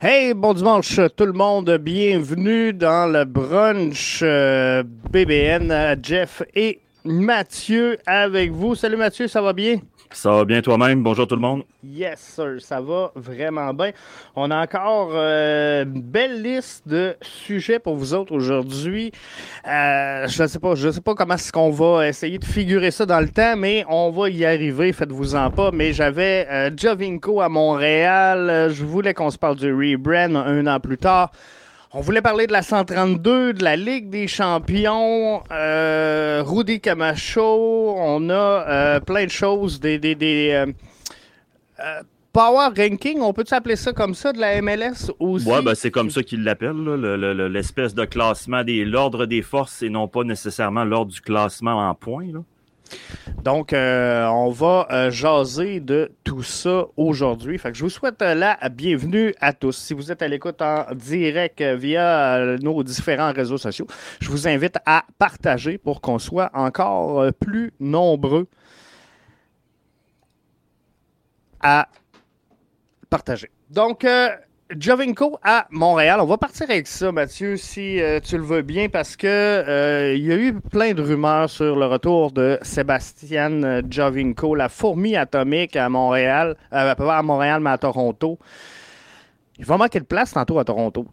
Hey, bon dimanche tout le monde. Bienvenue dans le brunch euh, BBN. Jeff et Mathieu avec vous. Salut Mathieu, ça va bien? Ça va bien toi-même? Bonjour tout le monde. Yes, sir. Ça va vraiment bien. On a encore euh, une belle liste de sujets pour vous autres aujourd'hui. Euh, je ne sais pas, je sais pas comment est-ce qu'on va essayer de figurer ça dans le temps, mais on va y arriver. Faites-vous-en pas. Mais j'avais euh, Jovinko à Montréal. Je voulais qu'on se parle du rebrand un an plus tard. On voulait parler de la 132, de la Ligue des champions, euh, Rudy Camacho. On a euh, plein de choses, des, des, euh, euh, Power Ranking, on peut appeler ça comme ça, de la MLS aussi? Ouais, ben c'est comme ça qu'ils l'appellent, l'espèce de classement des l'ordre des forces et non pas nécessairement l'ordre du classement en points. Donc, euh, on va euh, jaser de tout ça aujourd'hui. Je vous souhaite euh, la bienvenue à tous. Si vous êtes à l'écoute en direct via nos différents réseaux sociaux, je vous invite à partager pour qu'on soit encore plus nombreux à partager. Donc, Jovinko à Montréal. On va partir avec ça, Mathieu, si euh, tu le veux bien, parce que euh, il y a eu plein de rumeurs sur le retour de Sébastien euh, Jovinko, la fourmi atomique à Montréal, euh, pas à Montréal, mais à Toronto. Il va manquer de place tantôt à Toronto.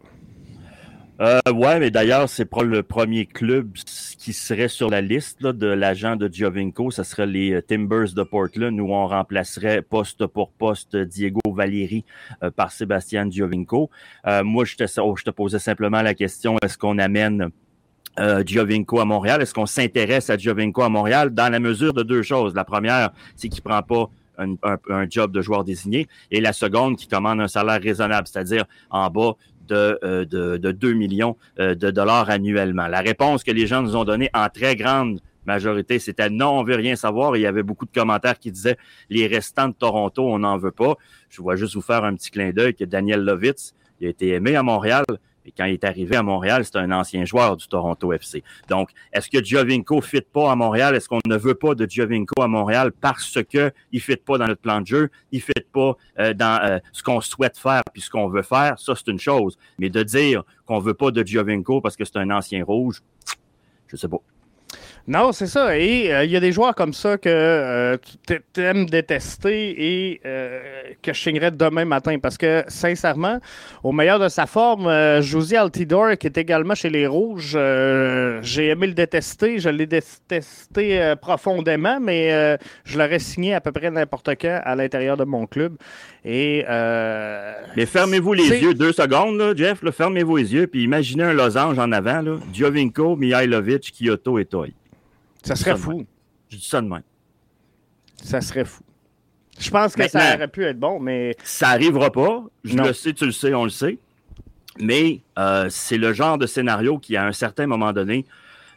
Euh, ouais, mais d'ailleurs, c'est pas le premier club qui serait sur la liste de l'agent de Giovinco. Ce serait les euh, Timbers de Portland où on remplacerait poste pour poste Diego Valeri euh, par Sébastien Giovinco. Euh, moi, je te, oh, je posais simplement la question, est-ce qu'on amène euh, Giovinco à Montréal? Est-ce qu'on s'intéresse à Giovinco à Montréal dans la mesure de deux choses? La première, c'est qu'il prend pas un job de joueur désigné. Et la seconde, qui commande un salaire raisonnable, c'est-à-dire en bas de, euh, de, de 2 millions euh, de dollars annuellement. La réponse que les gens nous ont donnée en très grande majorité, c'était non, on veut rien savoir. Il y avait beaucoup de commentaires qui disaient les restants de Toronto, on n'en veut pas. Je vois juste vous faire un petit clin d'œil que Daniel Lovitz, il a été aimé à Montréal. Et quand il est arrivé à Montréal, c'était un ancien joueur du Toronto FC. Donc, est-ce que Giovinco ne fit pas à Montréal? Est-ce qu'on ne veut pas de Giovinco à Montréal parce que il fit pas dans notre plan de jeu, il fit pas euh, dans euh, ce qu'on souhaite faire puis ce qu'on veut faire? Ça, c'est une chose. Mais de dire qu'on veut pas de Giovinco parce que c'est un ancien rouge, je sais pas. Non, c'est ça. Et euh, il y a des joueurs comme ça que euh, tu aimes détester et euh, que je signerais demain matin. Parce que, sincèrement, au meilleur de sa forme, Josie Altidore, qui est également chez les Rouges, j'ai aimé le détester. Je l'ai détesté profondément, mais je l'aurais signé à peu près n'importe quand à l'intérieur de mon club. Et. Mais fermez-vous les yeux deux secondes, là, Jeff. là, fermez-vous les yeux puis imaginez un losange en avant. Là, Mihailovic, Kyoto et Toy. Ça serait fou. Je dis ça de même. Ça serait fou. Je pense que ça aurait pu être bon, mais. Ça arrivera pas. Je Non. le sais, tu le sais, on le sait. Mais euh, c'est le genre de scénario qui, à un certain moment donné,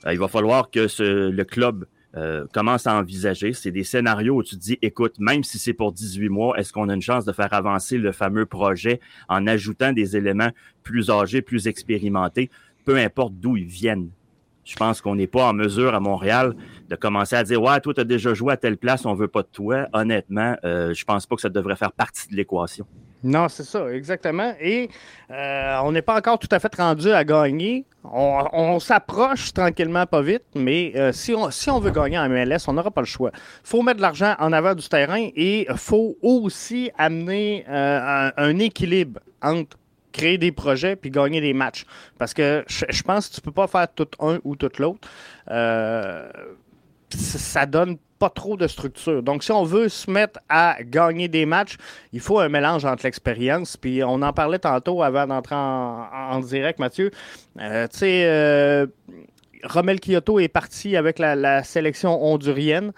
euh, il va falloir que ce- le club euh, commence à envisager. C'est des scénarios où tu te dis, écoute, même si c'est pour 18 mois, est-ce qu'on a une chance de faire avancer le fameux projet en ajoutant des éléments plus âgés, plus expérimentés, peu importe d'où ils viennent. Je pense qu'on n'est pas en mesure à Montréal de commencer à dire Ouais, toi, tu as déjà joué à telle place, on veut pas de toi. Honnêtement, euh, je pense pas que ça devrait faire partie de l'équation. Non, c'est ça, exactement. Et euh, on n'est pas encore tout à fait rendu à gagner. On, s'approche tranquillement, pas vite, mais euh, si, on, si on veut gagner en MLS, on n'aura pas le choix. Il faut mettre de l'argent en avant du terrain et il faut aussi amener euh, un équilibre entre créer des projets puis gagner des matchs. Parce que je, pense que tu peux pas faire tout un ou tout l'autre. Euh, ça donne pas trop de structure. Donc, si on veut se mettre à gagner des matchs, il faut un mélange entre l'expérience. Puis, on en parlait tantôt avant d'entrer en, en direct, Mathieu. Euh, tu sais, euh, Romel Kyoto est parti avec la, sélection hondurienne.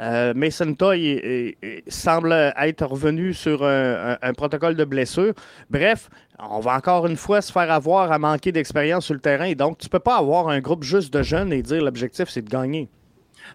Euh, Mason Toy semble être revenu sur un, un, protocole de blessure. Bref, on va encore une fois se faire avoir à manquer d'expérience sur le terrain. Donc, tu ne peux pas avoir un groupe juste de jeunes et dire l'objectif, c'est de gagner.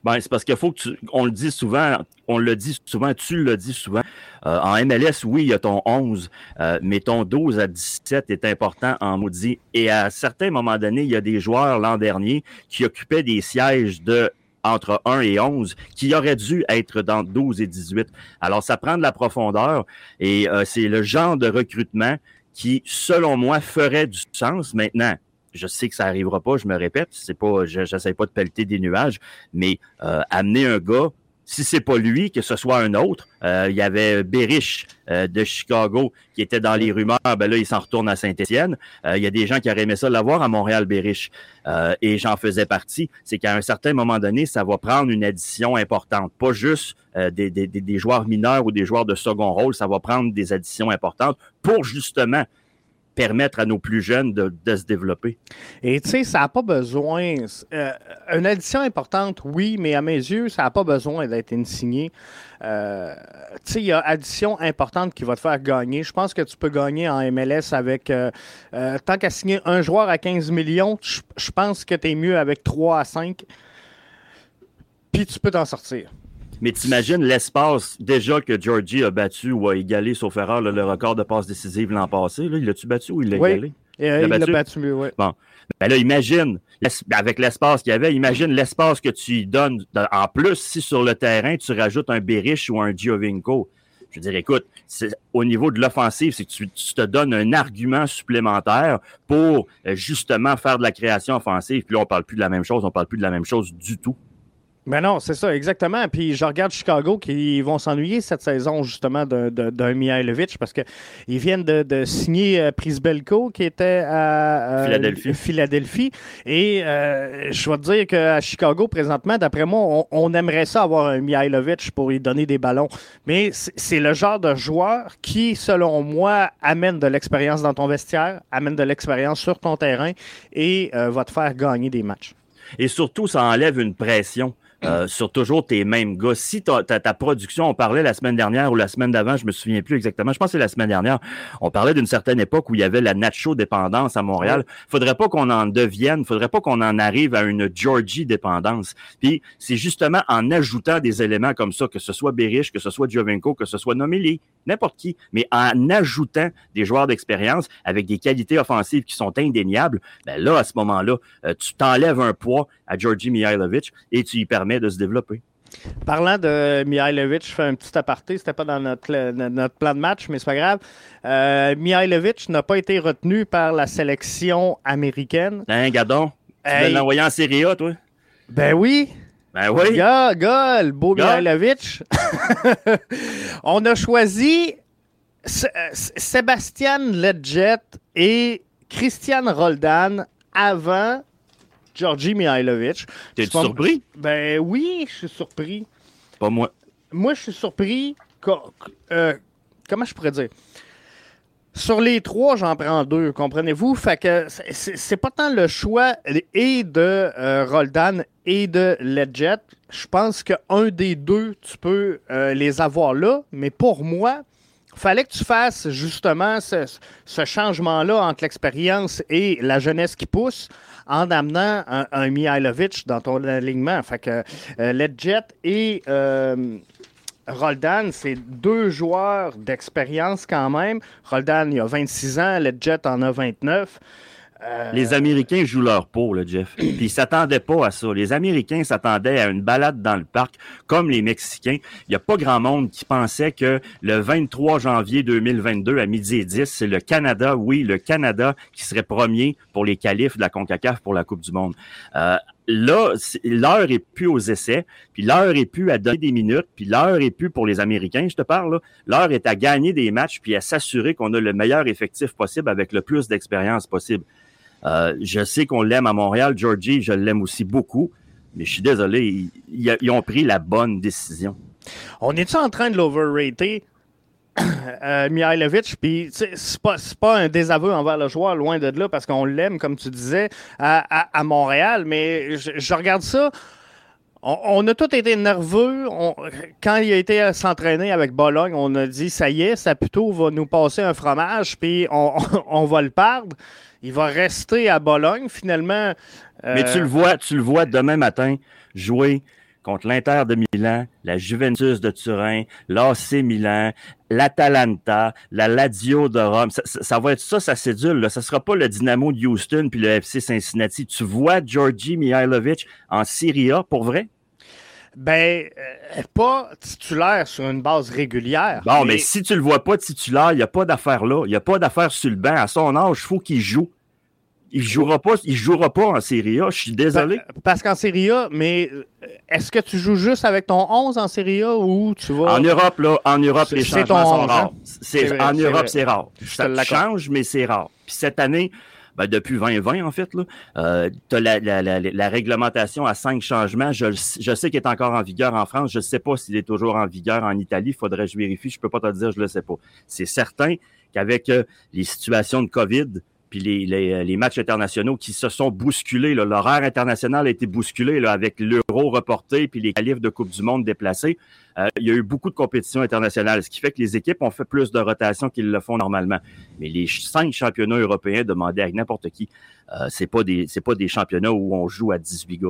Ben, c'est parce qu'il faut que tu. On le dit souvent, on le dit souvent, tu le dis souvent. Euh, en MLS, oui, il y a ton 11, euh, mais ton 12 à 17 est important en maudit. Et à certains moments donnés, il y a des joueurs l'an dernier qui occupaient des sièges de entre 1 et 11 qui auraient dû être dans 12 et 18. Alors, ça prend de la profondeur et euh, c'est le genre de recrutement qui, selon moi, ferait du sens. Maintenant, je sais que ça arrivera pas, je me répète, c'est pas, je n'essaie pas de pelleter des nuages, mais euh, amener un gars, si c'est pas lui, que ce soit un autre. Euh, il y avait Berich euh, de Chicago qui était dans les rumeurs, ben là, il s'en retourne à Saint-Étienne. il y a des gens qui auraient aimé ça l'avoir à Montréal, Berich. et j'en faisais partie. C'est qu'à un certain moment donné, ça va prendre une addition importante. Pas juste des, des, des joueurs mineurs ou des joueurs de second rôle, ça va prendre des additions importantes pour justement permettre à nos plus jeunes de, se développer. Et tu sais, ça n'a pas besoin. Euh, une addition importante, oui, mais à mes yeux, ça n'a pas besoin d'être insigné. Euh, tu sais, il y a addition importante qui va te faire gagner. Je pense que tu peux gagner en MLS avec. Euh, euh, tant qu'à signer un joueur à 15 millions, je pense que tu es mieux avec 3 à 5. Puis tu peux t'en sortir. Mais t'imagines l'espace déjà que Georgie a battu ou a égalé, sauf erreur, là, le record de passes décisives l'an passé. Là. Il l'a-tu battu ou il l'a oui. égalé? Et, il l'a battu, battu oui. Bon. Ben là, imagine, avec l'espace qu'il y avait, imagine l'espace que tu donnes. En plus, si sur le terrain, tu rajoutes un Berich ou un Giovinco. Je veux dire, écoute, au niveau de l'offensive, c'est que tu, tu, te donnes un argument supplémentaire pour euh, justement faire de la création offensive. Puis là, on parle plus de la même chose, on parle plus de la même chose du tout. Ben non, c'est ça, exactement. Puis je regarde Chicago qui vont s'ennuyer cette saison justement d'un Mihailovic parce qu'ils viennent de, de signer euh, Prisbelko qui était à euh, Philadelphie. Philadelphie. Et euh, je vais te dire qu'à Chicago, présentement, d'après moi, on, on, aimerait ça avoir un Mihailovic pour lui donner des ballons. Mais c'est le genre de joueur qui, selon moi, amène de l'expérience dans ton vestiaire, amène de l'expérience sur ton terrain et va te faire gagner des matchs. Et surtout, ça enlève une pression. Euh, sur toujours tes mêmes gars. Si ta, ta, ta, production, on parlait la semaine dernière ou la semaine d'avant, je me souviens plus exactement, je pense que c'est la semaine dernière, on parlait d'une certaine époque où il y avait la nacho dépendance à Montréal. Faudrait pas qu'on en devienne, faudrait pas qu'on en arrive à une Georgie dépendance. Puis c'est justement en ajoutant des éléments comme ça, que ce soit Berich, que ce soit Giovenco, que ce soit Nomeli, n'importe qui, mais en ajoutant des joueurs d'expérience avec des qualités offensives qui sont indéniables, ben là, à ce moment-là, euh, tu t'enlèves un poids à Georgie Mihailovic et tu y permets de se développer. Parlant de Mihailovic, je fais un petit aparté, c'était pas dans notre, notre, plan de match, mais c'est pas grave. Euh, Mihailovic n'a pas été retenu par la sélection américaine. Hein, Gadon? Tu hey. l'envoyer en Série A, toi? Ben oui. Ben oui. Gars, gars, le beau gars. Mihailovic. On a choisi Sébastien Ledjet et Christian Roldan avant Georgi Mihailovic. T'es surpris? Ben oui, je suis surpris. Pas moi. Moi, je suis surpris. Euh, comment je pourrais dire? Sur les trois, j'en prends deux, comprenez-vous? Fait que c'est pas tant le choix et de euh, Roldan et de Ledjet. Je pense qu'un des deux, tu peux euh, les avoir là, mais pour moi, fallait que tu fasses justement ce, ce changement-là entre l'expérience et la jeunesse qui pousse en amenant un, un Mihailovic dans ton alignement. Fait que euh, Ledjet et euh, Roldan, c'est deux joueurs d'expérience quand même. Roldan, il a 26 ans, Ledjet en a 29. Les Américains jouent leur peau, là, Jeff. Puis ils s'attendaient pas à ça. Les Américains s'attendaient à une balade dans le parc, comme les Mexicains. Il n'y a pas grand monde qui pensait que le 23 janvier 2022 à midi et 10, c'est le Canada, oui, le Canada qui serait premier pour les qualifs de la CONCACAF pour la Coupe du Monde. Euh, là, l'heure est plus aux essais, puis l'heure est plus à donner des minutes, puis l'heure est plus pour les Américains, je te parle. L'heure est à gagner des matchs, puis à s'assurer qu'on a le meilleur effectif possible avec le plus d'expérience possible. Euh, je sais qu'on l'aime à Montréal, Georgie, je l'aime aussi beaucoup, mais je suis désolé, ils, ont pris la bonne décision. On est-tu en train de l'overrater? Euh, Mihailovic, puis c'est pas, pas un désaveu envers le joueur, loin de là, parce qu'on l'aime, comme tu disais, à, à, Montréal, mais je, je regarde ça. On, on, a tous été nerveux. On, quand il a été s'entraîner avec Bologne, on a dit ça y est, ça plutôt va nous passer un fromage, puis on, on, va le perdre. Il va rester à Bologne, finalement. Euh... Mais tu le vois, tu le vois demain matin jouer contre l'Inter de Milan, la Juventus de Turin, l'AC Milan, l'Atalanta, la Lazio de Rome. Ça, ça, ça, va être ça, ça cédule. Là. Ça sera pas le Dynamo de Houston puis le FC Cincinnati. Tu vois Georgi Mihailovic en Serie A pour vrai? Ben, euh, pas titulaire sur une base régulière. Bon, mais, mais si tu le vois pas titulaire, il n'y a pas d'affaire là. Il n'y a pas d'affaire sur le banc. À son âge, il faut qu'il joue. Il jouera pas, il jouera pas en Serie A, je suis désolé. Parce qu'en Serie A, mais est-ce que tu joues juste avec ton 11 en Serie A ou tu vas. En Europe, là, en Europe, les changements sont rares. C'est, en Europe, c'est rare. Ça change, mais c'est rare. Puis cette année, ben, depuis 2020, en fait, euh, tu as la, la, la, la, réglementation à cinq changements. Je, je sais qu'il est encore en vigueur en France. Je ne sais pas s'il est toujours en vigueur en Italie. Il faudrait que je vérifie. Je peux pas te le dire, je le sais pas. C'est certain qu'avec euh, les situations de COVID, puis les, les, matchs internationaux qui se sont bousculés. L'horaire international a été bousculé avec l'euro reporté puis les qualifs de Coupe du Monde déplacés. Euh, il y a eu beaucoup de compétitions internationales, ce qui fait que les équipes ont fait plus de rotation qu'ils le font normalement. Mais les cinq championnats européens demandaient à n'importe qui. Euh, c'est pas des pas des championnats où on joue à 18 gars.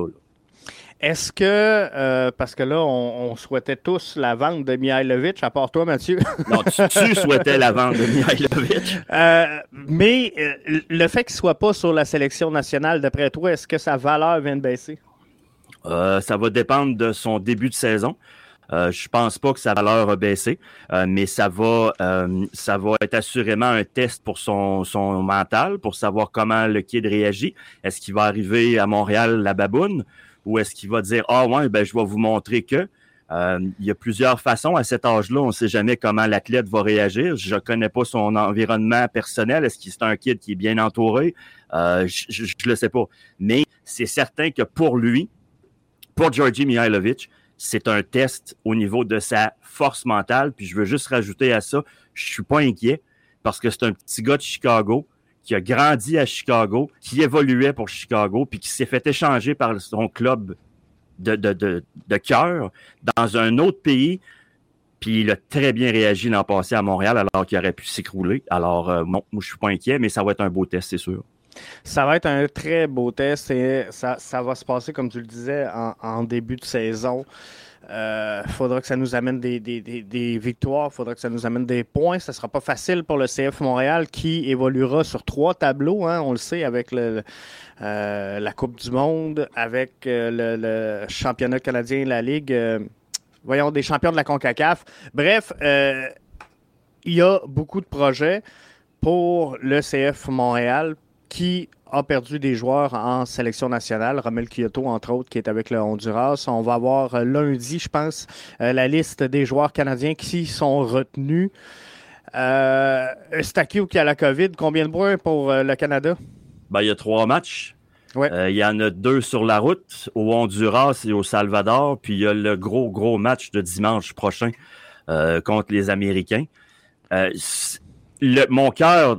Est-ce que, euh, parce que là, on, on, souhaitait tous la vente de Mihailovic, à part toi, Mathieu? non, tu, tu souhaitais la vente de Mihailovic. Euh, mais euh, le fait qu'il ne soit pas sur la sélection nationale, d'après toi, est-ce que sa valeur vient de baisser? Ça va dépendre de son début de saison. Euh, je pense pas que sa valeur a baissé, mais ça va, ça va être assurément un test pour son, son mental, pour savoir comment le kid réagit. Est-ce qu'il va arriver à Montréal la baboune? Ou est-ce qu'il va dire ah ouais ben je vais vous montrer que euh, il y a plusieurs façons à cet âge-là. On ne sait jamais comment l'athlète va réagir. Je ne connais pas son environnement personnel. Est-ce qu'il c'est un kid qui est bien entouré? Euh, je ne le sais pas. Mais c'est certain que pour lui, pour Georgi Mihailovic, c'est un test au niveau de sa force mentale. Puis je veux juste rajouter à ça, je suis pas inquiet parce que c'est un petit gars de Chicago qui a grandi à Chicago, qui évoluait pour Chicago, puis qui s'est fait échanger par son club de, de, de, cœur dans un autre pays. Puis il a très bien réagi l'an passé à Montréal alors qu'il aurait pu s'écrouler. Alors, euh, bon, moi, je suis pas inquiet, mais ça va être un beau test, c'est sûr. Ça va être un très beau test et ça, ça va se passer, comme tu le disais, en début de saison. Il euh, faudra que ça nous amène des, victoires, il faudra que ça nous amène des points. Ce ne sera pas facile pour le CF Montréal qui évoluera sur trois tableaux, hein, on le sait, avec euh, la Coupe du Monde, avec euh, le, championnat canadien, la Ligue, voyons, des champions de la CONCACAF. Bref, il y a beaucoup de projets pour le CF Montréal qui a perdu des joueurs en sélection nationale. Romel Kyoto, entre autres, qui est avec le Honduras. On va avoir lundi, je pense, la liste des joueurs canadiens qui sont retenus. Euh, Stakio qui a la COVID, combien de points pour euh, le Canada? Ben, il y a trois matchs. Ouais. Euh, il y en a deux sur la route, au Honduras et au Salvador. Puis il y a le gros, gros match de dimanche prochain euh, contre les Américains. Le, mon cœur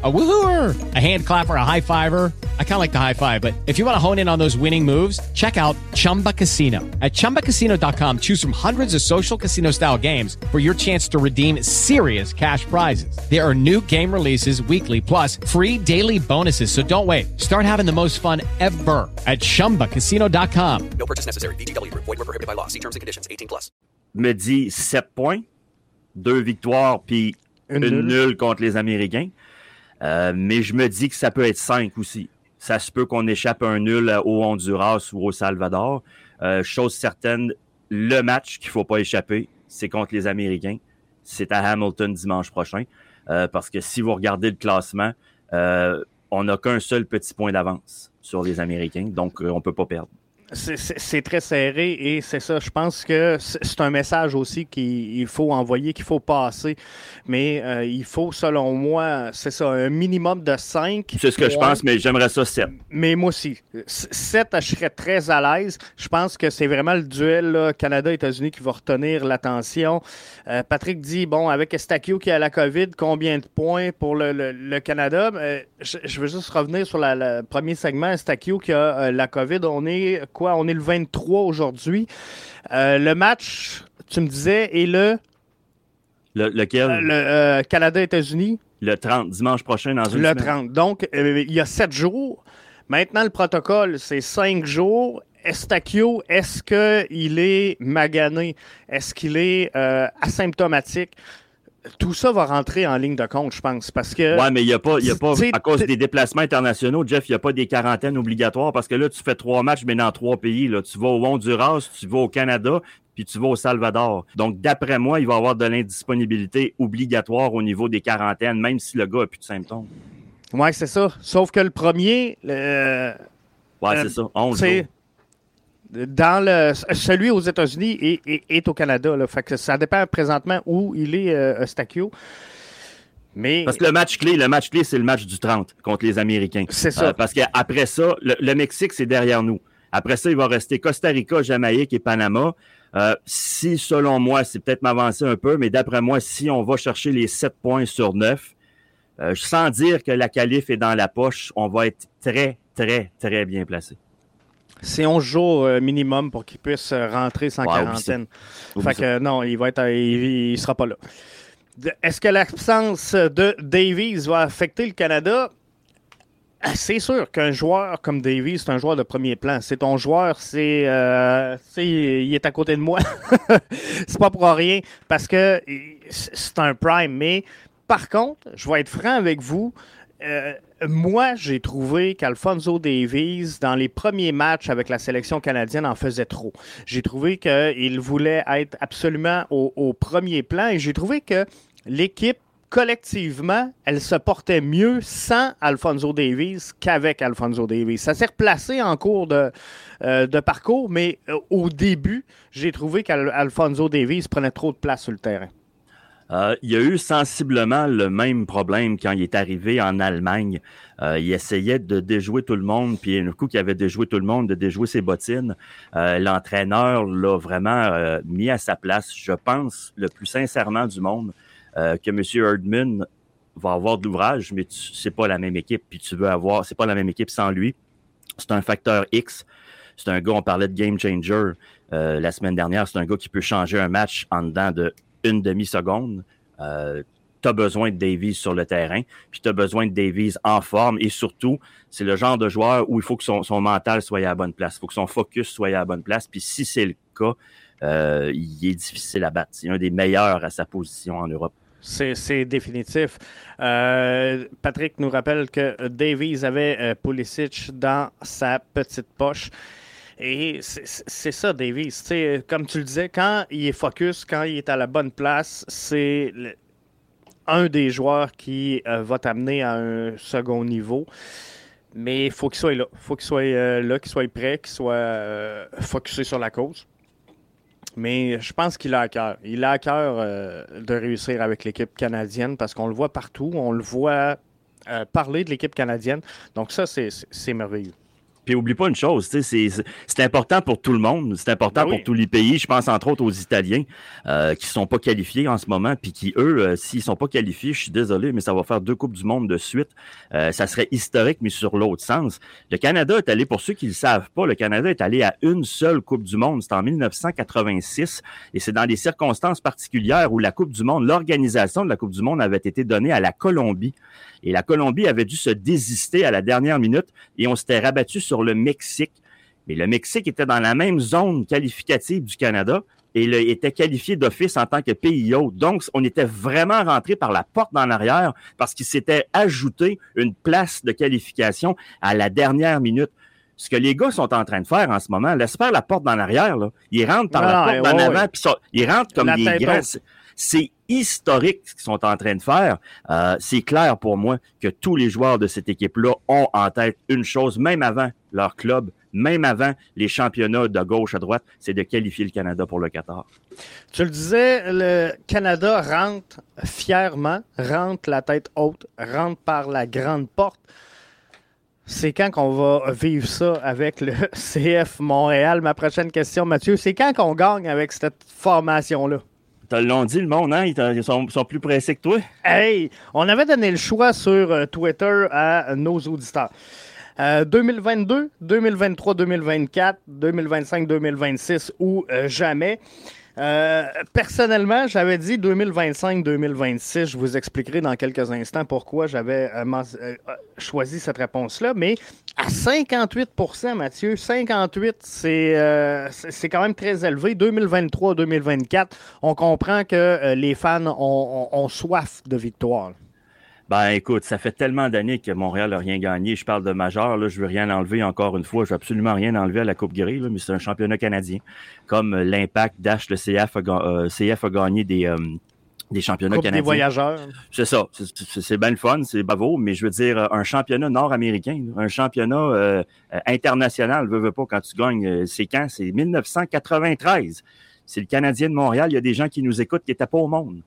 A woohooer, a hand clapper, a high fiver. I kind of like the high five, but if you want to hone in on those winning moves, check out Chumba Casino. At chumbacasino.com, choose from hundreds of social casino style games for your chance to redeem serious cash prizes. There are new game releases weekly, plus free daily bonuses. So don't wait. Start having the most fun ever at chumbacasino.com. No purchase necessary. VGW Group. Void were prohibited by law. See terms and conditions. 18 plus. me dit 7 points, deux victoires, puis Une une, nulle. nulle contre les Américains. Euh, mais je me dis que ça peut être 5 aussi. Ça se peut qu'on échappe un nul au Honduras ou au Salvador. Euh, chose certaine, le match qu'il faut pas échapper, c'est contre les Américains. C'est à Hamilton dimanche prochain. Euh, parce que si vous regardez le classement, on n'a qu'un seul petit point d'avance sur les Américains. Donc, on peut pas perdre. C'est- très serré et c'est ça. Je pense que c'est un message aussi qu'il il faut envoyer, qu'il faut passer. Mais euh, il faut, selon moi, c'est ça, un minimum de 5. C'est ce que je pense, mais j'aimerais ça 7. Mais moi aussi. 7, je serais très à l'aise. Je pense que c'est vraiment le duel Canada-États-Unis qui va retenir l'attention. Euh, Patrick dit, bon, avec Estakio qui a la COVID, combien de points pour le, le- le Canada? Euh, je, je veux juste revenir sur le premier segment. Estakio qui a euh, la COVID, on est quoi? On est le 23 aujourd'hui. Euh, le match, tu me disais, est le, Le- lequel? euh, le Canada-États-Unis? Le 30, dimanche prochain, dans une Le semaine. 30. Donc, il y a sept jours. Maintenant, le protocole, c'est cinq jours. Estakio, est-ce qu'il est magané? Est-ce qu'il est asymptomatique? Tout ça va rentrer en ligne de compte, je pense, parce que... Ouais, mais il n'y a pas, y a pas à cause des déplacements internationaux, Jeff, il n'y a pas des quarantaines obligatoires parce que là, tu fais trois matchs, mais dans trois pays. Là. Tu vas au Honduras, tu vas au Canada, puis tu vas au Salvador. Donc, d'après moi, il va y avoir de l'indisponibilité obligatoire au niveau des quarantaines, même si le gars n'a plus de symptômes. Ouais, c'est ça. Sauf que le premier, euh, Ouais, Euh, c'est ça. 11 c'est jours. Dans le celui aux États-Unis est, au Canada. Là. Fait que ça dépend présentement où il est, euh, Estakio. Mais Parce que le match clé, le match clé, c'est le match du 30 contre les Américains. C'est ça. Euh, parce qu'après ça, le, le Mexique, c'est derrière nous. Après ça, il va rester Costa Rica, Jamaïque et Panama. Euh, si, selon moi, c'est peut-être m'avancer un peu, mais d'après moi, si on va chercher les 7 points sur 9, euh, sans dire que la qualif est dans la poche, on va être très, très, très bien placé. C'est 11 jours euh, minimum pour qu'il puisse euh, rentrer sans quarantaine. Fait que non, il va être, euh, il, il sera pas là. Est-ce que l'absence de Davies va affecter le Canada? Ah, C'est sûr qu'un joueur comme Davies, c'est un joueur de premier plan. C'est ton joueur, c'est, euh, il est à côté de moi. c'est pas pour rien parce que c'est un prime. Mais par contre, je vais être franc avec vous. Euh, moi, j'ai trouvé qu'Alfonso Davies, dans les premiers matchs avec la sélection canadienne, en faisait trop. J'ai trouvé qu'il voulait être absolument au, premier plan et j'ai trouvé que l'équipe, collectivement, elle se portait mieux sans Alfonso Davies qu'avec Alfonso Davies. Ça s'est replacé en cours de, euh, de parcours, mais euh, au début, j'ai trouvé qu'Alfonso Davies prenait trop de place sur le terrain. Euh, il y a eu sensiblement le même problème quand il est arrivé en Allemagne. Euh, il essayait de déjouer tout le monde, puis un coup qu'il avait déjoué tout le monde, de déjouer ses bottines. Euh, L'entraîneur l'a vraiment mis à sa place. Je pense, le plus sincèrement du monde, que M. Erdman va avoir de l'ouvrage, mais c'est pas la même équipe. Puis tu veux avoir, c'est pas la même équipe sans lui. C'est un facteur X. C'est un gars, on parlait de game changer la semaine dernière. C'est un gars qui peut changer un match en dedans de une demi-seconde. Euh, tu besoin de Davies sur le terrain, puis tu as besoin de Davies en forme, et surtout, c'est le genre de joueur où il faut que son, mental soit à la bonne place, il faut que son focus soit à la bonne place, puis si c'est le cas, euh, il est difficile à battre. C'est un des meilleurs à sa position en Europe. C'est c'est définitif. Euh, Patrick nous rappelle que Davies avait euh, Pulisic dans sa petite poche. Et c'est- ça, sais, comme tu le disais, quand il est focus, quand il est à la bonne place, c'est un des joueurs qui euh, va t'amener à un second niveau. Mais il faut qu'il soit là. Faut qu'il soit euh, là, qu'il soit prêt, qu'il soit euh, focusé sur la cause. Mais je pense qu'il a à cœur. Il a à cœur de réussir avec l'équipe canadienne parce qu'on le voit partout. On le voit parler de l'équipe canadienne. Donc ça, c'est merveilleux. Puis oublie pas une chose, c'est- important pour tout le monde, c'est important Ben oui. pour tous les pays. Je pense entre autres aux Italiens euh, qui sont pas qualifiés en ce moment, puis qui eux, euh, s'ils sont pas qualifiés, je suis désolé, mais ça va faire deux coupes du monde de suite. Euh, ça serait historique, mais sur l'autre sens. Le Canada est allé, pour ceux qui le savent pas, le Canada est allé à une seule coupe du monde. C'est en 1986, et c'est dans des circonstances particulières où la coupe du monde, l'organisation de la coupe du monde avait été donnée à la Colombie. Et la Colombie avait dû se désister à la dernière minute et on s'était rabattu sur le Mexique. Mais le Mexique était dans la même zone qualificative du Canada et il était qualifié d'office en tant que pays hôte. Donc, on était vraiment rentré par la porte en arrière parce qu'il s'était ajouté une place de qualification à la dernière minute. Ce que les gars sont en train de faire en ce moment, laisse faire la porte en arrière. Là. Ils rentrent par la porte ouais, en ouais. avant, puis ça- ils rentrent comme La des grands. C'est historique ce qu'ils sont en train de faire. Euh, c'est clair pour moi que tous les joueurs de cette équipe-là ont en tête une chose, même avant leur club, même avant les championnats de gauche à droite, c'est de qualifier le Canada pour le Qatar. Tu le disais, le Canada rentre fièrement, rentre la tête haute, rentre par la grande porte. C'est quand qu'on va vivre ça avec le CF Montréal? Ma prochaine question, Mathieu, c'est quand qu'on gagne avec cette formation-là? Te l'ont dit, le monde, hein? Ils sont, plus pressés que toi. Hey, on avait donné le choix sur euh, Twitter à nos auditeurs. Euh, 2022, 2023, 2024, 2025, 2026 ou euh, jamais. Euh, personnellement, j'avais dit 2025-2026. Je vous expliquerai dans quelques instants pourquoi j'avais euh, euh, choisi cette réponse-là. Mais à 58% Mathieu, 58, c'est quand même très élevé. 2023-2024, on comprend que les fans ont soif de victoire. Ben écoute, ça fait tellement d'années que Montréal n'a rien gagné. Je parle de majeur, là, je veux rien enlever encore une fois. Je veux absolument rien enlever à la Coupe Grey, là, mais c'est un championnat canadien. Comme euh, l'Impact, Dash, le CF a, euh, CF a gagné des, euh, des championnats Coupe des canadiens. voyageurs. C'est ça. C'est- bien le fun, c'est bravo, mais je veux dire, un championnat nord-américain, un championnat euh, international, veux, veux pas, quand tu gagnes, c'est quand? C'est 1993. C'est le Canadien de Montréal. Il y a des gens qui nous écoutent qui n'étaient pas au monde,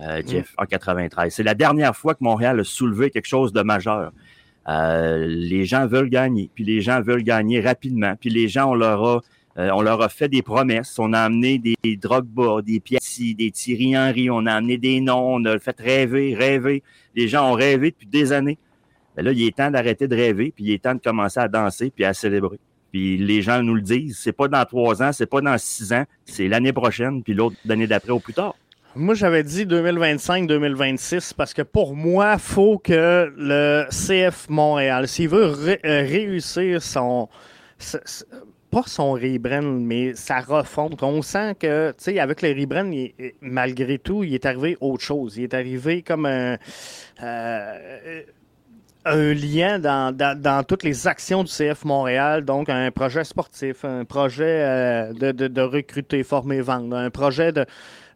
euh, Jeff, en 93. C'est la dernière fois que Montréal a soulevé quelque chose de majeur. Euh, les gens veulent gagner, puis les gens veulent gagner rapidement, puis les gens, on leur a, euh, on leur a fait des promesses. On a amené des, des Drogba, des Piatti, des Thierry Henry, on a amené des noms, on a fait rêver, rêver. Les gens ont rêvé depuis des années. Mais là, il est temps d'arrêter de rêver, puis il est temps de commencer à danser, puis à célébrer. Puis les gens nous le disent, c'est pas dans trois ans, c'est pas dans six ans, c'est l'année prochaine, puis l'autre l'année d'après ou plus tard. Moi, j'avais dit 2025-2026 parce que pour moi, faut que le CF Montréal, s'il veut euh, réussir son, pas son rebrand, mais sa refonte, on sent que, tu sais, avec le rebrand, il- il- malgré tout, il est arrivé autre chose. Il est arrivé comme un, euh, lien dans, dans, toutes les actions du CF Montréal, donc un projet sportif, un projet euh, de, de recruter, former, vendre, un projet de,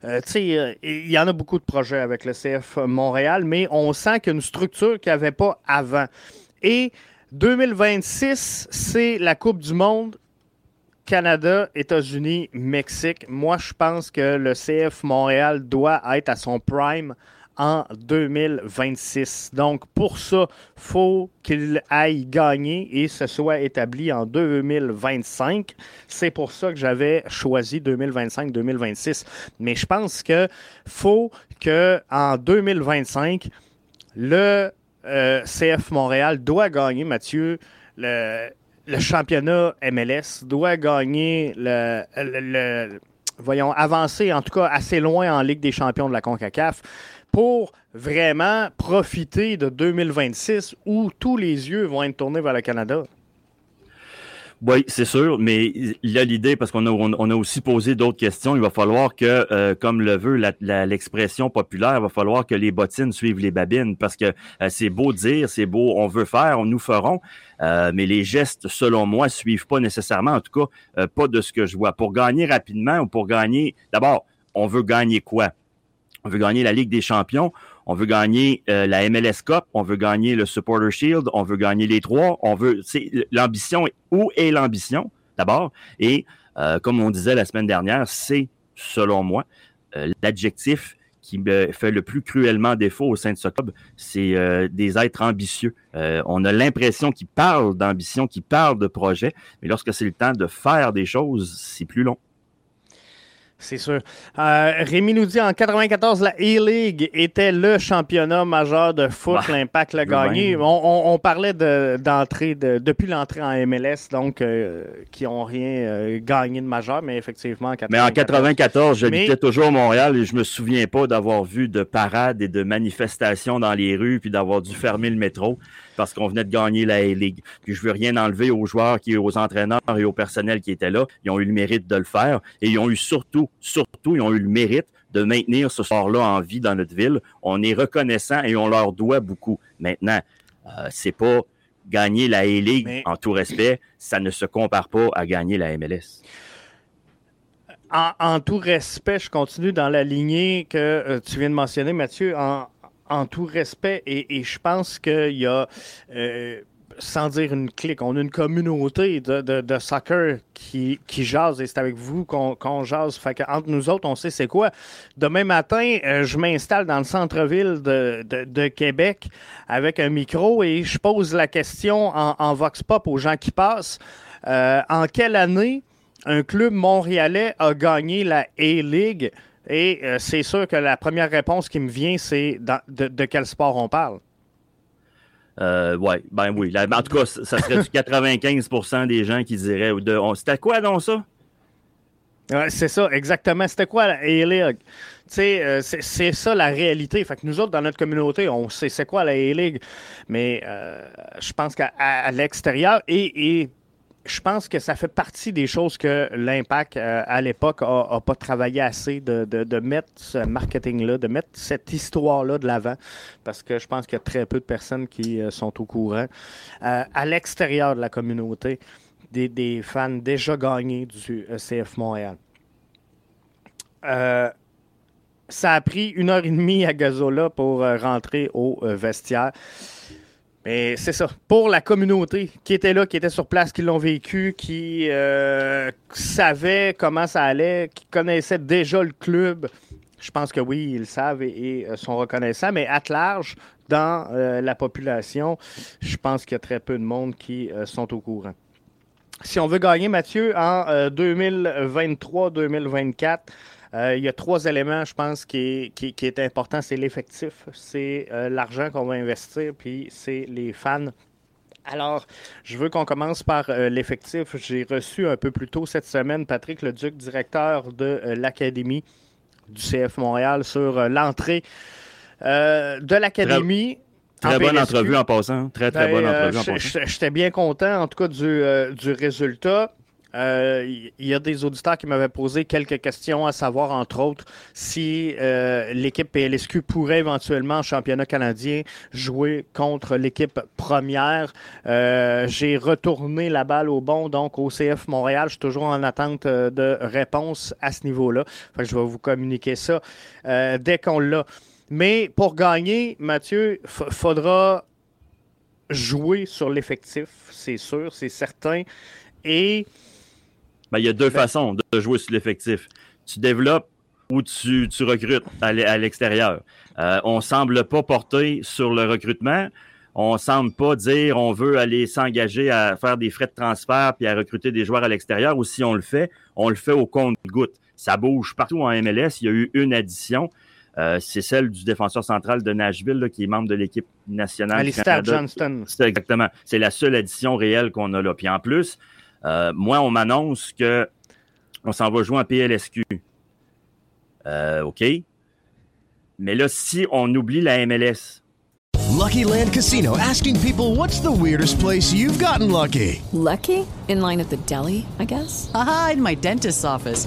euh, euh, il y en a beaucoup de projets avec le CF Montréal, mais on sent qu'il y a une structure qu'il n'y avait pas avant. Et 2026, c'est la Coupe du Monde. Canada, États-Unis, Mexique. Moi, je pense que le CF Montréal doit être à son prime en 2026. Donc, pour ça, faut qu'il aille gagner et ce soit établi en 2025. C'est pour ça que j'avais choisi 2025-2026. Mais je pense que faut que en 2025, le euh, CF Montréal doit gagner, Mathieu, le, championnat MLS, doit gagner le- le- voyons, avancer en tout cas assez loin en Ligue des champions de la CONCACAF pour vraiment profiter de 2026 où tous les yeux vont être tournés vers le Canada. Oui, c'est sûr, mais il y a l'idée, parce qu'on a, on, on a aussi posé d'autres questions, il va falloir que, euh, comme le veut l'expression populaire, il va falloir que les bottines suivent les babines, parce que euh, c'est beau dire, c'est beau, on veut faire, nous ferons, euh, mais les gestes, selon moi, suivent pas nécessairement, en tout cas, pas de ce que je vois. Pour gagner rapidement ou pour gagner, d'abord, on veut gagner quoi? On veut gagner la Ligue des champions, on veut gagner euh, la MLS Cup, on veut gagner le Supporter Shield, on veut gagner les trois, on veut. L'ambition. Où est l'ambition d'abord? Et euh, comme on disait la semaine dernière, c'est selon moi. Euh, l'adjectif qui me fait le plus cruellement défaut au sein de ce club, c'est des êtres ambitieux. On a l'impression qu'ils parlent d'ambition, qu'ils parlent de projet, mais lorsque c'est le temps de faire des choses, c'est plus long. C'est sûr. Euh, Rémi nous dit en 94, la A-League était le championnat majeur de foot. Bah, L'Impact l'a gagné. On, on- on parlait de- d'entrée, de, depuis l'entrée en MLS, donc euh, qui n'ont rien euh, gagné de majeur, mais effectivement en 94. Mais en 94, j'habitais Mais- toujours à Montréal et je me souviens pas d'avoir vu de parades et de manifestations dans les rues puis d'avoir dû fermer le métro parce qu'on venait de gagner la A-League. Puis je veux rien enlever aux joueurs, qui, aux entraîneurs et au personnel qui étaient là. Ils ont eu le mérite de le faire et ils ont eu surtout, surtout, ils ont eu le mérite de maintenir ce sport-là en vie dans notre ville. On est reconnaissant et on leur doit beaucoup. Maintenant, euh, c'est pas gagner la A-League Mais- en tout respect, ça ne se compare pas à gagner la MLS. En, en tout respect, je continue dans la lignée que euh, tu viens de mentionner, Mathieu, en, en tout respect, et, je pense qu'il y a, euh, sans dire une clique, on a une communauté de, de, soccer qui, qui jase, et c'est avec vous qu'on qu'on jase. Fait entre nous autres, on sait c'est quoi. Demain matin, euh, je m'installe dans le centre-ville de, de, Québec avec un micro et je pose la question en, en Vox Pop aux gens qui passent. Euh, en quelle année un club montréalais a gagné la A-League. Et euh, c'est sûr que la première réponse qui me vient, c'est de, de quel sport on parle? Euh, ouais, ben oui. La- en tout cas, ça serait du 95% des gens qui diraient. C'était quoi donc ça? Ouais, c'est ça, exactement. C'était quoi la A-League? Euh, c'est ça la réalité. Fait que nous autres, dans notre communauté, on sait c'est quoi la A-League. Mais euh, je pense qu'à l'extérieur, et, et je pense que ça fait partie des choses que l'Impact, euh, à l'époque, a, pas travaillé assez de, de- mettre ce marketing-là, de mettre cette histoire-là de l'avant, parce que je pense qu'il y a très peu de personnes qui euh, sont au courant. Euh, à l'extérieur de la communauté, des, des fans déjà gagnés du CF Montréal. Ça a pris une heure et demie à Gazola pour rentrer au vestiaire. Mais c'est ça. Pour la communauté qui était là, qui était sur place, qui l'ont vécu, qui euh, savait comment ça allait, qui connaissait déjà le club, je pense que oui, ils le savent et, euh, sont reconnaissants. Mais à large, dans euh, la population, je pense qu'il y a très peu de monde qui sont au courant. Si on veut gagner, Mathieu, en euh, 2023-2024, euh, il y a trois éléments, je pense, qui est, qui, qui est important. C'est l'effectif, c'est euh, l'argent qu'on va investir, puis c'est les fans. Alors, je veux qu'on commence par euh, l'effectif. J'ai reçu un peu plus tôt cette semaine Patrick Leduc, directeur de euh, l'Académie du CF Montréal, sur euh, l'entrée euh, de l'Académie. Très bonne entrevue en passant. Très, très Ben, bonne euh, entrevue en passant. J'étais bien content, en tout cas, du, euh, du résultat. Euh, Il y, y a des auditeurs qui m'avaient posé quelques questions, à savoir, entre autres, si euh, l'équipe PLSQ pourrait éventuellement, en championnat canadien, jouer contre l'équipe première. Euh, J'ai retourné la balle au bon, donc au CF Montréal. Je suis toujours en attente euh, de réponse à ce niveau-là. Je vais vous communiquer ça euh, dès qu'on l'a. Mais pour gagner, Mathieu, faudra jouer sur l'effectif, c'est sûr, c'est certain. Et Ben, il y a deux façons de jouer sur l'effectif. Tu développes ou tu, tu recrutes à l'e- à l'extérieur. Euh, on semble pas porter sur le recrutement. On semble pas dire on veut aller s'engager à faire des frais de transfert puis à recruter des joueurs à l'extérieur. Ou si on le fait, on le fait au compte-goutte. Ça bouge partout en MLS. Il y a eu une addition. Euh, c'est celle du défenseur central de Nashville, là, qui est membre de l'équipe nationale. Alistair. Johnston. C'est exactement. C'est la seule addition réelle qu'on a là. Puis en plus, euh, moi, on m'annonce que on s'en va jouer en PLSQ. Euh, OK. Mais là, si on oublie la MLS, Lucky Land Casino asking people what's the weirdest place you've gotten lucky? Lucky? In line at the deli, I guess? Aha, in my dentist's office.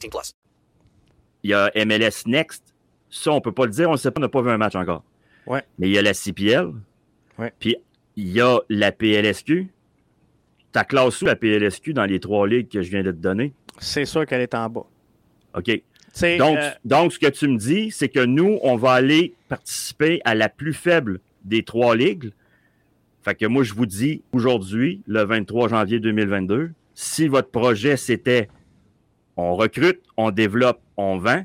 18 plus. Il y a MLS Next. Ça, on peut pas le dire. On ne sait pas, on n'a pas vu un match encore. Ouais. Mais il y a la CPL. Ouais. Puis il y a la PLSQ. Ta classe où la PLSQ dans les trois ligues que je viens de te donner? C'est sûr qu'elle est en bas. OK. Donc, euh, donc, ce que tu me dis, c'est que nous, on va aller participer à la plus faible des trois ligues. Fait que moi, je vous dis aujourd'hui, le 23 janvier 2022, si votre projet c'était on recrute, on développe, on vend,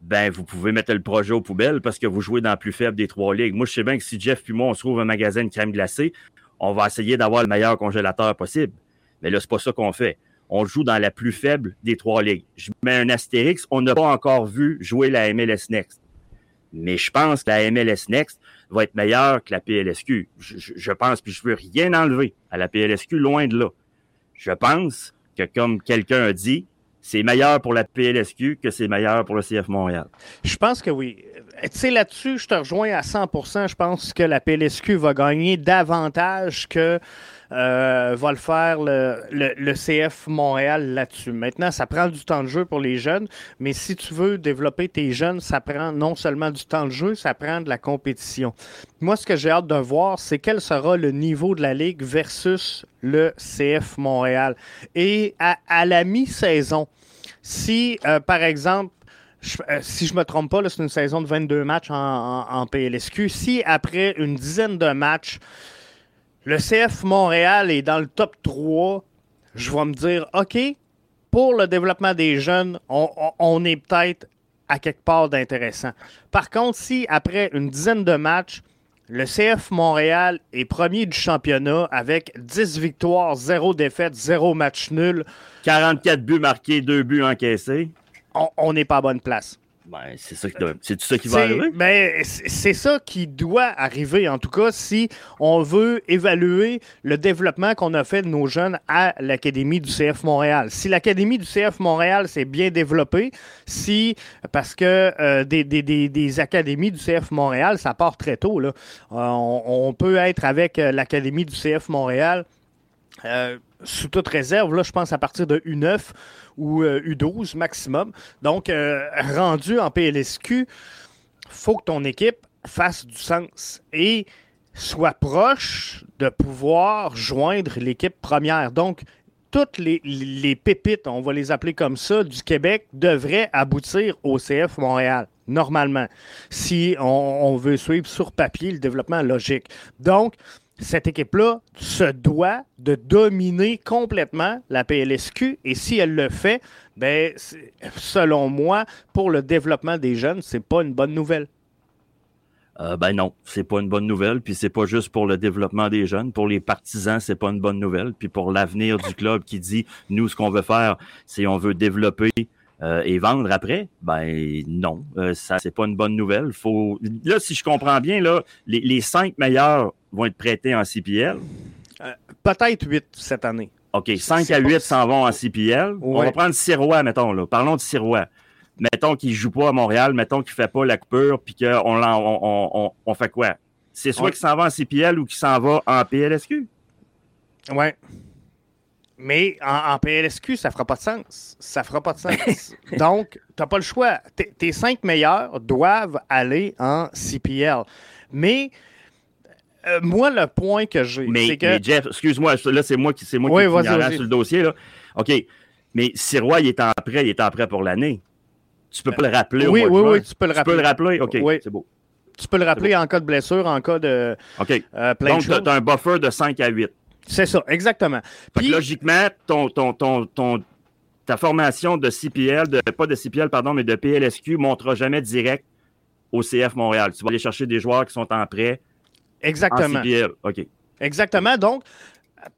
ben vous pouvez mettre le projet aux poubelles parce que vous jouez dans la plus faible des trois ligues. Moi, je sais bien que si Jeff puis moi, on se trouve un magasin de crème glacée, on va essayer d'avoir le meilleur congélateur possible. Mais là, c'est pas ça qu'on fait. On joue dans la plus faible des trois ligues. Je mets un astérix, on n'a pas encore vu jouer la MLS Next. Mais je pense que la MLS Next va être meilleure que la PLSQ. Je, pense, puis je veux rien enlever à la PLSQ, loin de là. Je pense que, comme quelqu'un a dit, c'est meilleur pour la PLSQ que c'est meilleur pour le CF Montréal. Je pense que oui. Tu sais, là-dessus, je te rejoins à 100% Je pense que la PLSQ va gagner davantage que euh, va le faire le, CF Montréal là-dessus. Maintenant, ça prend du temps de jeu pour les jeunes, mais si tu veux développer tes jeunes, ça prend non seulement du temps de jeu, ça prend de la compétition. Moi, ce que j'ai hâte de voir, c'est quel sera le niveau de la Ligue versus le CF Montréal. Et à la mi-saison, si, euh, par exemple, euh, si je me trompe pas, c'est une saison de 22 matchs en, PLSQ. Si après une dizaine de matchs, le CF Montréal est dans le top 3, je vais me dire, OK, pour le développement des jeunes, on est peut-être à quelque part d'intéressant. Par contre, si après une dizaine de matchs, le CF Montréal est premier du championnat avec 10 victoires, 0 défaites, 0 match nul, 44 buts marqués, 2 buts encaissés. on- on n'est pas à bonne place. Ben, c'est ça qui, doit- c'est ça qui va arriver? ben, c'est ça qui doit arriver, en tout cas, si on veut évaluer le développement qu'on a fait de nos jeunes à l'Académie du CF Montréal. Si l'Académie du CF Montréal s'est bien développée, si, parce que euh, des, des- des- des académies du CF Montréal, ça part très tôt. Là. Euh, on, on peut être avec euh, l'Académie du CF Montréal euh, sous toute réserve, là, je pense à partir de U9 ou euh, U12 maximum. Donc, euh, rendu en PLSQ, faut que ton équipe fasse du sens et soit proche de pouvoir joindre l'équipe première. Donc, toutes les, pépites, on va les appeler comme ça, du Québec devraient aboutir au CF Montréal, normalement, si on veut suivre sur papier le développement logique. Donc, cette équipe-là se doit de dominer complètement la PLSQ et si elle le fait, ben, selon moi, pour le développement des jeunes, c'est pas une bonne nouvelle. Euh, ben non, c'est pas une bonne nouvelle. Puis c'est pas juste pour le développement des jeunes. Pour les partisans, c'est pas une bonne nouvelle. Puis pour l'avenir du club qui dit, nous, ce qu'on veut faire, c'est on veut développer euh, et vendre après. Ben non, euh, ça c'est pas une bonne nouvelle. Faut là, si je comprends bien, là, les cinq meilleurs vont être prêtés en CPL. Peut-être 8 cette année. OK, 5 C'est à pas- 8 s'en vont en CPL. On va prendre Sirois, mettons, là. Parlons de Sirois. Mettons qu'il ne joue pas à Montréal, mettons qu'il ne fait pas la coupure, puis qu'on l'en- on, on, on, on fait quoi? C'est soit Ouais. qu'il s'en va en CPL ou qu'il s'en va en PLSQ. Ouais. Mais en, en PLSQ, ça fera pas de sens. Ça fera pas de sens. Donc, tu n'as pas le choix. Tes- Tes cinq meilleurs doivent aller en CPL. Mais euh, moi, le point que j'ai, Mais, c'est que. mais Jeff, excuse-moi, là, c'est moi qui, c'est moi Oui, qui vas-y, sur le dossier. Là. OK. Mais Sirois, il est en prêt, il est en prêt pour l'année. Tu peux pas le rappeler au oui, mois de oui, oui, tu peux le Tu peux rappeler. le rappeler? OK, Oui. c'est beau. Tu peux le rappeler en cas de blessure, en cas de OK. euh, plein Donc, tu as un buffer de 5 à 8. C'est ça, exactement. Puis, logiquement, ton, ton, ton, ton- ta formation de CPL, de, pas de CPL, pardon, mais de PLSQ, ne montera jamais direct au CF Montréal. Tu vas aller chercher des joueurs qui sont en prêt en exactement. CPL. OK. Exactement. Donc,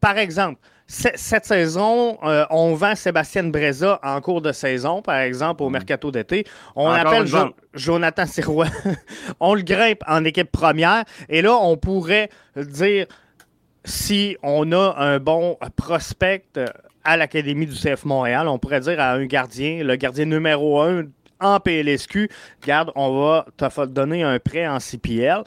par exemple, cette saison, euh, on vend Sébastien Breza en cours de saison, par exemple, au mm. mercato d'été. On appelle Jonathan Sirois. on le grimpe en équipe première. Et là, on pourrait dire si on a un bon prospect à l'Académie du CF Montréal, on pourrait dire à un gardien, le gardien numéro un en PLSQ, garde, on va te donner un prêt en CPL.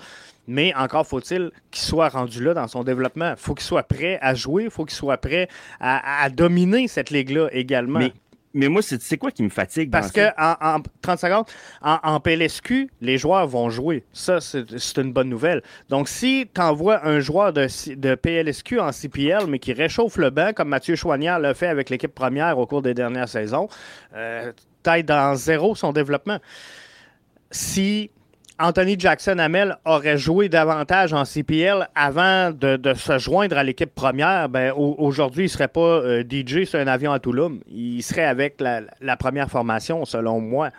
Mais encore faut-il qu'il soit rendu là dans son développement. Il faut qu'il soit prêt à jouer, il faut qu'il soit prêt à, dominer cette ligue-là également. Mais, moi, c'est quoi qui me fatigue? Parce que, en, 30 secondes, en, PLSQ, les joueurs vont jouer. Ça, c'est une bonne nouvelle. Donc, si tu envoies un joueur de, de, PLSQ en CPL, mais qui réchauffe le banc, comme Mathieu Chouanière l'a fait avec l'équipe première au cours des dernières saisons, euh, tu dans zéro son développement. Si Anthony Jackson Hamel aurait joué davantage en CPL avant de, se joindre à l'équipe première, ben, aujourd'hui, il ne serait pas euh, DJ sur un avion à Toulouse. Il serait avec la, première formation, selon moi.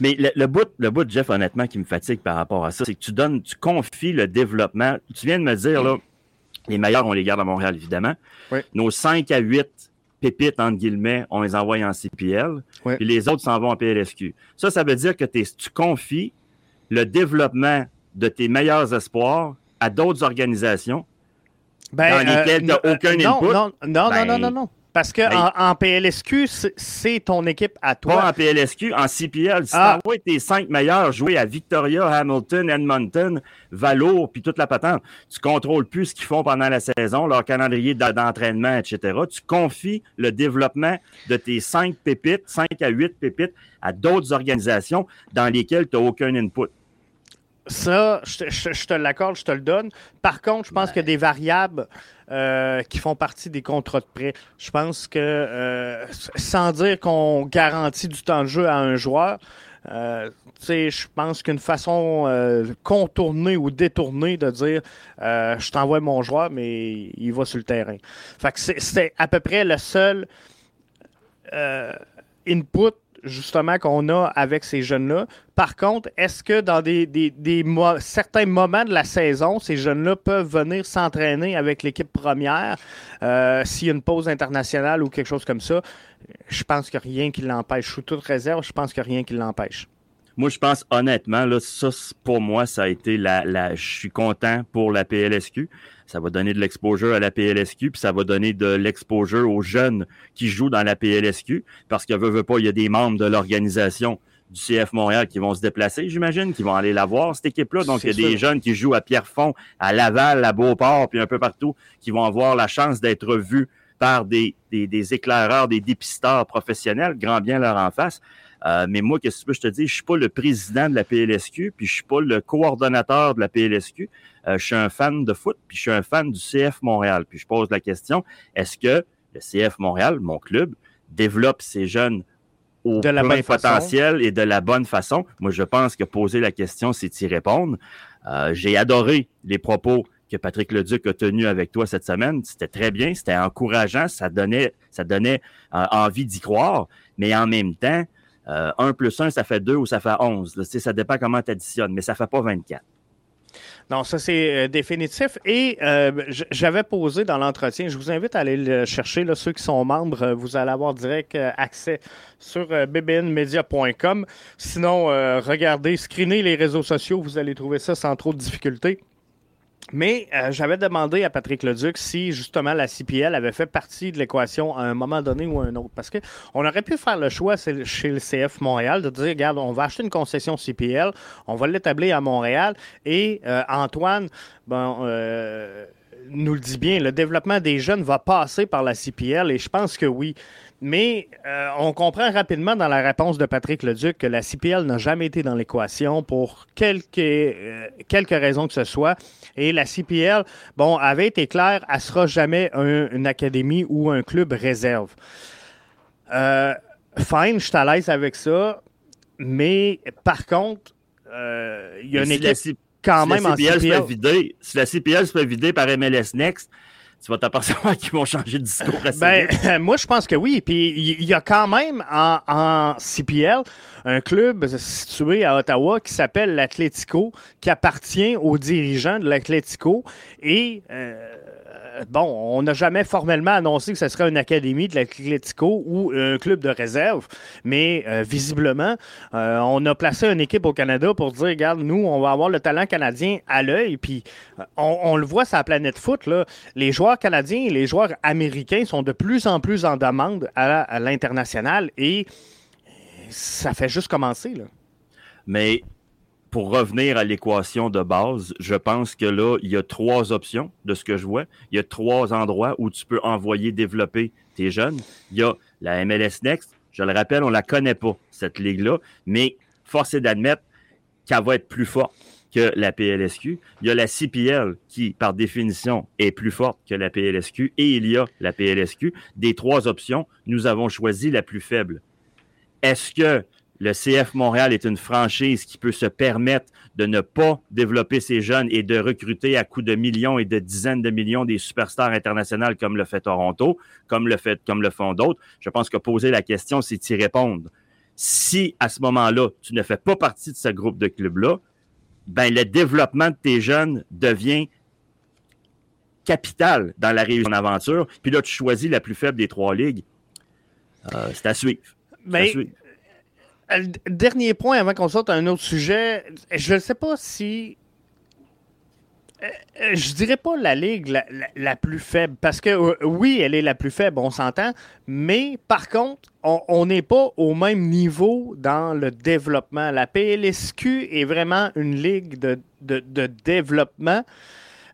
Mais le, bout, le bout de Jeff, honnêtement, qui me fatigue par rapport à ça, c'est que tu donnes, tu confies le développement. Tu viens de me dire, là, les meilleurs, on les garde à Montréal, évidemment. Nos 5 à 8 pépites, entre guillemets, on les envoie en CPL. Puis les autres s'en vont en PLSQ. Ça, ça veut dire que tu confies le développement de tes meilleurs espoirs à d'autres organisations ben, dans lesquelles tu n'as euh, aucun non, input. Non, non, non, non, non, non. Parce que ben, en, PLSQ, c'est ton équipe à toi. Pas en PLSQ, en CPL. Si ah. tu tes cinq meilleurs jouer à Victoria, Hamilton, Edmonton, Valour, puis toute la patente, tu contrôles plus ce qu'ils font pendant la saison, leur calendrier d'entraînement, etc. Tu confies le développement de tes cinq pépites, cinq à huit pépites, à d'autres organisations dans lesquelles tu n'as aucun input. Ça, je, te l'accorde, je te le donne. Par contre, je pense a des variables euh, qui font partie des contrats de prêt. Je pense que, euh, sans dire qu'on garantit du temps de jeu à un joueur, euh, je pense qu'une façon contournée ou détournée de dire je t'envoie mon joueur, mais il va sur le terrain. Fait que c'est à peu près le seul input justement qu'on a avec ces jeunes-là. Par contre, est-ce que dans certains moments de la saison, ces jeunes-là peuvent venir s'entraîner avec l'équipe première euh, s'il y a une pause internationale ou quelque chose comme ça? Je pense a rien qui l'empêche. Sous toute réserve, je pense a rien qui l'empêche. Moi, je pense honnêtement, là, ça, pour moi, ça a été la, la. Je suis content pour la PLSQ ça va donner de l'exposure à la PLSQ, puis ça va donner de l'exposure aux jeunes qui jouent dans la PLSQ, parce que veut, veut pas, il y a des membres de l'organisation du CF Montréal qui vont se déplacer, j'imagine, qui vont aller la voir, cette équipe-là. Donc, il y a des jeunes qui jouent à Pierrefonds, à Laval, à Beauport, puis un peu partout, qui vont avoir la chance d'être vus par des, des, des, éclaireurs, des dépisteurs professionnels, grand bien leur en face. Euh, mais moi, qu'est-ce que je te dis? Je suis pas le président de la PLSQ, puis je suis pas le coordonnateur de la PLSQ. Euh, je suis un fan de foot, puis je suis un fan du CF Montréal. Puis je pose la question, est-ce que le CF Montréal, mon club, développe ces jeunes au de plein potentiel et de la bonne façon? Moi, je pense que poser la question, c'est y répondre. Euh, j'ai adoré les propos que Patrick Leduc a tenus avec toi cette semaine. C'était très bien, c'était encourageant, ça donnait, ça donnait euh, envie d'y croire, mais en même temps, 1 plus 1, ça fait 2 ou ça fait 11. ça dépend comment tu additionnes, mais ça ne fait pas 24. Non, ça c'est euh, définitif. Et euh, j'avais posé dans l'entretien, je vous invite à aller le chercher, là, ceux qui sont membres, euh, vous allez avoir direct accès sur bbnmedia.com. Sinon, regardez, screenez les réseaux sociaux, vous allez trouver ça sans trop de difficultés. Mais euh, j'avais demandé à Patrick Leduc si justement la CPL avait fait partie de l'équation à un moment donné ou à un autre. Parce qu'on aurait pu faire le choix chez le CF Montréal de dire regarde, on va acheter une concession CPL, on va l'établir à Montréal et euh, Antoine, bon, euh, nous le dit bien, le développement des jeunes va passer par la CPL et je pense que oui. Mais euh, on comprend rapidement dans la réponse de Patrick Leduc que la CPL n'a jamais été dans l'équation pour quelques, euh, raisons que ce soit. Et la CPL, bon, avait été claire, elle ne sera jamais une académie ou un club réserve. Euh, fine, je suis à l'aise avec ça. Mais par contre, il y a une équipe quand même en CPL. si la CPL se fait vider par MLS Next, tu vas t'apercevoir qu'ils vont changer de discours assez ben, Moi, je pense que oui. Puis il y, a quand même en, CPL un club situé à Ottawa qui s'appelle l'Atlético, qui appartient aux dirigeants de l'Atlético. Et euh, bon, on n'a jamais formellement annoncé que ce serait une académie de l'Atlético ou un club de réserve, mais euh, visiblement, euh, on a placé une équipe au Canada pour dire, regarde, nous, on va avoir le talent canadien à l'œil, puis on, le voit sur la planète foot, les joueurs canadiens et les joueurs américains sont de plus en plus en demande à l'international et ça fait juste commencer. Là. Mais pour revenir à l'équation de base, je pense que là, il y a trois options de ce que je vois. Il y a trois endroits où tu peux envoyer développer tes jeunes. Il y a la MLS Next. Je le rappelle, on ne la connaît pas, cette ligue-là, mais force est d'admettre qu'elle va être plus forte que la PLSQ. Il y a la CPL qui, par définition, est plus forte que la PLSQ et il y a la PLSQ. Des trois options, nous avons choisi la plus faible. Est-ce que le CF Montréal est une franchise qui peut se permettre de ne pas développer ses jeunes et de recruter à coups de millions et de dizaines de millions des superstars internationales comme le fait Toronto, comme le, fait, comme le font d'autres. Je pense que poser la question, c'est y répondre. Si à ce moment-là, tu ne fais pas partie de ce groupe de clubs-là, ben, le développement de tes jeunes devient capital dans la réussite aventure. Puis là, tu choisis la plus faible des trois ligues. Euh, c'est à suivre. Mais, euh, dernier point avant qu'on sorte à un autre sujet. Je ne sais pas si. Euh, euh, je dirais pas la ligue la, plus faible, parce que oui, elle est la plus faible, on s'entend, mais par contre, on n'est pas au même niveau dans le développement. La PLSQ est vraiment une ligue de, développement.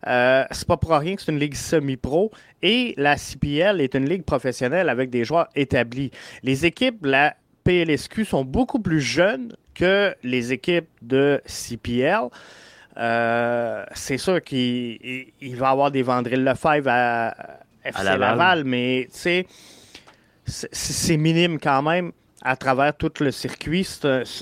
Euh, c'est pas pour rien que c'est une ligue semi-pro. Et la CPL est une ligue professionnelle avec des joueurs établis. Les équipes, la PLSQ sont beaucoup plus jeunes que les équipes de CPL. Euh, c'est sûr qu'il va y avoir des Vandril Lefebvre à FC Laval. mais c'est minime quand même à travers tout le circuit.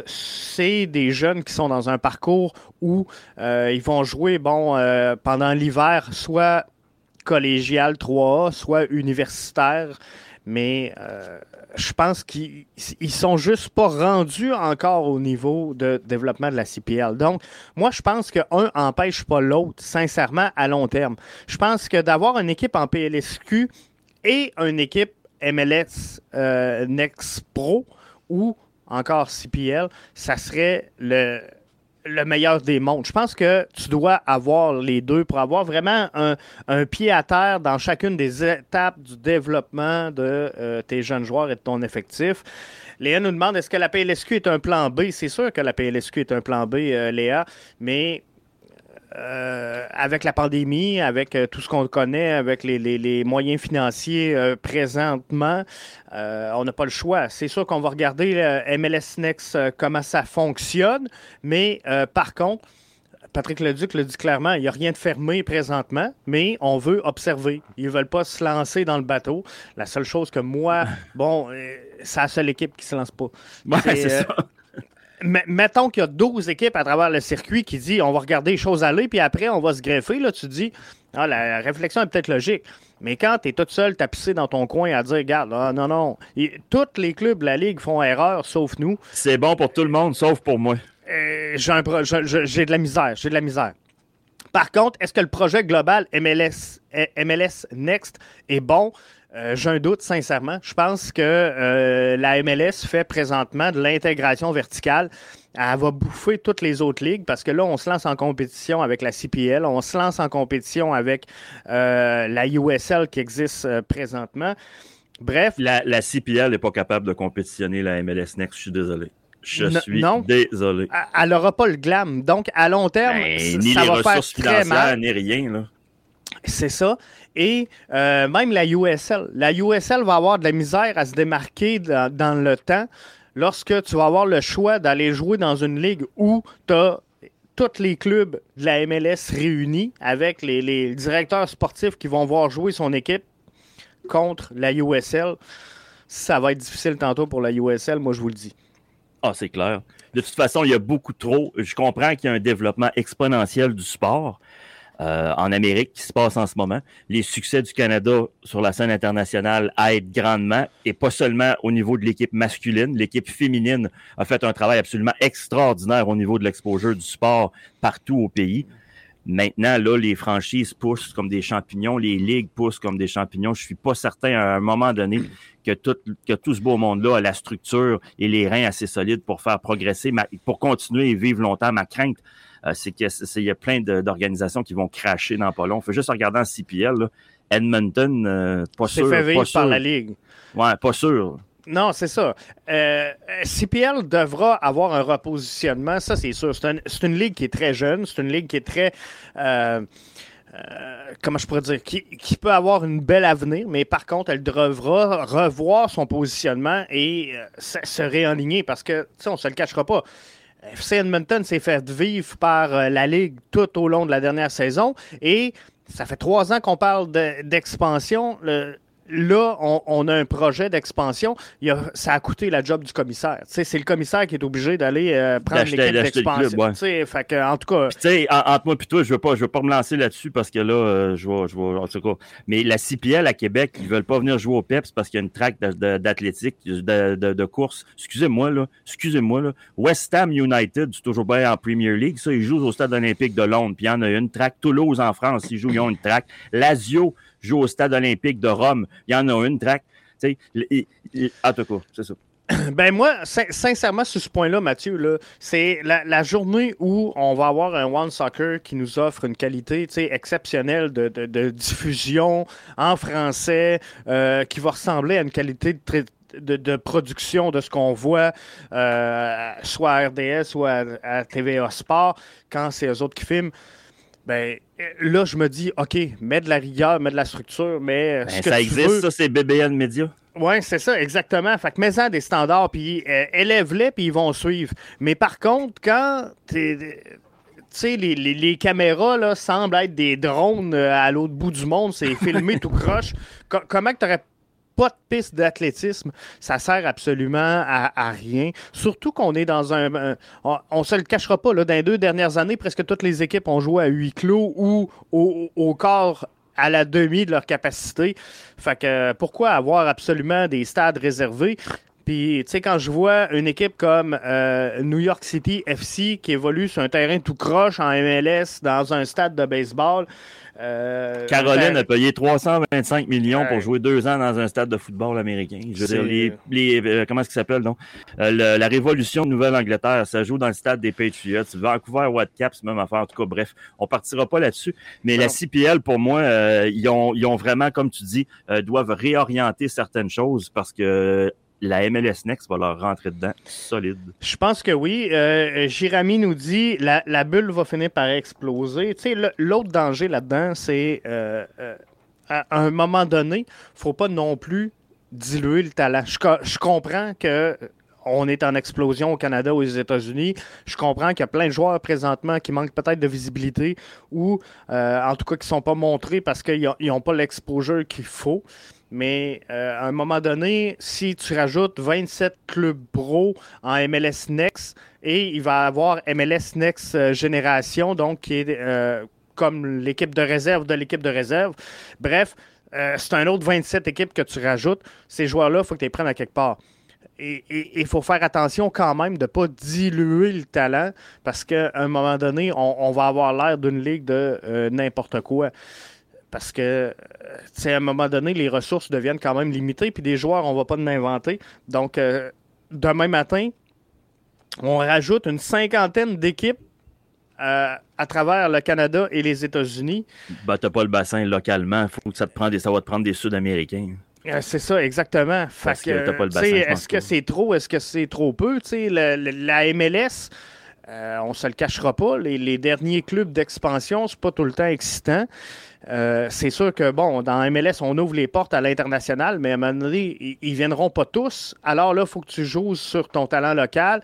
C'est des jeunes qui sont dans un parcours où euh, ils vont jouer bon, euh, pendant l'hiver, soit collégial 3A, soit universitaire. Mais je pense qu'ils sont juste pas rendus encore au niveau de développement de la CPL. Donc, moi, je pense qu'un empêche pas l'autre, sincèrement, à long terme. Je pense que d'avoir une équipe en PLSQ et une équipe MLS euh, Next Pro ou encore CPL, ça serait le, le meilleur des mondes. Je pense que tu dois avoir les deux pour avoir vraiment un, pied à terre dans chacune des étapes du développement de euh, tes jeunes joueurs et de ton effectif. Léa nous demande est-ce que la PLSQ est un plan B? C'est sûr que la PLSQ est un plan B, euh, Léa, mais euh, avec la pandémie, avec euh, tout ce qu'on connaît, avec les, moyens financiers euh, présentement, on n'a pas le choix. C'est sûr qu'on va regarder MLS Next, comment ça fonctionne, mais par contre, Patrick Leduc le dit clairement, il n'y a rien de fermé présentement, mais on veut observer. Ils ne veulent pas se lancer dans le bateau. La seule chose que moi, bon, c'est la seule équipe qui ne se lance pas. c'est ça mettons qu'il y a 12 équipes à travers le circuit qui disent on va regarder les choses aller, puis après on va se greffer. Là, tu dis ah, la réflexion est peut-être logique. Mais quand tu es tout seul tapissé dans ton coin à dire regarde, ah, non, non, tous les clubs de la Ligue font erreur sauf nous. C'est bon pour tout le monde sauf pour moi. Euh, j'ai de la misère. J'ai de la misère. Par contre, est-ce que le projet global MLS, MLS Next est bon? Euh, j'ai un doute, sincèrement. Je pense que euh, la MLS fait présentement de l'intégration verticale. Elle va bouffer toutes les autres ligues parce que là, on se lance en compétition avec la CPL, on se lance en compétition avec euh, la USL qui existe présentement. Bref. La, la CPL n'est pas capable de compétitionner la MLS Next, je suis désolé. Je suis non, désolé. Elle n'aura pas le glam. Donc, à long terme, ben, ça, ni les ressources financières, ni rien. Là. C'est ça. Et euh, même la USL. La USL va avoir de la misère à se démarquer dans, le temps lorsque tu vas avoir le choix d'aller jouer dans une ligue où tu as tous les clubs de la MLS réunis avec les, directeurs sportifs qui vont voir jouer son équipe contre la USL. Ça va être difficile tantôt pour la USL, moi je vous le dis. Ah, c'est clair. De toute façon, il y a beaucoup trop. Je comprends qu'il y a un développement exponentiel du sport, euh, en Amérique qui se passe en ce moment. Les succès du Canada sur la scène internationale aident grandement et pas seulement au niveau de l'équipe masculine. L'équipe féminine a fait un travail absolument extraordinaire au niveau de l'exposure du sport partout au pays. Maintenant, là, les franchises poussent comme des champignons, les ligues poussent comme des champignons. Je suis pas certain à un moment donné que tout, que tout ce beau monde-là a la structure et les reins assez solides pour faire progresser, pour continuer et vivre longtemps. Ma crainte, c'est qu'il y a plein d'organisations qui vont cracher dans pas long. On fait juste regarder en CPL, là. Edmonton, euh, pas sûr. C'est fait pas par la Ligue. Ouais, pas sûr. Non, c'est ça. Euh, CPL devra avoir un repositionnement, ça c'est sûr. C'est une ligue qui est très jeune, c'est une ligue qui est très... Euh, euh, comment je pourrais dire, qui, peut avoir une belle avenir, mais par contre, elle devra revoir son positionnement et se réaligner parce que, tu sais, on se le cachera pas. FC Edmonton s'est fait vivre par la Ligue tout au long de la dernière saison. Et ça fait trois ans qu'on parle d'expansion là, on, a un projet d'expansion. Ça a coûté la job du commissaire. C'est le commissaire qui est obligé d'aller euh, prendre l'équipe d'expansion. en tout cas. entre moi et toi, je ne veux, pas, veux pas me lancer là-dessus parce que là, euh, je vois, je vois, en tout cas. Mais la CPL à Québec, ils ne veulent pas venir jouer au PEPS parce qu'il y a une track d'athlétique, de, course. Excusez-moi, là. Excusez-moi, là. West Ham United, c'est toujours bien en Premier League. Ça, ils jouent au Stade olympique de Londres. Puis il y en a une track. Toulouse en France, ils jouent, ils ont une track. Lazio, joue au stade olympique de Rome. Il y en a une track. En tout cas, c'est ça. Ben moi, sincèrement, sur ce point-là, Mathieu, c'est la, journée où on va avoir un One Soccer qui nous offre une qualité exceptionnelle de, diffusion en français, euh, qui va ressembler à une qualité de, production de ce qu'on voit, euh, soit à RDS, soit à, à TVA Sport, quand c'est eux autres qui filment ben là, je me dis, OK, mets de la rigueur, mets de la structure, mais. Ben, ça existe, ça, c'est BBN Media. Oui, c'est ça, exactement. Fait que mets-en des standards, puis euh, élève-les, puis ils vont suivre. Mais par contre, quand tu sais, les, les, caméras là, semblent être des drones euh, à l'autre bout du monde, c'est filmé tout croche. comment tu aurais pas de piste d'athlétisme, ça sert absolument à, rien. Surtout qu'on est dans un. on, ne se le cachera pas, là, dans les deux dernières années, presque toutes les équipes ont joué à huis clos ou au, à la demi de leur capacité. Fait que pourquoi avoir absolument des stades réservés? Puis, tu sais, quand je vois une équipe comme euh, New York City FC qui évolue sur un terrain tout croche en MLS dans un stade de baseball, euh, Caroline ben, a payé 325 millions pour jouer deux ans dans un stade de football américain. Je veux dire, les, euh, comment est-ce qu'il s'appelle, donc? Euh, la Révolution de Nouvelle-Angleterre, ça joue dans le stade des Patriots. Vancouver, Whitecaps, même affaire. En tout cas, bref, on partira pas là-dessus. Mais la CPL, pour moi, ils, ont, ils ont vraiment, comme tu dis, doivent réorienter certaines choses parce que la MLS Next va leur rentrer dedans solide. Je pense que oui. Euh, Jirami nous dit la, la bulle va finir par exploser. Tu l'autre danger là-dedans, c'est euh, euh, à un moment donné, faut pas non plus diluer le talent. Je, comprends que on est en explosion au Canada aux États-Unis. Je comprends qu'il y a plein de joueurs présentement qui manquent peut-être de visibilité ou en tout cas qui ne sont pas montrés parce qu'ils n'ont pas l'exposure qu'il faut. Mais euh, à un moment donné, si tu rajoutes 27 clubs pro en MLS Next, et il va avoir MLS Next euh, Génération, donc qui est euh, comme l'équipe de réserve de l'équipe de réserve. Bref, c'est un autre 27 équipes que tu rajoutes. Ces joueurs-là, il faut que tu les prennes à quelque part. Et il faut faire attention quand même de ne pas diluer le talent parce qu'à un moment donné, on, on va avoir l'air d'une ligue de n'importe quoi parce que, à un moment donné, les ressources deviennent quand même limitées, puis des joueurs, on ne va pas d'inventer. Donc, euh, demain matin, on rajoute une cinquantaine d'équipes euh, à travers le Canada et les États-Unis. Ben, tu n'as pas le bassin localement. Faut que ça, te prenne des, ça va te prendre des Sud-Américains. Euh, c'est ça, exactement. Est-ce que c'est trop, est-ce que c'est trop peu? la MLS, on ne se le cachera pas, les, les derniers clubs d'expansion, c'est pas tout le temps excitant. Euh, c'est sûr que, bon, dans MLS, on ouvre les portes à l'international, mais à un moment donné, ils ne viendront pas tous. Alors là, il faut que tu joues sur ton talent local.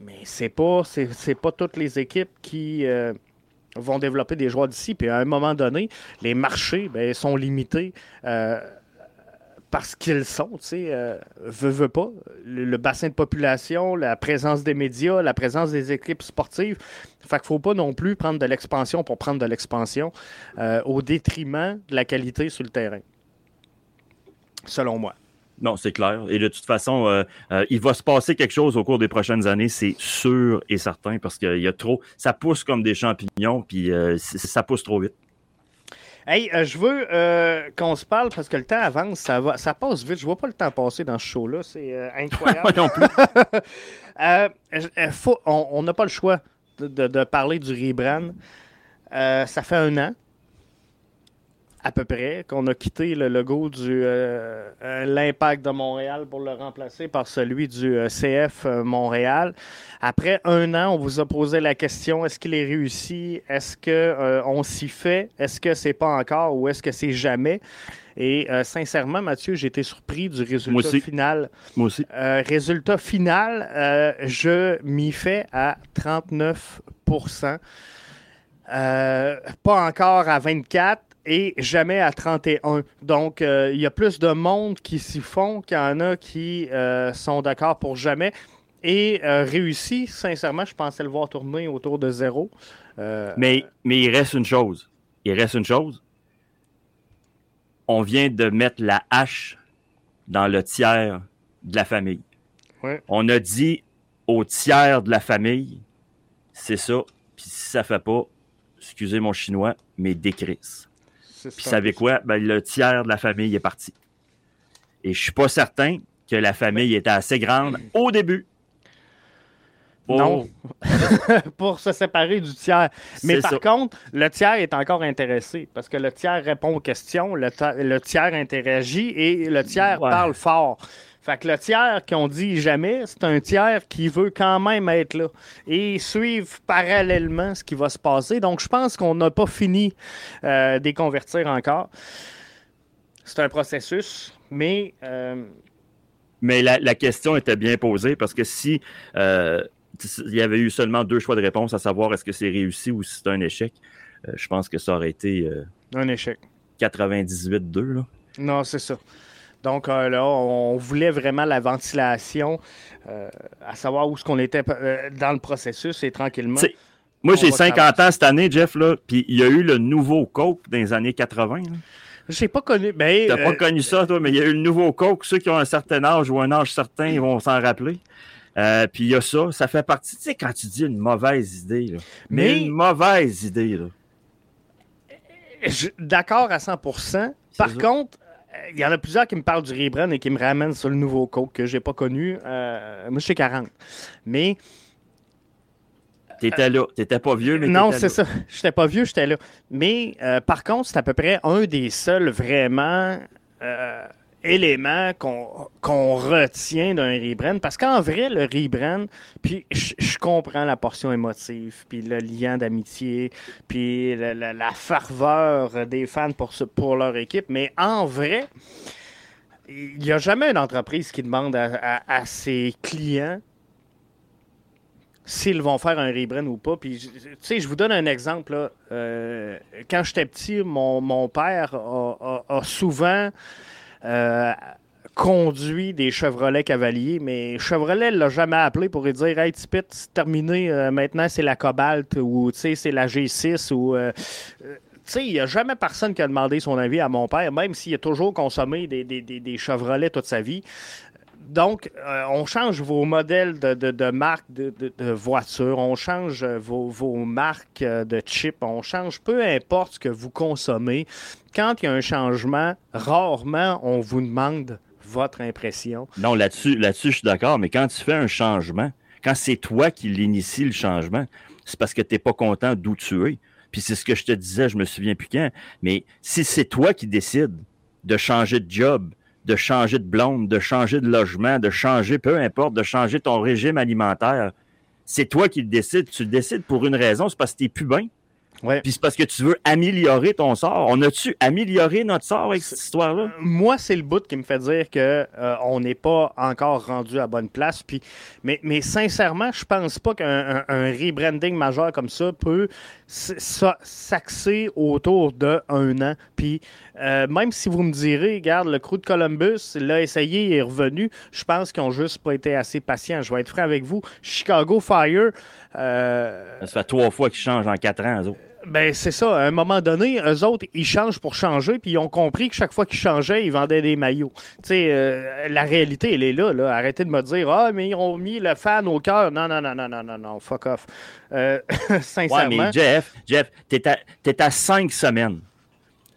Mais c'est pas, c'est, pas toutes les équipes qui euh, vont développer des joueurs d'ici. Puis à un moment donné, les marchés ben, sont limités. Euh, parce qu'ils sont, tu sais, euh, veut, pas. Le, bassin de population, la présence des médias, la présence des équipes sportives. Fait qu'il faut pas non plus prendre de l'expansion pour prendre de l'expansion euh, au détriment de la qualité sur le terrain. Selon moi. Non, c'est clair. Et de toute façon, euh, il va se passer quelque chose au cours des prochaines années, c'est sûr et certain, parce qu'il y a trop. Ça pousse comme des champignons, puis ça pousse trop vite. Hey, euh, je veux euh, qu'on se parle parce que le temps avance, ça, va, ça passe vite. Je vois pas le temps passer dans ce show-là. C'est euh, incroyable. Moi non plus. Faut- on n'a pas le choix de, de- de parler du rebrand. Ça fait un an, à peu près, qu'on a quitté le logo du euh, euh, l'Impact de Montréal pour le remplacer par celui du euh, CF euh, Montréal. Après un an, on vous a posé la question est-ce qu'il est réussi? Est-ce que euh, on s'y fait? Est-ce que c'est pas encore ou est-ce que c'est jamais? Et sincèrement, Mathieu, j'ai été surpris du résultat Moi aussi. final. Moi aussi. Résultat final, je m'y fais à 39% Euh, Pas encore à 24 et jamais à 31. Donc, euh, il y a plus de monde qui s'y font qu'il y en a qui euh, sont d'accord pour jamais. Et euh, réussi, sincèrement, je pensais le voir tourner autour de zéro. Mais, mais il reste une chose. Il reste une chose. On vient de mettre la hache dans le tiers de la famille. Ouais. On a dit au tiers de la famille, c'est ça. Puis si ça fait pas, excusez mon chinois, mais décrisse. Puis savez quoi? Ben, le tiers de la famille est parti. Et je suis pas certain que la famille était assez grande au début. pour- Non. pour se séparer du tiers. Mais par ça. contre, le tiers est encore intéressé parce que le tiers répond aux questions, le, tiers interagit et le tiers Ouais. parle fort. Fait que le tiers qu'on dit jamais, c'est un tiers qui veut quand même être là et suivre parallèlement ce qui va se passer. Donc, je pense qu'on n'a pas fini euh, des convertir encore. C'est un processus, mais euh, Mais la, la question était bien posée parce que si euh, il y avait eu seulement deux choix de réponse, à savoir est-ce que c'est réussi ou si c'est un échec, je pense que ça aurait été un échec. 98-2. là. Non, c'est ça. Donc euh, là, on voulait vraiment la ventilation, euh, à savoir où est-ce qu'on était euh, dans le processus et tranquillement. Moi, j'ai va 50 ans cette année, Jeff, là, puis il y a eu le nouveau Coke dans les années 80. là. J'ai pas connu. Ben, T'as pas connu ça, toi, mais il y a eu le nouveau Coke. Ceux qui ont un certain âge ou un âge certain, ils vont s'en rappeler. Euh, puis il y a ça, ça fait partie, tu sais, quand tu dis une mauvaise idée, là, mais, Mais- une mauvaise idée, D'accord à 100% Par ça. contre, il y en a plusieurs qui me parlent du rebrand et qui me ramènent sur le nouveau Coke que j'ai pas connu. Euh, moi, je suis 40. Mais T'étais là, t'étais pas vieux, mais non, c'est ça. J'étais pas vieux, j'étais là. Mais euh, par contre, c'est à peu près un des seuls vraiment euh, éléments qu'on retient d'un rebrand. Parce qu'en vrai, le rebrand, puis je comprends la portion émotive, puis le lien d'amitié, puis la, la- ferveur des fans pour, leur équipe. Mais en vrai, il n'y a jamais une entreprise qui demande à, ses clients s'ils vont faire un rebrand ou pas. Puis, tu sais, je vous donne un exemple. Euh, quand j'étais petit, mon, père a, souvent conduit des Chevrolet Cavaliers, mais Chevrolet l'a jamais appelé pour lui dire Hey, Tipit, c'est terminé, euh, maintenant c'est la Cobalt ou c'est la G6 ou. euh, euh, il n'y a jamais personne qui a demandé son avis à mon père, même s'il a toujours consommé des, des, des, des Chevrolet toute sa vie. Donc, euh, on change vos modèles de, de, de marque de, de, de voiture, on change vos, vos marques euh, de chips, on change peu importe ce que vous consommez. Quand il y a un changement, rarement on vous demande votre impression. Non, là-dessus, là-dessus, je suis d'accord, mais quand tu fais un changement, quand c'est toi qui l'initie le changement, c'est parce que tu n'es pas content d'où tu es. Puis c'est ce que je te disais, je me souviens plus quand, mais si c'est toi qui décides de changer de job, de changer de blonde, de changer de logement, de changer, peu importe, de changer ton régime alimentaire, c'est toi qui le décides. Tu le décides pour une raison, c'est parce que tu plus bien. Ouais. Puis c'est parce que tu veux améliorer ton sort. On a-tu amélioré notre sort avec cette histoire-là? Moi, c'est le bout qui me fait dire que euh, on n'est pas encore rendu à bonne place. Puis, mais, mais sincèrement, je pense pas qu'un un- un rebranding majeur comme ça peut s'axer autour de un an. Puis euh, même si vous me direz, regarde, le crew de Columbus l'a essayé, il est revenu, je pense qu'ils ont juste pas été assez patients. Je vais être franc avec vous. Chicago Fire. euh, Ça fait trois fois qu'ils changent en quatre ans, eux. Ben, c'est ça. À un moment donné, eux autres, ils changent pour changer, puis ils ont compris que chaque fois qu'ils changeaient, ils vendaient des maillots. Tu sais, euh, la réalité, elle est là, là. Arrêtez de me dire, ah, mais ils ont mis le fan au cœur. Non, non, non, non, non, non, non, fuck off. Euh, sincèrement. Ouais, mais Jeff, Jeff, t'es à, t'es à cinq semaines.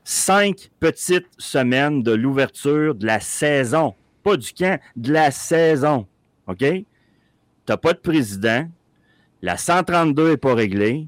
Cinq petites semaines de l'ouverture de la saison. Pas du camp, de la saison. OK? T'as pas de président. La 132 n'est pas réglée.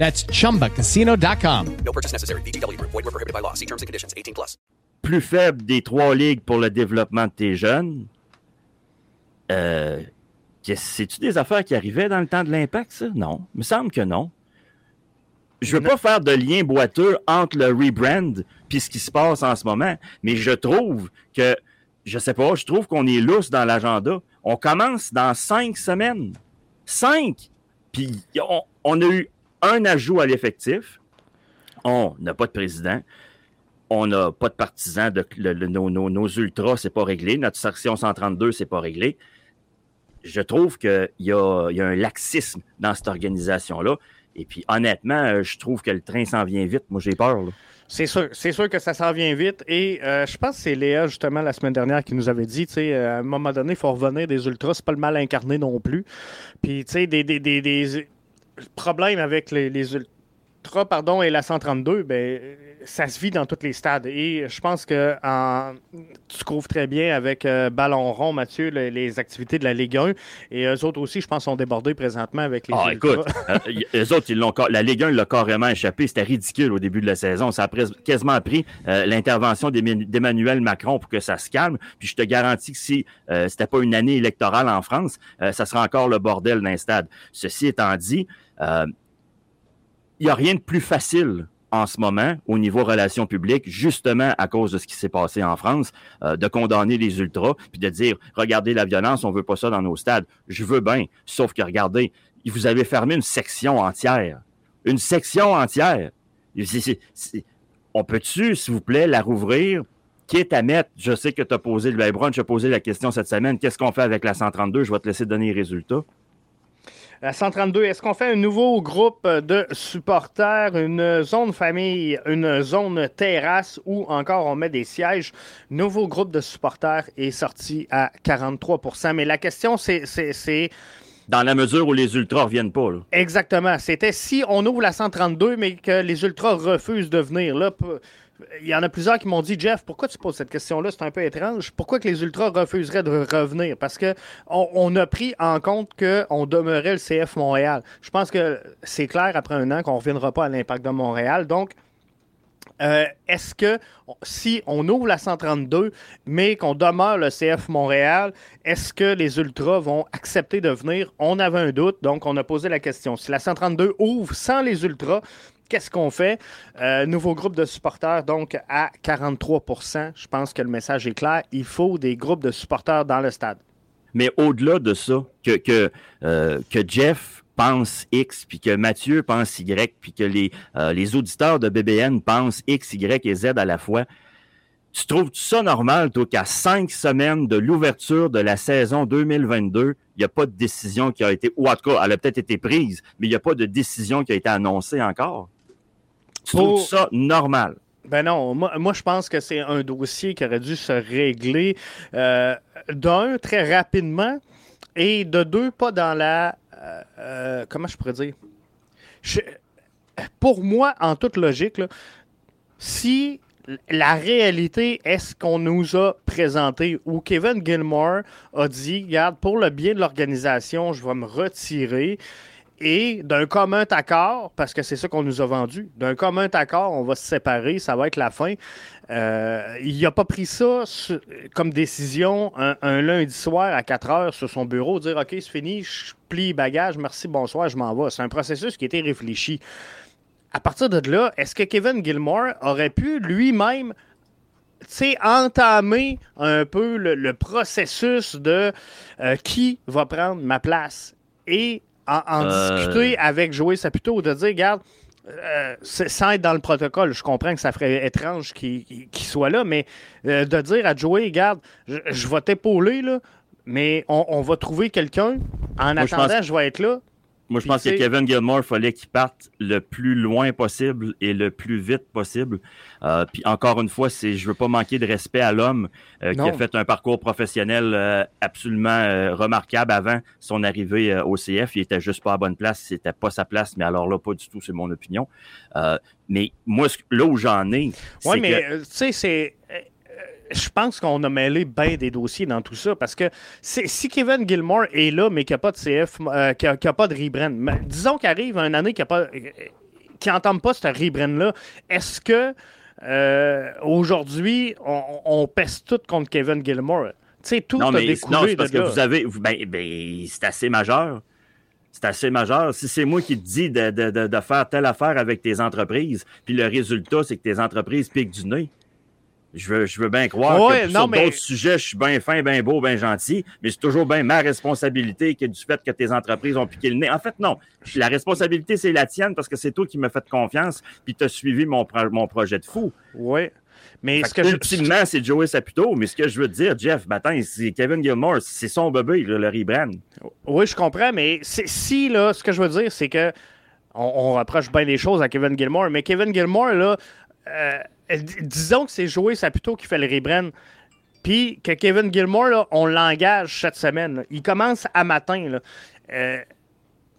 That's chumbacasino.com. No purchase necessary. VGW Group. Void were prohibited by law. See terms and conditions. 18 plus. plus faible des trois ligues pour le développement de tes jeunes. Euh, C'est-tu des affaires qui arrivaient dans le temps de l'impact, ça? Non. Il me semble que non. Je veux pas faire de lien boiteux entre le rebrand puis ce qui se passe en ce moment, mais je trouve que, je sais pas, je trouve qu'on est lousse dans l'agenda. On commence dans cinq semaines. Cinq! Puis on, on a eu un ajout à l'effectif. On n'a pas de président on n'a pas de partisans, nos, ultras, c'est pas réglé. Notre section 132, c'est pas réglé. Je trouve qu'il y y a un laxisme dans cette organisation-là. Et puis, honnêtement, euh, je trouve que le train s'en vient vite. Moi, j'ai peur. C'est sûr, que ça s'en vient vite. Et euh, je pense que c'est Léa, justement, la semaine dernière, qui nous avait dit, tu sais, euh, à un moment donné, il faut revenir des ultras, c'est pas le mal incarné non plus. Puis, tu sais, des problèmes avec les, les ultras, pardon, et la 132, ben, ça se vit dans tous les stades. Et je pense que en- tu couvres très bien avec euh, Ballon rond, Mathieu, les, les activités de la Ligue 1. Et eux autres aussi, je pense, sont débordés présentement avec les Ah, ultras. écoute, euh, eux autres, ils l'ont, la Ligue 1 l'a carrément échappé. C'était ridicule au début de la saison. Ça a pres- quasiment pris euh, l'intervention d'Emma- d'Emmanuel Macron pour que ça se calme. Puis je te garantis que si c'était pas une année électorale en France, ça sera encore le bordel d'un stade. Ceci étant dit, il n'y a rien de plus facile en ce moment au niveau relations publiques, justement à cause de ce qui s'est passé en France, euh, de condamner les ultras, puis de dire, regardez la violence, on veut pas ça dans nos stades. Je veux bien, sauf que regardez, vous avez fermé une section entière. Une section entière. On peut-tu, s'il vous plaît, la rouvrir? Quitte à mettre, je sais que tu as posé, le Lebron, tu as posé la question cette semaine, qu'est-ce qu'on fait avec la 132? Je vais te laisser donner les résultats. La 132, est-ce qu'on fait un nouveau groupe de supporters, une zone famille, une zone terrasse ou encore on met des sièges? Nouveau groupe de supporters est sorti à 43% Mais la question, c'est- Dans la mesure où les ultras reviennent pas, là. exactement. C'était si on ouvre la 132, mais que les ultras refusent de venir. Là, il y en a plusieurs qui m'ont dit, Jeff, pourquoi tu poses cette question-là? C'est un peu étrange. Pourquoi que les ultras refuseraient de revenir? Parce que on, on a pris en compte qu'on demeurait le CF Montréal. Je pense que c'est clair après un an qu'on ne reviendra pas à l'impact de Montréal. Donc, euh, est-ce que si on ouvre la 132, mais qu'on demeure le CF Montréal, est-ce que les Ultras vont accepter de venir? On avait un doute, donc on a posé la question. Si la 132 ouvre sans les Ultras, qu'est-ce qu'on fait? Euh, nouveau groupe de supporters, donc à 43% Je pense que le message est clair. Il faut des groupes de supporters dans le stade. Mais au-delà de ça, que, que, euh, que Jeff pense X, puis que Mathieu pense Y, puis que les, euh, les auditeurs de BBN pensent X, Y et Z à la fois, tu trouves ça normal, toi, qu'à cinq semaines de l'ouverture de la saison 2022, il n'y a pas de décision qui a été, ou en tout cas, elle a peut-être été prise, mais il n'y a pas de décision qui a été annoncée encore? Tu Pour- trouves ça normal? Ben non, moi, moi, je pense que c'est un dossier qui aurait dû se régler euh, d'un très rapidement et de deux pas dans la euh, euh, comment je pourrais dire? Je- pour moi en toute logique là, si la réalité est ce qu'on nous a présenté où Kevin Gilmore a dit regarde pour le bien de l'organisation je vais me retirer et d'un commun accord, parce que c'est ça qu'on nous a vendu, d'un commun accord, on va se séparer, ça va être la fin. Euh, il n'a pas pris ça comme décision un, un lundi soir à 4 heures sur son bureau, dire OK, c'est fini, je plie bagage, merci, bonsoir, je m'en vais. C'est un processus qui a été réfléchi. à partir de là, est-ce que Kevin Gilmore aurait pu lui-même entamer un peu le, processus de euh, qui va prendre ma place? Et en, Euh. discuter avec Joey Saputo, de dire, regarde, euh, sans être dans le protocole, je comprends que ça ferait étrange qu'il soit là, mais euh, de dire à Joey, regarde, je, je vais t'épauler, là, mais on, on va trouver quelqu'un. En Moi, je attendant, pense- je vais être là. Moi, je pense que Kevin Gilmore, il fallait qu'il parte le plus loin possible et le plus vite possible. Euh, puis encore une fois, c'est, je veux pas manquer de respect à l'homme euh, qui a fait un parcours professionnel euh, absolument euh, remarquable avant son arrivée euh, au CF. Il était juste pas à bonne place, c'était pas sa place, mais alors là, pas du tout, c'est mon opinion. Euh, mais moi, là où j'en ai, Oui, mais que- tu sais, c'est. Euh, euh, Je pense qu'on a mêlé bien des dossiers dans tout ça parce que si Kevin Gilmore est là, mais qu'il n'y a pas de CF, euh, qu'il n'y a, pas de rebrand, mais disons qu'arrive une année qui n'a qui n'entame pas ce rebrand-là, est-ce que euh, aujourd'hui, on, on pèse tout contre Kevin Gilmore? Tu sais, tout non, a mais non, c'est parce de que là. vous avez. Ben, ben, c'est assez majeur. C'est assez majeur. Si c'est moi qui te dis de- de faire telle affaire avec tes entreprises, puis le résultat, c'est que tes entreprises piquent du nez. Je veux, je veux bien croire Ouais, que non, sur mais- d'autres sujets, je suis bien fin, bien beau, bien gentil, mais c'est toujours bien ma responsabilité que du fait que tes entreprises ont piqué le nez. En fait, non. La responsabilité, c'est la tienne parce que c'est toi qui m'as fait confiance puis tu as suivi mon, pro- mon projet de fou. Oui. Mais Fait ce que que je- ultimement, c'est Joey Saputo, mais ce que je veux te dire, Jeff, ben, attends, c'est Kevin Gilmore, c'est son bébé, le, le rebrand. Oui, je comprends, mais si, là, ce que je veux dire, c'est que on, on rapproche bien les choses à Kevin Gilmore, mais Kevin Gilmore, là, euh, disons que c'est Joey Saputo qui fait le rebrand, puis que Kevin Gilmore, là, on l'engage cette semaine. là. Il commence à matin. Euh,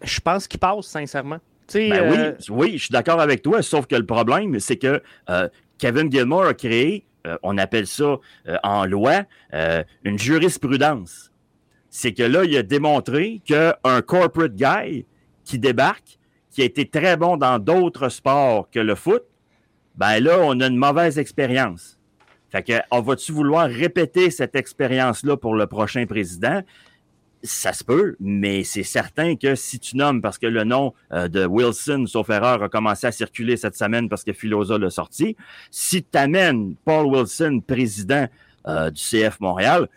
je pense qu'il passe, sincèrement. Ben euh, oui, oui, je suis d'accord avec toi, sauf que le problème, c'est que Kevin Gilmore a créé, on appelle ça en loi, une jurisprudence. C'est que là, il a démontré qu'un corporate guy qui débarque, qui a été très bon dans d'autres sports que le foot, ben là, on a une mauvaise expérience. Fait que, on va-tu vouloir répéter cette expérience-là pour le prochain président? Ça se peut, mais c'est certain que si tu nommes, parce que le nom euh, de Wilson, sauf erreur, a commencé à circuler cette semaine parce que Philosa l'a sorti, si tu amènes Paul Wilson, président euh, du CF Montréal,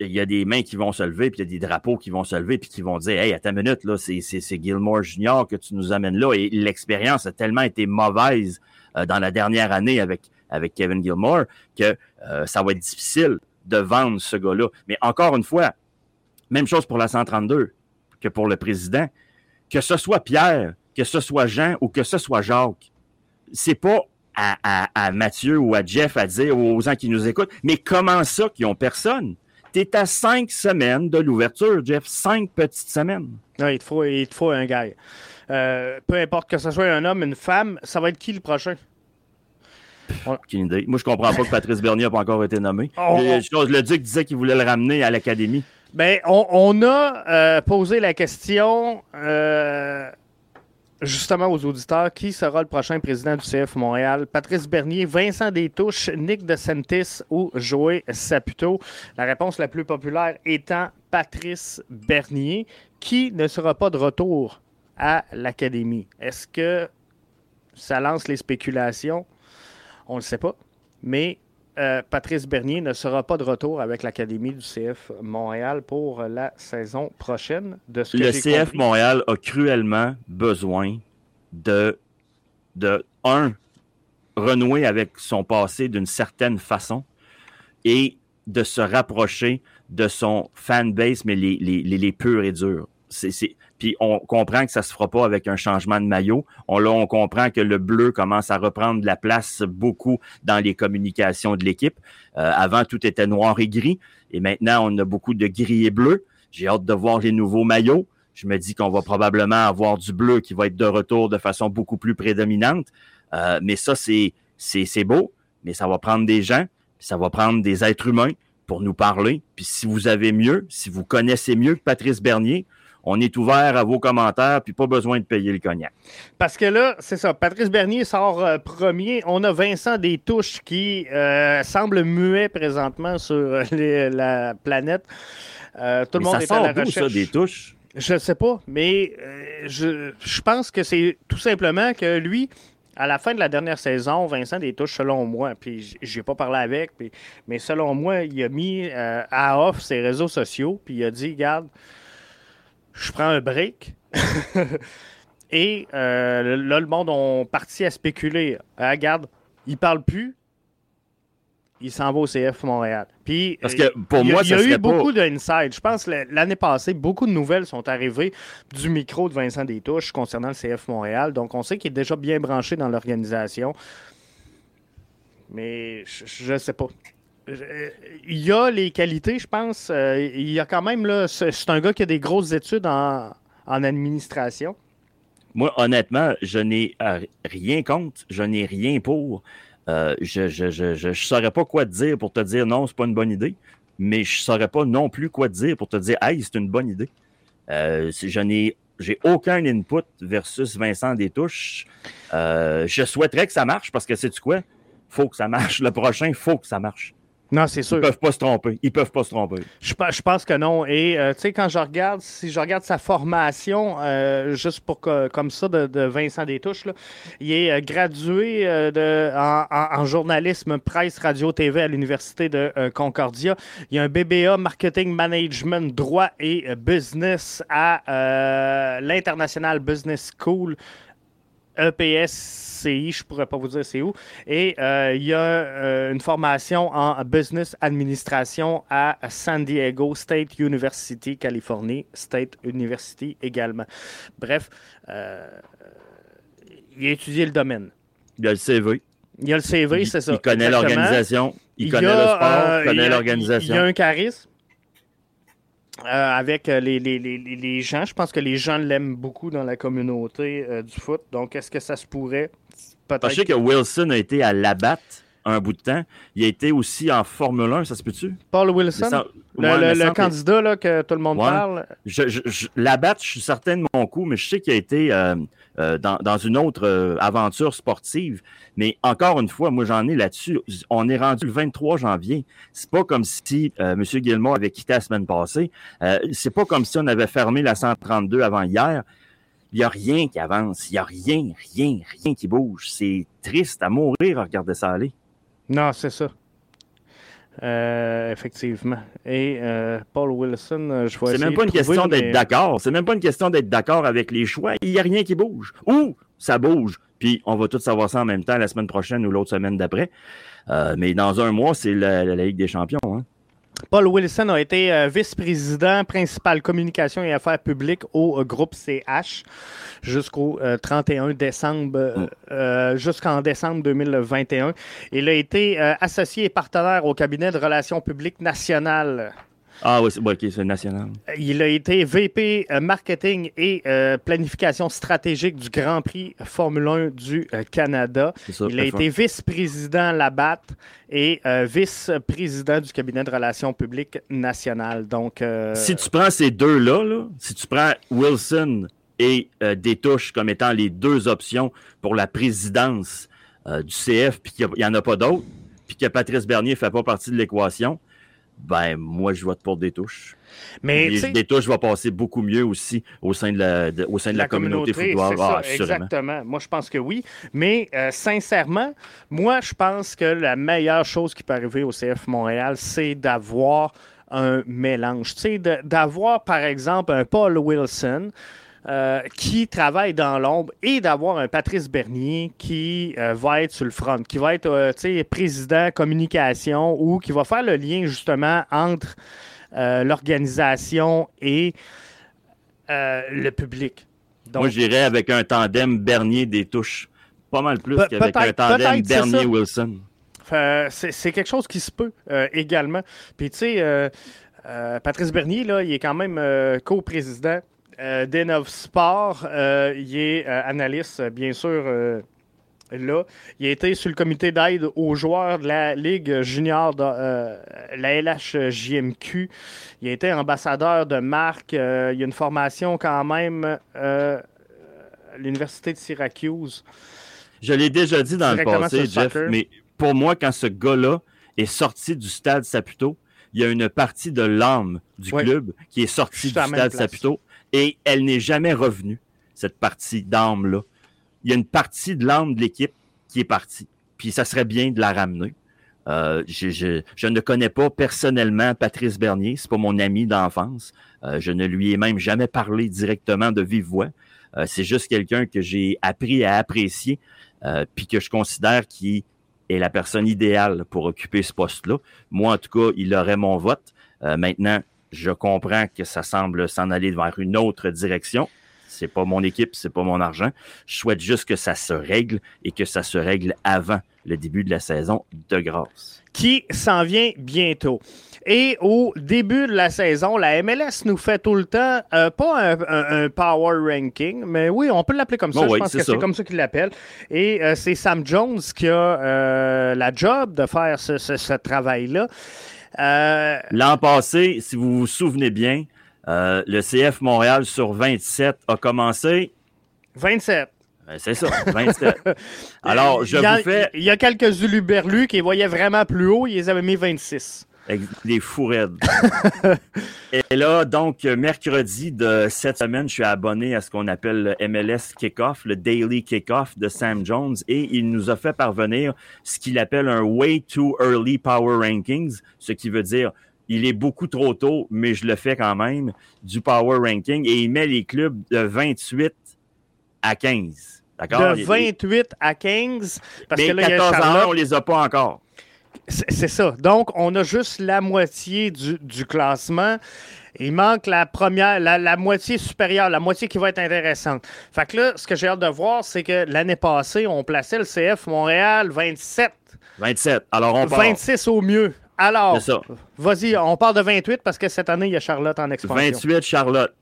il y a des mains qui vont se lever, puis il y a des drapeaux qui vont se lever, puis qui vont dire Hey, attends une minute, là, c'est, Gilmore Junior que tu nous amènes là. Et l'expérience a tellement été mauvaise dans la dernière année avec, avec Kevin Gilmore que euh, ça va être difficile de vendre ce gars-là. Mais encore une fois, même chose pour la 132 que pour le président. Que ce soit Pierre, que ce soit Jean ou que ce soit Jacques, c'est pas à, à- Mathieu ou à Jeff à dire aux gens qui nous écoutent, mais comment ça qu'ils ont personne? T'es à cinq semaines de l'ouverture, Jeff. Cinq petites semaines. il, faut, il te faut un gars. Euh, peu importe que ce soit un homme, une femme, ça va être qui le prochain? Aucune idée. Moi, je comprends pas que Patrice Bernier n'a pas encore été nommé. Oh, le, Duc disait qu'il voulait le ramener à l'académie. Ben, on, on a euh, posé la question euh, justement aux auditeurs qui sera le prochain président du CF Montréal? Patrice Bernier, Vincent Détouche, Nick DeSantis ou Joey Saputo? La réponse la plus populaire étant Patrice Bernier, qui ne sera pas de retour à l'Académie. Est-ce que ça lance les spéculations? On ne le sait pas. Mais euh, Patrice Bernier ne sera pas de retour avec l'Académie du CF Montréal pour la saison prochaine. De ce que Le CF compris. Montréal a cruellement besoin de, de, un, renouer avec son passé d'une certaine façon et de se rapprocher de son fanbase, mais les, les, les, les purs et durs. C'est, Puis on comprend que ça se fera pas avec un changement de maillot. On, comprend que le bleu commence à reprendre la place beaucoup dans les communications de l'équipe. Euh, avant, tout était noir et gris. Et maintenant, on a beaucoup de gris et bleu. J'ai hâte de voir les nouveaux maillots. Je me dis qu'on va probablement avoir du bleu qui va être de retour de façon beaucoup plus prédominante. Euh, mais ça, c'est, c'est, beau, mais ça va prendre des gens, ça va prendre des êtres humains pour nous parler. Puis si vous avez mieux, si vous connaissez mieux que Patrice Bernier, on est ouvert à vos commentaires, puis pas besoin de payer le cognac. Parce que là, c'est ça. Patrice Bernier sort euh, premier. On a Vincent Détouche qui euh, semble muet présentement sur euh, les- la planète. Euh, tout le monde ça est sort à la recherche. ça, des touches? Je ne sais pas, mais je, je pense que c'est tout simplement que lui, à la fin de la dernière saison, Vincent Détouche, selon moi, puis j'ai pas parlé avec, puis- mais selon moi, il a mis euh, à off ses réseaux sociaux, puis il a dit, regarde, je prends un break. Et euh, là, le monde ont parti à spéculer. Ah, regarde, il parle plus. Il s'en va au CF Montréal. Puis, Parce que pour il y a- moi, il y a eu pas- beaucoup d'inside. Je pense que l'année passée, beaucoup de nouvelles sont arrivées du micro de Vincent Détouche concernant le CF Montréal. Donc, on sait qu'il est déjà bien branché dans l'organisation. Mais je ne sais pas. Il a les qualités, je pense. Euh, il y a quand même, là, c'est c'est un gars qui a des grosses études en, en administration. Moi, honnêtement, je n'ai euh, rien contre, je n'ai rien pour. Euh, je ne je, je, je, je saurais pas quoi te dire pour te dire non, c'est pas une bonne idée, mais je saurais pas non plus quoi te dire pour te dire hey, c'est une bonne idée. C'est- je n'ai j'ai aucun input versus Vincent Détouche. Je souhaiterais que ça marche parce que sais-tu quoi? Faut que ça marche. Le prochain, faut que ça marche. Non, c'est sûr. Ils peuvent pas se tromper. Ils peuvent pas se tromper. Je, pe- je pense que non. Et euh, tu sais, quand je regarde, si je regarde sa formation, euh, juste pour que, comme ça, de, de Vincent Détouche, là, il est euh, gradué de, en, en- en journalisme presse radio TV à l'Université de Concordia. Il a un BBA marketing management droit et business à l'International Business School. EPSCI, je pourrais pas vous dire c'est où. Et euh, il y a euh, une formation en business administration à San Diego State University, Californie, State University également. Bref, euh, il a étudié le domaine. Il y a le CV. Il y a le CV, c'est ça. il connaît l'organisation, il connaît le sport, il connaît l'organisation. Il y a un charisme. Euh, avec euh, les, les- les- les- gens. Je pense que les gens l'aiment beaucoup dans la communauté euh, du foot. Donc, est-ce que ça se pourrait? Peut-être. Je sais que Wilson a été à Labatt un bout de temps. Il a été aussi en Formule 1, ça se peut-tu? Paul Wilson, le, Ouais, candidat là, que tout le monde Ouais. parle. Je, je, je- Labatt, je suis certain de mon coup, mais je sais qu'il a été euh, euh, dans, dans une autre euh, aventure sportive. Mais encore une fois, moi, j'en ai là-dessus. On est rendu le 23 janvier. C'est pas comme si euh, M. Guillemot avait quitté la semaine passée. Euh, c'est pas comme si on avait fermé la 132 avant hier. Il n'y a rien qui avance. Il n'y a rien, rien, rien qui bouge. C'est triste à mourir à regarder ça aller. Non, c'est ça. Euh, effectivement. Et euh, Paul Wilson, euh, je vais C'est même pas une trouver, question mais- d'être d'accord. C'est même pas une question d'être d'accord avec les choix. Il n'y a rien qui bouge. Ou ça bouge. Puis on va tous savoir ça en même temps la semaine prochaine ou l'autre semaine d'après. Euh, mais dans un mois, c'est la, la Ligue des champions. Hein. Paul Wilson a été euh, vice-président principal communication et affaires publiques au euh, groupe CH jusqu'au euh, 31 décembre, euh, euh, jusqu'en décembre 2021. Il a été associé et partenaire au cabinet de relations publiques nationales. Ah oui, c'est bon, ok, c'est national. Il a été VP euh, marketing et euh, planification stratégique du Grand Prix Formule 1 du euh, Canada. C'est ça, Il a F1. été vice-président Labatt et euh, vice-président du cabinet de relations publiques nationales. Donc, euh, Si tu prends ces deux-là, là, si tu prends Wilson et euh, Détouche comme étant les deux options pour la présidence euh, du CF, puis qu'il n'y en a pas d'autres, puis que Patrice Bernier ne fait pas partie de l'équation, ben moi, je vote pour Détouche. Mais, Et tu sais- Détouche va passer beaucoup mieux aussi au sein de la, de- au sein de la, communauté, football. Ah, ça, exactement. Moi, je pense que oui. Mais euh, sincèrement, moi, je pense que la meilleure chose qui peut arriver au CF Montréal, c'est d'avoir un mélange. Tu sais, d'avoir, par exemple, un Paul Wilson. Euh, qui travaille dans l'ombre et d'avoir un Patrice Bernier qui euh, va être sur le front, qui va être euh, président communication ou qui va faire le lien justement entre l'organisation et le public. Donc, Moi, j'irais avec un tandem Bernier-Détouche. Pas mal plus qu'avec un tandem. Bernier-Wilson. C'est quelque chose qui se peut également. Puis, tu sais, Patrice Bernier, là, il est quand même co-président euh, d'Enov Sport. Euh, il est euh, analyste, bien sûr, euh, là. Il a été sur le comité d'aide aux joueurs de la Ligue junior, de, la LHJMQ. Il a été ambassadeur de marque. Il a une formation quand même à l'Université de Syracuse. Je l'ai déjà dit dans le passé, Jeff, soccer. mais pour moi, quand ce gars-là est sorti du stade Saputo, il y a une partie de l'âme du Ouais. club qui est sortie du stade. Saputo. Et elle n'est jamais revenue, cette partie d'âme-là. Il y a une partie de l'âme de l'équipe qui est partie. Puis ça serait bien de la ramener. Euh, je, ne connais pas personnellement Patrice Bernier, c'est pas mon ami d'enfance. Euh, je ne lui ai même jamais parlé directement de vive voix. Euh, c'est juste quelqu'un que j'ai appris à apprécier, puis que je considère qui est la personne idéale pour occuper ce poste-là. Moi, en tout cas, il aurait mon vote. Maintenant, je comprends que ça semble s'en aller vers une autre direction. C'est pas mon équipe, c'est pas mon argent. Je souhaite juste que ça se règle et que ça se règle avant le début de la saison de grâce. Qui s'en vient bientôt. Et au début de la saison, la MLS nous fait tout le temps, euh, pas un, un, un, power ranking, mais oui, on peut l'appeler comme ça. Oh je oui, pense que c'est comme ça qu'il l'appelle. Et euh, c'est Sam Jones qui a euh, la job de faire ce, ce, ce travail-là. Euh, L'an passé, si vous vous souvenez bien, euh, le CF Montréal sur 27 a commencé. 27. Ben, c'est ça, 27. Alors, je a, vous fais. Il y a quelques uluberlus qui voyaient vraiment plus haut, ils les avaient mis 26. Les fous raides. Et là, donc, mercredi de cette semaine, je suis abonné à ce qu'on appelle le MLS Kickoff, le Daily Kickoff de Sam Jones, et il nous a fait parvenir ce qu'il appelle un Way Too Early Power Rankings, ce qui veut dire il est beaucoup trop tôt, mais je le fais quand même, du Power Ranking, et il met les clubs de 28 à 15. D'accord? De 28 à 15. Parce mais que là, il y a 14 Charlotte. ans, on les a pas encore. C'est ça. Donc, on a juste la moitié du, du, classement. Il manque la première, la, la, moitié supérieure, la moitié qui va être intéressante. Fait que là, ce que j'ai hâte de voir, c'est que l'année passée, on plaçait le CF Montréal 27. 27. Alors, on part. 26 au mieux. Alors, vas-y, on part de 28 parce que cette année, il y a Charlotte en expansion. 28, Charlotte.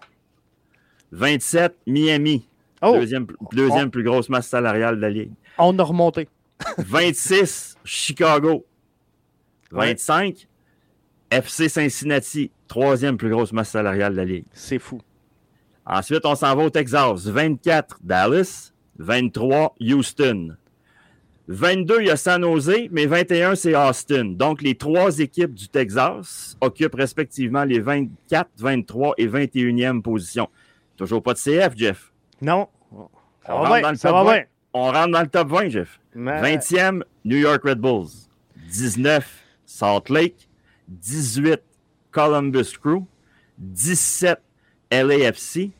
27, Miami. Oh. Deuxième, deuxième on... plus grosse masse salariale de la Ligue. On a remonté. 26, Chicago. 25, FC Cincinnati, troisième plus grosse masse salariale de la Ligue. C'est fou. Ensuite, on s'en va au Texas. 24, Dallas. 23, Houston. 22, il y a San Jose, mais 21, c'est Austin. Donc, les trois équipes du Texas occupent respectivement les 24, 23 et 21e positions. Toujours pas de CF, Jeff. Non. Ça on, va bien, ça va bien. on rentre dans le top 20, Jeff. Mais... 20e, New York Red Bulls. 19, Salt Lake, 18 Columbus Crew, 17 LAFC,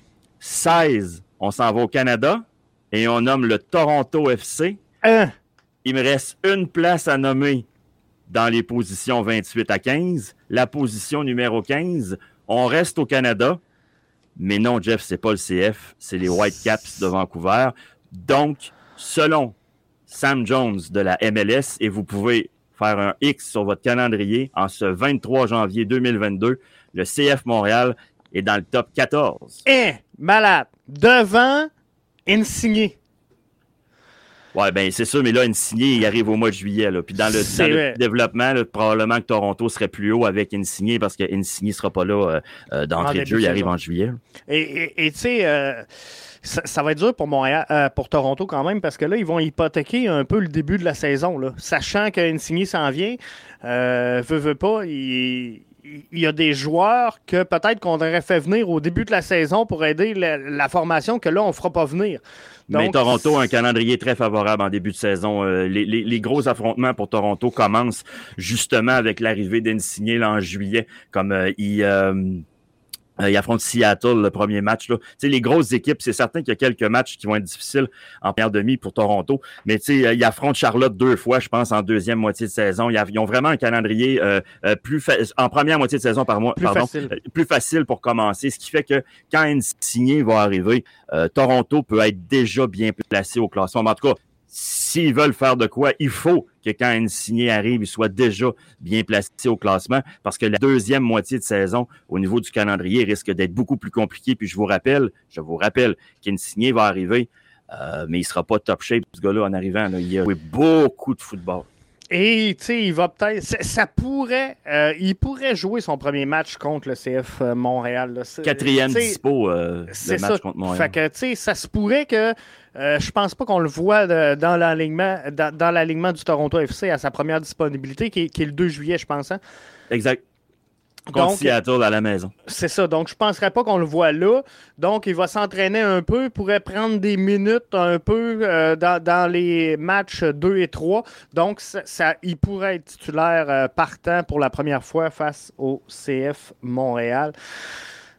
16 on s'en va au Canada et on nomme le Toronto FC. Un. Il me reste une place à nommer dans les positions 28 à 15. La position numéro 15, on reste au Canada. Mais non, Jeff, c'est pas le CF, c'est les Whitecaps de Vancouver. Donc, selon Sam Jones de la MLS, et vous pouvez faire un X sur votre calendrier en ce 23 janvier 2022. Le CF Montréal est dans le top 14. Eh, malade. Devant Insigné. Ouais, ben c'est sûr, mais là, Insigné, il arrive au mois de juillet. Là. Puis dans le, dans le développement, là, probablement que Toronto serait plus haut avec Insigné parce que Insigné ne sera pas là euh, d'entrée de jeu, il arrive en juillet. Et tu sais, euh, ça, ça, va être dur pour Montréal, euh, pour Toronto quand même, parce que là, ils vont hypothéquer un peu le début de la saison. Là. Sachant qu'Insigné s'en vient, euh, veut, veut pas, il, il, y a des joueurs que peut-être qu'on aurait fait venir au début de la saison pour aider la, la formation que là, on ne fera pas venir. Donc, Mais Toronto a un calendrier très favorable en début de saison. Euh, les, les, les, gros affrontements pour Toronto commencent justement avec l'arrivée d'Insigné en juillet, comme euh, il, euh, il affronte Seattle le premier match. Là. les grosses équipes, c'est certain qu'il y a quelques matchs qui vont être difficiles en première demi pour Toronto, mais ils affrontent Charlotte deux fois, je pense, en deuxième moitié de saison. Ils ont vraiment un calendrier euh, plus en première moitié de saison par mois, plus pardon, facile. plus facile pour commencer, ce qui fait que quand Insigné va arriver, euh, Toronto peut être déjà bien placé au classement. Mais en tout cas, s'ils veulent faire de quoi, il faut que quand Insigné arrive, il soit déjà bien placé au classement parce que la deuxième moitié de saison au niveau du calendrier risque d'être beaucoup plus compliqué. Puis je vous rappelle, je vous rappelle qu'Insigné va arriver, euh, mais il sera pas top shape, ce gars-là, en arrivant. Là. Il a joué beaucoup de football. Et tu sais, il va peut-être. Ça pourrait. Euh, il pourrait jouer son premier match contre le CF euh, Montréal. Là. Quatrième dispo, euh, le match ça. contre Montréal. Fait que, tu sais, ça se pourrait que. Euh, je pense pas qu'on le voit de, dans l'alignement dans, dans l'alignement du Toronto FC à sa première disponibilité, qui est, qui est, le 2 juillet, je pense. Hein? Exact. Contre donc, Seattle à la maison. C'est ça. Donc, je ne penserais pas qu'on le voit là. Donc, il va s'entraîner un peu, pourrait prendre des minutes un peu euh, dans, les matchs 2 et 3. Donc, ça, il pourrait être titulaire euh, partant pour la première fois face au CF Montréal.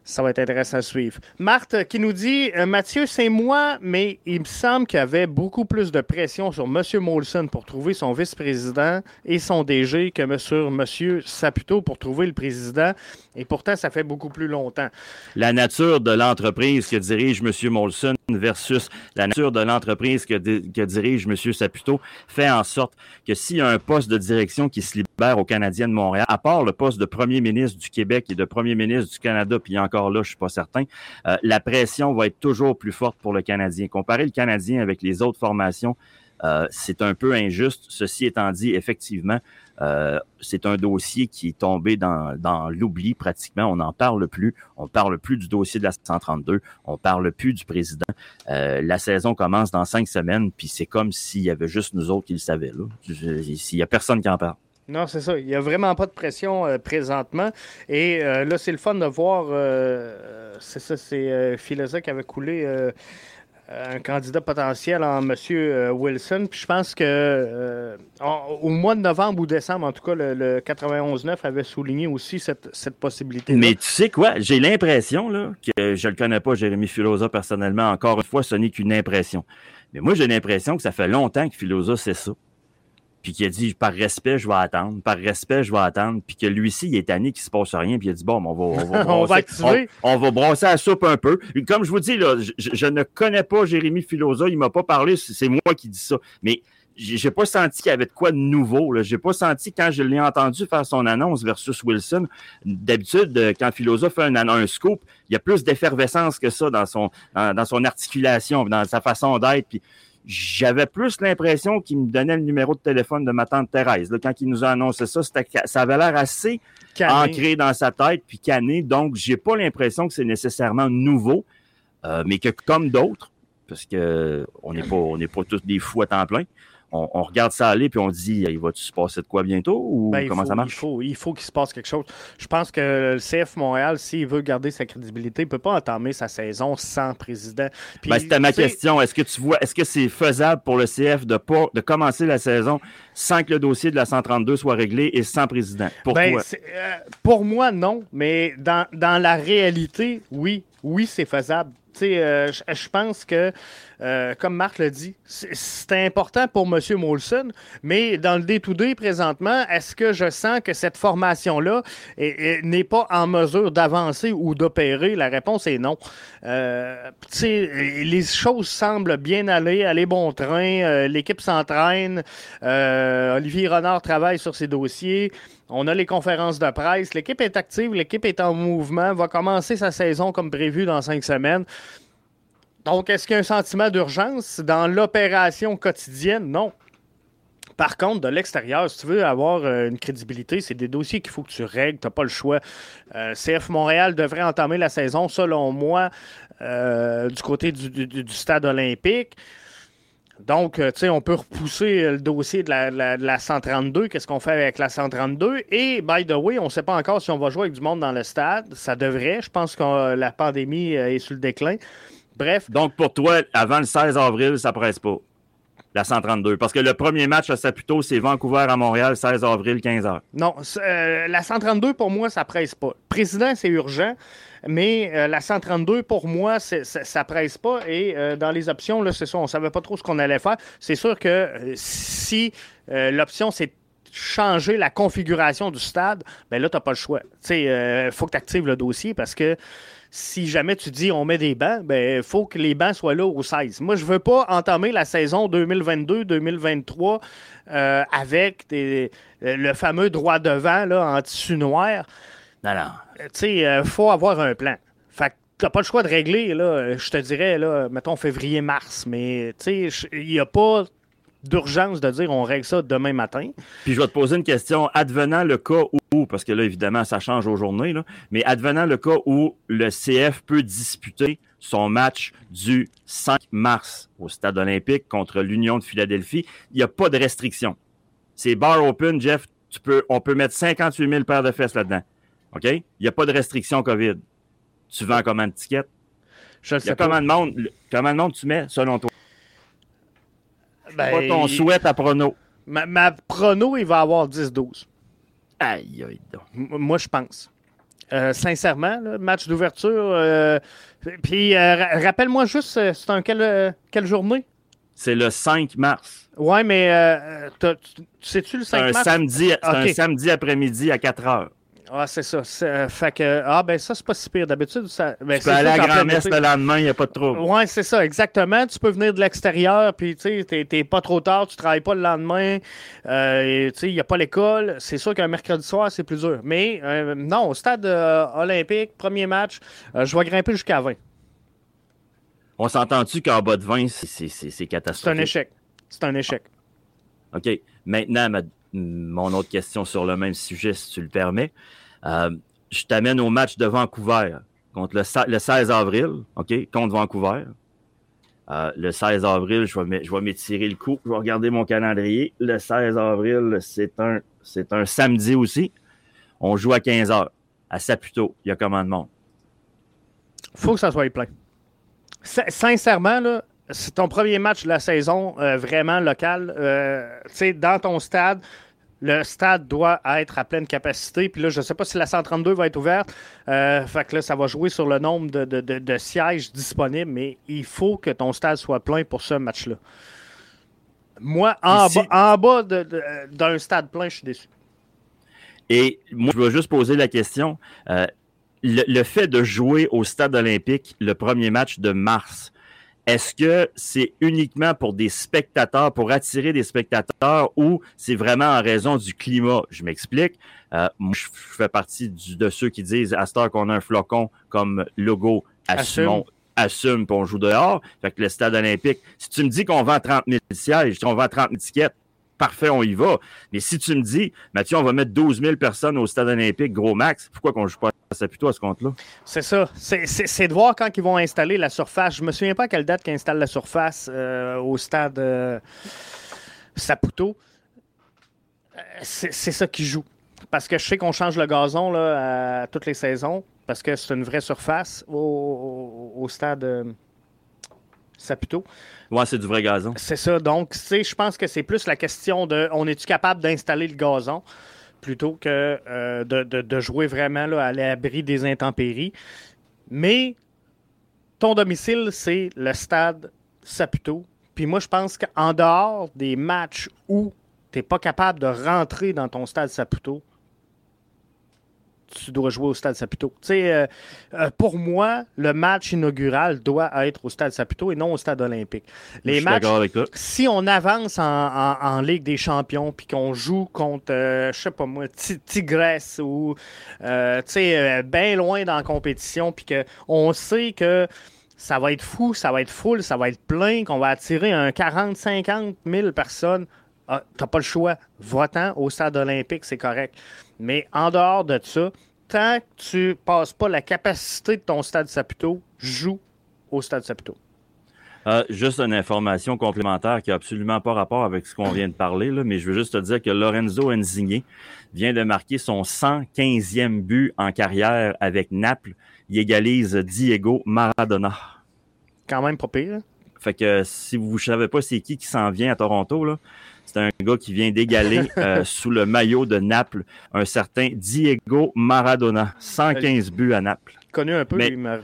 Ça va être intéressant à suivre. Marthe qui nous dit euh, Mathieu, c'est moi, mais il me semble qu'il y avait beaucoup plus de pression sur M. Molson pour trouver son vice-président et son DG que sur M. Saputo pour trouver le président. Et pourtant, ça fait beaucoup plus longtemps. La nature de l'entreprise que dirige M. Molson versus la nature de l'entreprise que, dirige M. Saputo fait en sorte que s'il y a un poste de direction qui se libère au Canadien de Montréal, à part le poste de premier ministre du Québec et de premier ministre du Canada, puis encore là, je suis pas certain. Euh, la pression va être toujours plus forte pour le Canadien. Comparer le Canadien avec les autres formations, euh, c'est un peu injuste. Ceci étant dit, effectivement, euh, c'est un dossier qui est tombé dans, l'oubli pratiquement. On n'en parle plus. On parle plus du dossier de la 132. On parle plus du président. la saison commence dans cinq semaines, puis c'est comme s'il y avait juste nous autres qui le savaient. S'il y a personne qui en parle. Non, c'est ça. Il n'y a vraiment pas de pression euh, présentement. Et euh, là, c'est le fun de voir. Euh, c'est ça, c'est Philosa qui avait coulé un candidat potentiel en M. Wilson. Puis je pense que au mois de novembre ou décembre, en tout cas, le, 91-9 avait souligné aussi cette, possibilité. Mais tu sais quoi? J'ai l'impression que je ne le connais pas, Jérémy Filosa, personnellement. Encore une fois, ce n'est qu'une impression. Mais moi, j'ai l'impression que ça fait longtemps que Filosa sait ça puis qui a dit par respect, je vais attendre, par respect, je vais attendre, puis que lui-ci, il est tanné qu'il se passe rien, puis il a dit bon, on va, on va, on, va brasser la soupe un peu. Comme je vous dis, là, je, ne connais pas Jérémy Filosa, il m'a pas parlé, c'est moi qui dis ça, mais j'ai pas senti qu'il y avait de quoi de nouveau. J'ai pas senti quand je l'ai entendu faire son annonce versus Wilson. D'habitude, euh, quand Filosa fait un, un scoop, il y a plus d'effervescence que ça dans son, dans, son articulation, dans sa façon d'être. Puis j'avais plus l'impression qu'il me donnait le numéro de téléphone de ma tante Thérèse. quand il nous a annoncé ça, ça avait l'air assez ancré dans sa tête, puis canné. Donc, j'ai pas l'impression que c'est nécessairement nouveau, euh, mais que comme d'autres, parce que on n'est pas, on n'est pas tous des fous à temps plein on, regarde ça aller puis on dit il va-tu se passer de quoi bientôt ou ben, comment ça marche? Il faut, il faut qu'il se passe quelque chose. Je pense que le CF Montréal, s'il veut garder sa crédibilité, ne peut pas entamer sa saison sans président. Ben, c'était ma question. Est-ce que tu vois, est-ce que c'est faisable pour le CF de pas de commencer la saison sans que le dossier de la 132 soit réglé et sans président? Pour ben, euh, pour moi, non. Mais dans, dans la réalité, oui. Oui, c'est faisable. Euh, je pense que, euh, comme Marc l'a dit, c'est important pour M. Molson, mais dans le day-to-day présentement, est-ce que je sens que cette formation-là n'est pas en mesure d'avancer ou d'opérer? La réponse est non. Euh, les choses semblent bien aller, aller bon train, l'équipe s'entraîne, Olivier Renard travaille sur ses dossiers. On a les conférences de presse. L'équipe est active, l'équipe est en mouvement, va commencer sa saison comme prévu dans cinq semaines. Donc, est-ce qu'il y a un sentiment d'urgence dans l'opération quotidienne? Non. Par contre, de l'extérieur, si tu veux avoir euh, une crédibilité, c'est des dossiers qu'il faut que tu règles. Tu n'as pas le choix. Euh, CF Montréal devrait entamer la saison, selon moi, euh, du côté du stade olympique. Donc, euh, tu sais, on peut repousser le dossier de la, 132. Qu'est-ce qu'on fait avec la 132? Et, by the way, on ne sait pas encore si on va jouer avec du monde dans le stade. Ça devrait. Je pense que la pandémie euh, est sur le déclin. Bref. Donc, pour toi, avant le 16 avril, ça presse pas. La 132. Parce que le premier match à Saputo, c'est Vancouver à Montréal, 16 avril, 15h. Non, euh, la 132, pour moi, ça presse pas. Président, c'est urgent. Mais euh, la 132, pour moi, ça, ne presse pas. Et euh, dans les options, là, c'est ça, on ne savait pas trop ce qu'on allait faire. C'est sûr que euh, si l'option, c'est changer la configuration du stade, ben là, tu n'as pas le choix. Il faut que tu actives le dossier parce que si jamais tu dis on met des bancs, ben il faut que les bancs soient là au 16. Moi, je veux pas entamer la saison 2022-2023 avec le fameux droit devant là, en tissu noir. Non, non. Tu sais, il euh, faut avoir un plan. Fait que t'as pas le choix de régler, là, euh, je te dirais, là, mettons février-mars, mais tu sais, il n'y a pas d'urgence de dire on règle ça demain matin. Puis je vais te poser une question. Advenant le cas où, parce que là, évidemment, ça change aux journées, là, mais advenant le cas où le CF peut disputer son match du 5 mars au Stade olympique contre l'Union de Philadelphie, il n'y a pas de restriction. C'est bar open, Jeff. Tu peux, on peut mettre 58 000 paires de fesses là-dedans. OK? Il n'y a pas de restriction COVID. Tu vends combien de tickets? Je le sais pas. combien de monde, combien de monde tu mets, selon toi? Ben, Pas ton souhait à prono. Ma, ma prono, il va avoir 10-12. Aïe, aïe, donc. Moi, je pense. Euh, sincèrement, là, match d'ouverture. euh, puis, euh, ra- rappelle-moi juste, c'est un quelle, quelle journée? C'est le 5 mars. Ouais, mais tu tu sais-tu le C'est 5 un mars? samedi, c'est un Ok. samedi après-midi à 4 heures. Ah, c'est ça. Euh, fait que, ah, ben ça, c'est pas si pire. D'habitude, ça. Ben, Tu c'est peux aller à plein grand-messe le lendemain, il n'y a pas de trouble. Ouais, c'est ça, exactement. Tu peux venir de l'extérieur, puis tu sais, t'es- pas trop tard, tu travailles pas le lendemain, euh, tu sais, il n'y a pas l'école. C'est sûr qu'un mercredi soir, c'est plus dur. Mais euh, non, au stade olympique, premier match, je vais grimper jusqu'à 20. On s'entend-tu qu'en bas de 20, c'est- c'est c'est- catastrophique? un échec. C'est un échec. OK. Maintenant, ma- mon autre question sur le même sujet, si tu le permets. Euh, je t'amène au match de Vancouver contre le, se- le 16 avril, OK, contre Vancouver. Euh, le 16 avril, je vais m'étirer le coup. Je vais regarder mon calendrier. Le 16 avril, c'est un, samedi aussi. On joue à 15 h à Saputo. Il y a combien de monde? faut que ça soit plein. Sin- Sincèrement, là, c'est ton premier match de la saison euh, vraiment local. Euh, tu sais, dans ton stade, le stade doit être à pleine capacité. Puis là, je ne sais pas si la 132 va être ouverte. Euh, fait que là, ça va jouer sur le nombre de, de- de- de sièges disponibles, mais il faut que ton stade soit plein pour ce match-là. Moi, en Ici- bas, en d'un stade plein, je suis déçu. Et moi, je vais juste poser la question. Euh, le, le fait de jouer au stade olympique le premier match de mars, est-ce que c'est uniquement pour des spectateurs, pour attirer des spectateurs, ou c'est vraiment en raison du climat? Je m'explique. Euh, moi, je fais partie du- de ceux qui disent à cette heure qu'on a un flocon comme logo, assumons, assume, puis on joue dehors. Fait que le stade olympique, si tu me dis qu'on vend 30 000 sièges, on vend 30 000 tickets, parfait, on y va. Mais si tu me dis, Mathieu, on va mettre 12 000 personnes au stade olympique, gros max, pourquoi qu'on joue pas ça plutôt à ce compte-là? C'est ça. C'est- C'est c'est de voir quand ils vont installer la surface. Je me souviens pas à quelle date qu'ils installent la surface euh, au stade euh, Saputo. Euh, C'est c'est ça qui joue. Parce que je sais qu'on change le gazon là, à toutes les saisons, parce que c'est une vraie surface au, au- au stade euh, Saputo. Ouais, c'est du vrai gazon. C'est ça. Donc, je pense que c'est plus la question de on est-tu capable d'installer le gazon? Plutôt que euh, de, jouer vraiment à l'abri des intempéries. Mais ton domicile, c'est le stade Saputo. Puis moi, je pense qu'en dehors des matchs où tu n'es pas capable de rentrer dans ton stade Saputo, tu dois jouer au stade Saputo. Tu sais, euh, euh, pour moi, le match inaugural doit être au stade Saputo et non au stade olympique. Les matchs, si on avance en, en- en Ligue des champions puis qu'on joue contre, euh, je sais pas moi, Ti- Tigresse ou, euh, tu sais, bien loin dans la compétition puis qu'on sait que ça va être fou, ça va être full, ça va être plein, qu'on va attirer un 40, 50 000 personnes, ah, t'as pas le choix. Va-t'en au stade olympique, c'est correct. Mais en dehors de ça, tant que tu passes pas la capacité de ton stade Saputo, joue au stade Saputo. Euh, juste une information complémentaire qui n'a absolument pas rapport avec ce qu'on vient de parler, là, mais je veux juste te dire que Lorenzo Insigne vient de marquer son 115e but en carrière avec Naples. Il égalise Diego Maradona. Quand même pas pire. hein? Fait que si vous ne savez pas c'est qui qui s'en vient à Toronto, là, c'est un gars qui vient d'égaler euh, sous le maillot de Naples un certain Diego Maradona. 115 buts à Naples. Connu un peu, Mais- lui, Mar-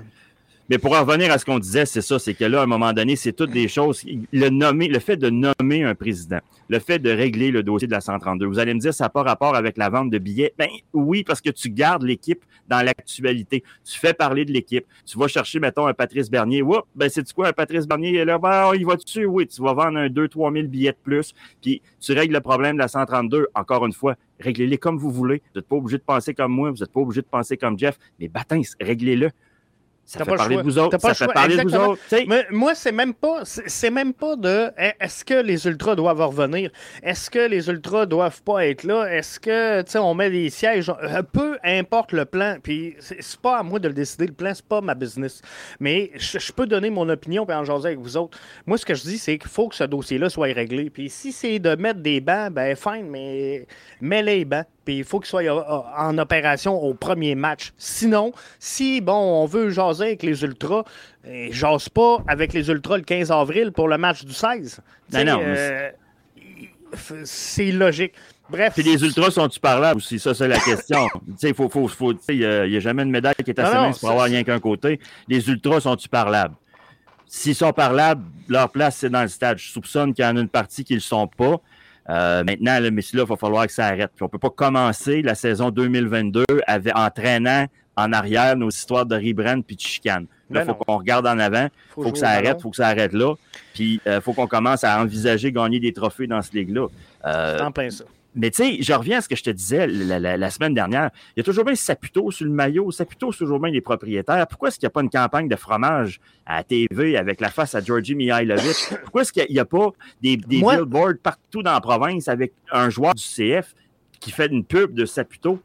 Mais pour en revenir à ce qu'on disait, c'est ça, c'est que là, à un moment donné, c'est toutes des choses. Le nommer, le fait de nommer un président, le fait de régler le dossier de la 132. Vous allez me dire, ça n'a pas rapport avec la vente de billets. Ben oui, parce que tu gardes l'équipe dans l'actualité. Tu fais parler de l'équipe. Tu vas chercher, mettons, un Patrice Bernier. Oups, ben c'est quoi, un Patrice Bernier, là, ben, il va dessus, oui, tu vas vendre un 2-3 000 billets de plus, puis tu règles le problème de la 132. Encore une fois, réglez-les comme vous voulez. Vous n'êtes pas obligé de penser comme moi, vous n'êtes pas obligé de penser comme Jeff, mais batins, réglez-le. Ça fait parler de vous autres. Ça fait parler de vous autres. Mais moi, c'est même pas, c'est même pas de est- est-ce que les ultras doivent revenir, est-ce que les ultras doivent pas être là, est-ce que tu sais on met des sièges, Euh, peu importe le plan. Puis c'est pas à moi de le décider, le plan c'est pas ma business. Mais je, je peux donner mon opinion puis en jaser avec vous autres. Moi, ce que je dis, c'est qu'il faut que ce dossier-là soit réglé. Puis si c'est de mettre des bancs, ben fine, mais mets les bancs. Puis il faut qu'il soit euh, en opération au premier match. Sinon, si, bon, on veut jaser avec les Ultras, eh, jase pas avec les Ultras le 15 avril pour le match du 16. Non, non, euh, c'est logique. Bref. Puis les ultras sont-tu parlables aussi? Ça, c'est la question. il faut, faut, faut, n'y a, jamais une médaille qui est assez mince pour avoir rien qu'un côté. Les ultras sont-tu parlables? S'ils sont parlables, leur place, c'est dans le stade. Je soupçonne qu'il y en a une partie qui ne le sont pas. Euh, maintenant, là, mais là, il va falloir que ça arrête. Puis on ne peut pas commencer la saison 2022 avec, en traînant en arrière nos histoires de rebrand puis de chicane. Là, il ben faut qu'on regarde en avant. Il faut, que ça arrête. Il faut que ça arrête là. Puis il euh, faut qu'on commence à envisager gagner des trophées dans ce ligue-là. Euh, en plein ça. Mais tu sais, je reviens à ce que je te disais la, semaine dernière. Il y a toujours bien Saputo sur le maillot. Saputo, c'est toujours bien les propriétaires. Pourquoi est-ce qu'il n'y a pas une campagne de fromage à la TV avec la face à Georgie Mihailovic? Pourquoi est-ce qu'il n'y a, pas des, billboards partout dans la province avec un joueur du CF qui fait une pub de Saputo?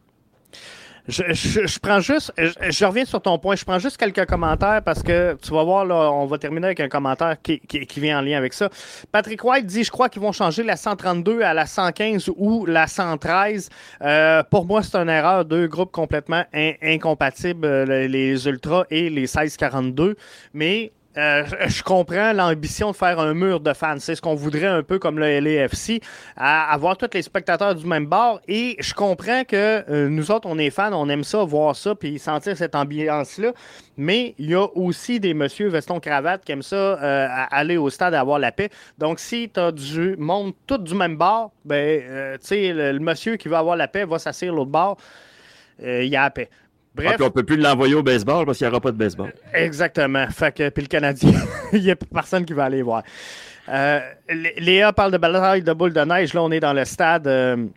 Je, prends juste, je, reviens sur ton point, je prends juste quelques commentaires parce que tu vas voir, là, on va terminer avec un commentaire qui, vient en lien avec ça. Patrick White dit Je crois qu'ils vont changer la 132 à la 115 ou la 113. Euh, pour moi, c'est une erreur. Deux groupes complètement incompatibles, euh, les Ultras et les 1642. Mais euh, je comprends l'ambition de faire un mur de fans. C'est ce qu'on voudrait un peu comme le LAFC, avoir tous les spectateurs du même bord. Et je comprends que euh, nous autres, on est fans, on aime ça, voir ça, puis sentir cette ambiance-là. Mais il y a aussi des monsieur veston-cravate qui aiment ça, euh, aller au stade avoir la paix. Donc, si tu as du monde tout du même bord, ben, tu sais, le, monsieur qui veut avoir la paix va s'asseoir l'autre bord. Il y a la paix. Bref. Ah, on ne peut plus l'envoyer au baseball parce qu'il n'y aura pas de baseball. Exactement. Fait que, puis le Canadien, il n'y a personne qui va aller voir. Euh, Léa parle de bataille de boule de neige. Là, on est dans le stade. Euh,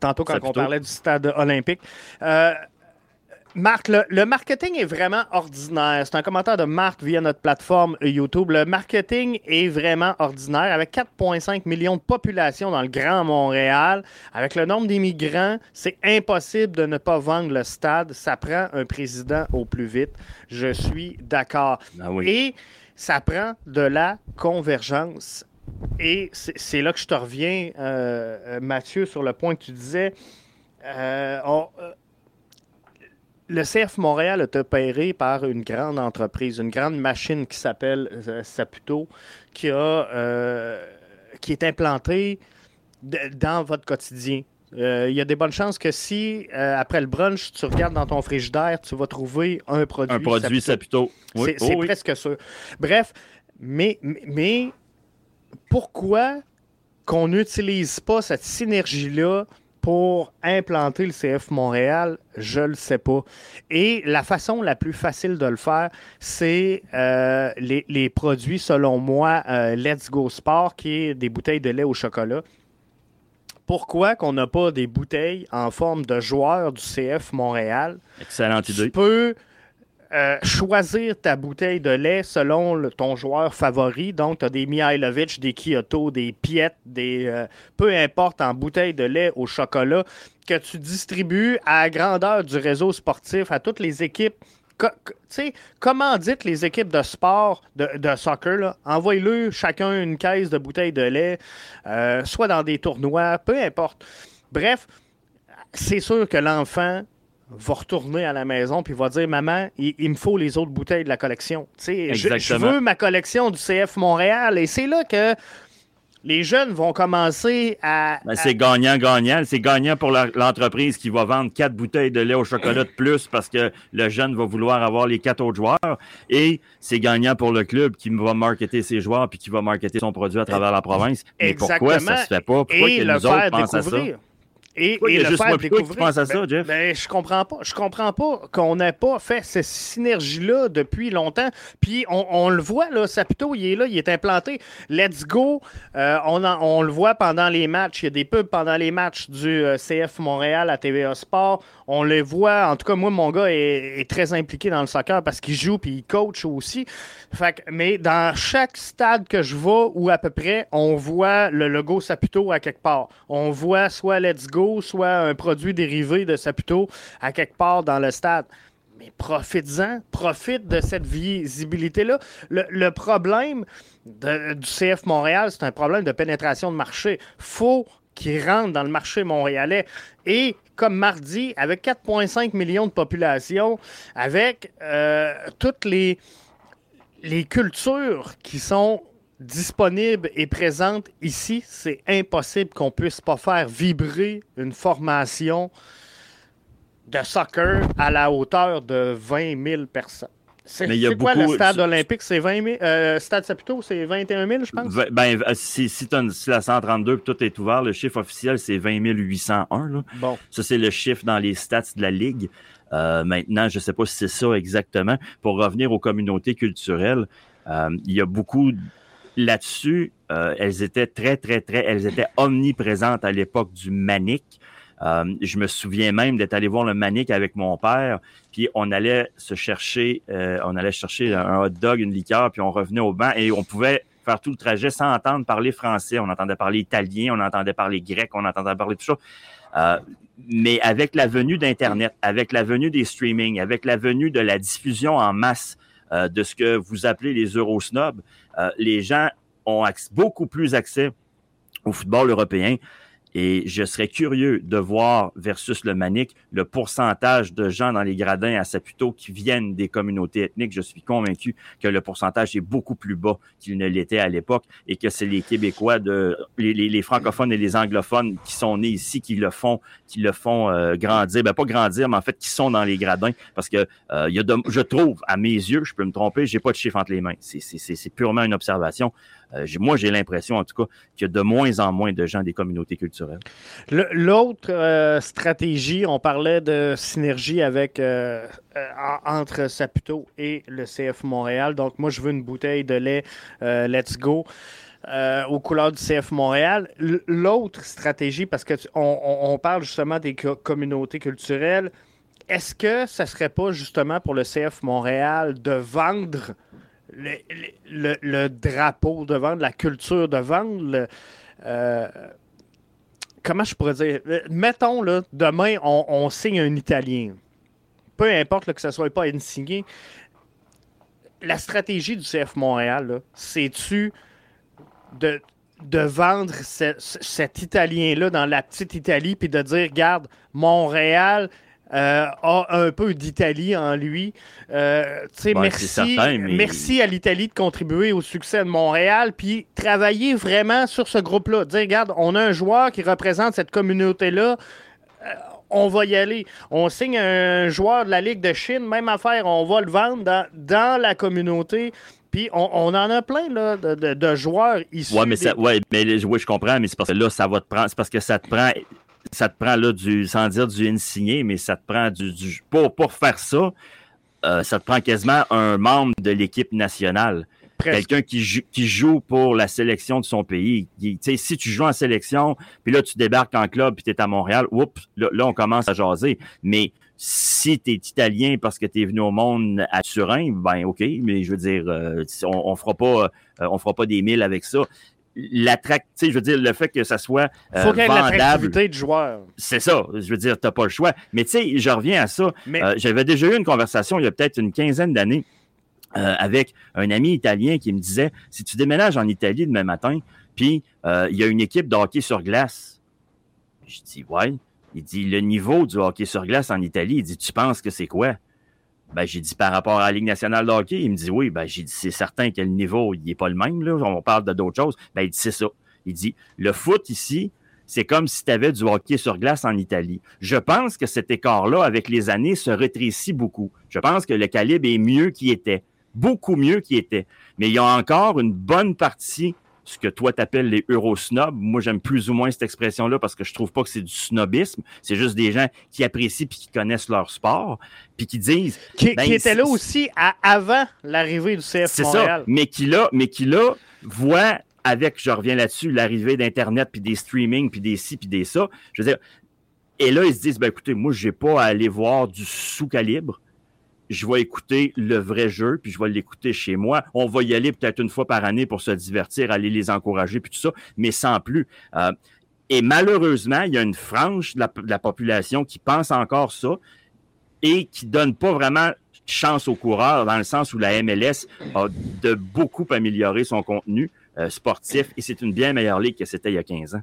tantôt, quand on parlait du stade olympique. Marc, le, marketing est vraiment ordinaire. C'est un commentaire de Marc via notre plateforme YouTube. Le marketing est vraiment ordinaire. Avec 4,5 millions de population dans le Grand Montréal, avec le nombre d'immigrants, c'est impossible de ne pas vendre le stade. Ça prend un président au plus vite. Je suis d'accord. Ah Et ça prend de la convergence. Et c'est là que je te reviens, euh, euh, Mathieu, sur le point que tu disais. Euh, le CF Montréal est opéré par une grande entreprise, une grande machine qui s'appelle euh, Saputo, qui, a, euh, qui est implantée dans votre quotidien. Euh, il y a des bonnes chances que si, après le brunch, tu regardes dans ton frigidaire, tu vas trouver un produit. Un produit Saputo. C'est oh presque sûr. Bref, mais, mais pourquoi qu'on n'utilise pas cette synergie-là pour implanter le CF Montréal, je ne le sais pas. Et la façon la plus facile de le faire, c'est euh, les, produits, selon moi, euh, Let's Go Sport, qui est des bouteilles de lait au chocolat. Pourquoi qu'on n'a pas des bouteilles en forme de joueurs du CF Montréal? Excellente idée. Tu peux euh, choisir ta bouteille de lait selon ton joueur favori. Donc, tu as des Mihailovic, des Kyoto, des Piet, des euh, peu importe en bouteille de lait au chocolat que tu distribues à la grandeur du réseau sportif à toutes les équipes. Sais, comment dites les équipes de sport, de, soccer, envoyez-le chacun une caisse de bouteilles de lait, euh, soit dans des tournois, peu importe. Bref, c'est sûr que l'enfant va retourner à la maison puis va dire Maman, il, me faut les autres bouteilles de la collection. Je, je, veux ma collection du CF Montréal. Et c'est là que les jeunes vont commencer à. Ben, c'est gagnant-gagnant. C'est gagnant pour l'entreprise qui va vendre quatre bouteilles de lait au chocolat de plus parce que le jeune va vouloir avoir les quatre autres joueurs. Et c'est gagnant pour le club qui va marketer ses joueurs puis qui va marketer son produit à travers la province. Mais pourquoi ça se fait pas? Pourquoi que nous autres pensent à ça? Et, et le faire découvrir. À ça, ben, Jeff? Ben, je comprends pas. Je comprends pas qu'on n'ait pas fait cette synergie-là depuis longtemps. Puis on, le voit, là, Saputo, il est là, il est implanté. Let's go. Euh, on, on, le voit pendant les matchs. Il y a des pubs pendant les matchs du euh, CF Montréal à TVA Sport. On les voit. En tout cas, moi, mon gars est, très impliqué dans le soccer parce qu'il joue puis il coach aussi. Fait mais dans chaque stade que je vais, ou à peu près, on voit le logo Saputo à quelque part. On voit soit Let's Go soit un produit dérivé de Saputo à quelque part dans le stade. Mais profites-en, profite de cette visibilité-là. Le, problème du CF Montréal, c'est un problème de pénétration de marché. faut qui rentrent dans le marché montréalais. Et comme mardi, avec 4,5 millions de population, avec euh, toutes les cultures qui sont disponibles et présentes ici, c'est impossible qu'on puisse pas faire vibrer une formation de soccer à la hauteur de 20 000 personnes. C'est quoi le stade olympique? C'est 20 000? Euh, stade Saputo, c'est 21 000, je pense? Ben, si, si, si la 132 tout est ouvert, le chiffre officiel, c'est 20 801. Là. Bon. Ça, c'est le chiffre dans les stats de la Ligue. Euh, maintenant, je ne sais pas si c'est ça exactement. Pour revenir aux communautés culturelles, euh, il y a beaucoup là-dessus. Euh, elles étaient très, très, très, elles étaient omniprésentes à l'époque du Manic. Euh, je me souviens même d'être allé voir le Manic avec mon père, puis on allait se chercher, euh, on allait chercher un hot dog, une liqueur, puis on revenait au banc et on pouvait faire tout le trajet sans entendre parler français. On entendait parler italien, on entendait parler grec, on entendait parler tout ça. Mais avec la venue d'Internet, avec la venue des streamings, avec la venue de la diffusion en masse de ce que vous appelez les Eurosnobs, les gens ont beaucoup plus accès au football européen. Et je serais curieux de voir versus le Manic le pourcentage de gens dans les gradins à Saputo qui viennent des communautés ethniques. Je suis convaincu que le pourcentage est beaucoup plus bas qu'il ne l'était à l'époque et que c'est les Québécois, de, les, francophones et les anglophones qui sont nés ici qui le font, qui le font euh, grandir. Ben pas grandir, mais en fait qui sont dans les gradins parce que euh, y a je trouve à mes yeux, je peux me tromper, j'ai pas de chiffre entre les mains. C'est purement une observation. Euh, moi, j'ai l'impression, en tout cas, qu'il y a de moins en moins de gens des communautés culturelles. L'autre euh, stratégie, on parlait de synergie avec euh, entre Saputo et le CF Montréal. Donc, moi, je veux une bouteille de lait Let's Go. aux couleurs du CF Montréal. L'autre stratégie, parce qu'on on parle justement des communautés culturelles, est-ce que ça ne serait pas justement pour le CF Montréal de vendre le, drapeau de vendre, la culture de vendre. Euh, comment je pourrais dire? Mettons, là, demain, on, signe un Italien. Peu importe que ce soit pas signé. La stratégie du CF Montréal, c'est-tu de, de vendre cet Italien-là dans la petite Italie puis de dire, regarde, Montréal, euh, a un peu d'Italie en lui. Euh, ben, merci, merci à l'Italie de contribuer au succès de Montréal, puis travailler vraiment sur ce groupe-là. Dire, regarde, on a un joueur qui représente cette communauté-là. Euh, on va y aller. On signe un joueur de la Ligue de Chine, même affaire, on va le vendre dans, la communauté. Puis on, en a plein là, de, joueurs issus. Ouais, mais, ouais, mais oui, je comprends, mais c'est parce que là, ça va te prendre. C'est parce que ça te prend ça te prend là du, sans dire du insigné, mais ça te prend du, du pour, pour faire ça, euh, ça te prend quasiment un membre de l'équipe nationale. Quelqu'un qui, qui joue pour la sélection de son pays. sais, si tu joues en sélection, puis là, tu débarques en club, puis tu es à Montréal, oups, là, on commence à jaser. Mais si tu es italien parce que tu es venu au monde à Turin, ben OK, mais je veux dire, euh, on, on fera pas euh, on fera pas des milles avec ça l'attractivité, je veux dire, le fait que ça soit euh, faut qu'il y ait l'attractivité du joueur. C'est ça. Je veux dire, t'as pas le choix. Mais tu sais, je reviens à ça. Euh, j'avais déjà eu une conversation il y a peut-être une quinzaine d'années euh, avec un ami italien qui me disait, si tu déménages en Italie demain matin, puis euh, il y a une équipe de hockey sur glace. Je dis, ouais. Il dit, le niveau du hockey sur glace en Italie, il dit, tu penses que c'est quoi? Ben, j'ai dit par rapport à la Ligue nationale de hockey. Il me dit oui. Ben, j'ai dit c'est certain que le niveau, il n'est pas le même. Là. On parle de d'autres choses. Ben, il dit c'est ça. Il dit le foot ici, c'est comme si tu avais du hockey sur glace en Italie. Je pense que cet écart-là, avec les années, se rétrécit beaucoup. Je pense que le calibre est mieux qu'il était. Beaucoup mieux qu'il était. Mais il y a encore une bonne partie ce que toi t'appelles les eurosnobs. Moi, j'aime plus ou moins cette expression-là parce que je trouve pas que c'est du snobisme. C'est juste des gens qui apprécient puis qui connaissent leur sport puis qui disent... Qui, ben, étaient là aussi avant l'arrivée du CF C'est ça, mais qui là, mais qui là voit avec, je reviens là-dessus, l'arrivée d'Internet puis des streamings puis des ci puis des ça. Je veux dire, et là, ils se disent, ben écoutez, moi, j'ai pas à aller voir du sous-calibre je vais écouter le vrai jeu, puis je vais l'écouter chez moi. On va y aller peut-être une fois par année pour se divertir, aller les encourager, puis tout ça, mais sans plus. Euh, et malheureusement, il y a une frange de la, population qui pense encore ça et qui donne pas vraiment chance aux coureurs dans le sens où la MLS a de beaucoup amélioré son contenu euh, sportif et c'est une bien meilleure ligue que c'était il y a 15 ans.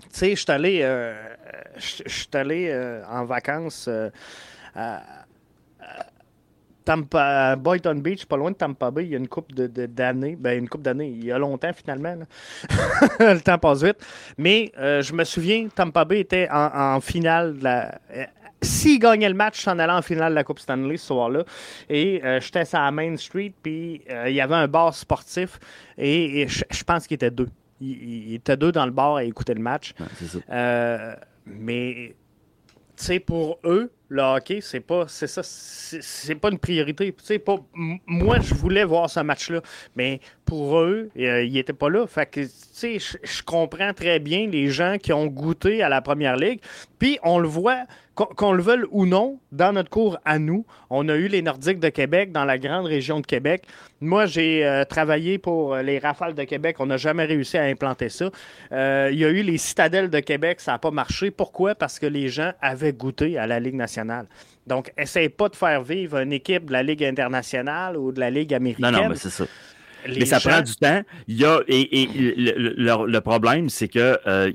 tu sais, je suis allé, euh, allé en vacances à Tampa, à Boynton Beach, pas loin de Tampa Bay, il y a une coupe de, de- d'années. Ben, une coupe d'années, il y a longtemps finalement. Le temps passe vite. Mais euh, je me souviens, Tampa Bay était en, en finale de la. euh, S'il gagnait le match, s'en allait en finale de la Coupe Stanley ce soir-là. Et euh, j'étais sur la Main Street, puis euh, il y avait un bar sportif, et, et je, pense qu'il était deux. Il, il- était deux dans le bar à écouter le match. ça. Euh, mais, tu sais, pour eux, le hockey, c'est pas, c'est ça, c'est pas une priorité. Pas, moi, je voulais voir ce match-là, mais pour eux, euh, ils étaient pas là. Fait que, je comprends très bien les gens qui ont goûté à la première ligue. Puis, on le voit, qu'on le veuille ou non, dans notre cours à nous, on a eu les Nordiques de Québec dans la grande région de Québec. Moi, j'ai euh, travaillé pour euh, les Rafales de Québec. On n'a jamais réussi à implanter ça. Euh, il y a eu les Citadelles de Québec. Ça n'a pas marché. Pourquoi? Parce que les gens avaient goûté à la Ligue nationale. Donc, essaye pas de faire vivre une équipe de la Ligue internationale ou de la Ligue Non, américaine. non, mais c'est ça. Les mais ça gens- prend du temps. Il y a, et, et le, le- le- le problème, c'est que euh,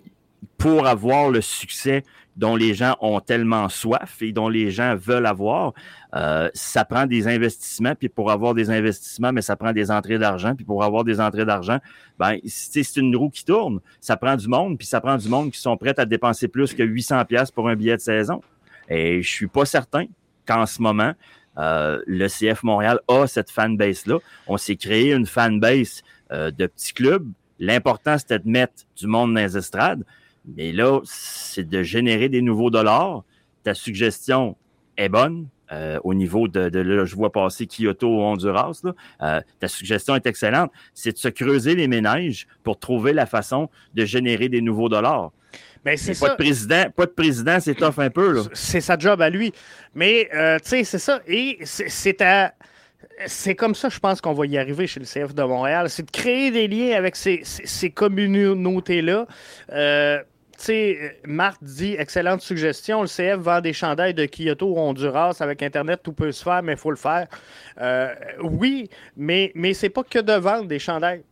pour avoir le succès dont les gens ont tellement soif et dont les gens veulent avoir, euh, ça prend des investissements. Puis pour avoir des investissements, mais ça prend des entrées d'argent. Puis pour avoir des entrées d'argent, ben, c'est une roue qui tourne. Ça prend du monde. Puis ça prend du monde qui sont prêts à dépenser plus que 800 pièces pour un billet de saison. Et je suis pas certain qu'en ce moment, euh, le CF Montréal a cette fanbase-là. On s'est créé une fanbase euh, de petits clubs. L'important, c'était de mettre du monde dans les estrades. Mais là, c'est de générer des nouveaux dollars. Ta suggestion est bonne. euh, au niveau de, de là, je vois passer Kyoto au Honduras. Là. Euh, ta suggestion est excellente. C'est de se creuser les ménages pour trouver la façon de générer des nouveaux dollars. Ben, c'est Mais ça. Pas de président, pas de président, c'est tough un peu. C'est sa job à lui. Mais, euh, tu sais, c'est ça. Et c'est- à. C'est comme ça, je pense qu'on va y arriver chez le CF de Montréal. C'est de créer des liens avec ces, ces- ces communautés-là. Euh, sais, Marc dit excellente suggestion. Le CF vend des chandails de Kyoto Honduras. Avec Internet, tout peut se faire, mais il faut le faire. Euh, oui, mais, mais c'est pas que de vendre des chandails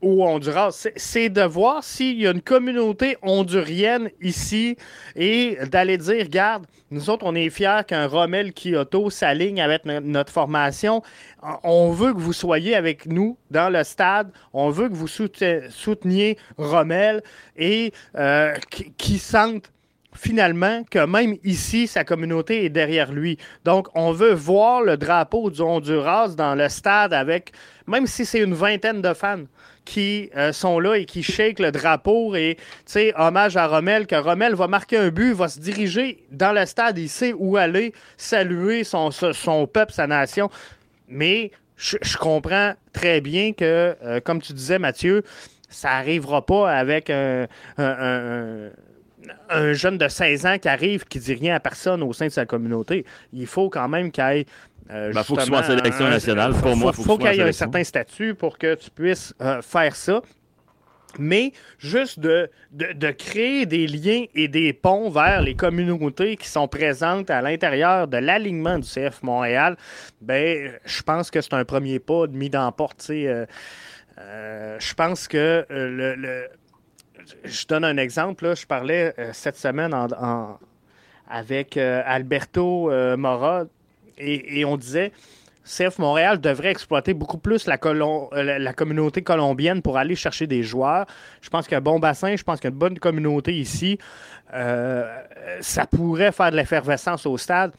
au Honduras. C'est- de voir s'il y a une communauté hondurienne ici et d'aller dire, regarde, nous autres, on est fiers qu'un Rommel Kyoto s'aligne avec no- notre formation. On veut que vous soyez avec nous dans le stade. On veut que vous soute- souteniez Rommel et euh, qui, qui sentent finalement que même ici, sa communauté est derrière lui. Donc, on veut voir le drapeau du Honduras dans le stade avec, même si c'est une vingtaine de fans qui euh, sont là et qui shake le drapeau et, tu sais, hommage à Rommel, que Rommel va marquer un but, va se diriger dans le stade, il sait où aller, saluer son, son- peuple, sa nation. Mais je, comprends très bien que, euh, comme tu disais, Mathieu, ça n'arrivera pas avec un- un- un- un un jeune de 16 ans qui arrive, qui dit rien à personne au sein de sa communauté, il faut quand même qu'il ait. Euh, Ben, faut soit en sélection nationale. faut- Pour moi, faut, faut qu'il en y ait un certain statut pour que tu puisses euh, faire ça. Mais juste de, de, de créer des liens et des ponts vers les communautés qui sont présentes à l'intérieur de l'alignement du CF Montréal, ben, je pense que c'est un premier pas de mis dans la porte. euh, euh, je pense que euh, le, le- Je donne un exemple. là. Je parlais euh, cette semaine en- en- avec euh, Alberto euh, Mora et, on disait CF Montréal devrait exploiter beaucoup plus euh, la, communauté colombienne pour aller chercher des joueurs. Je pense qu'il y a un bon bassin, je pense qu'il y a une bonne communauté ici. Euh, ça pourrait faire de l'effervescence au stade.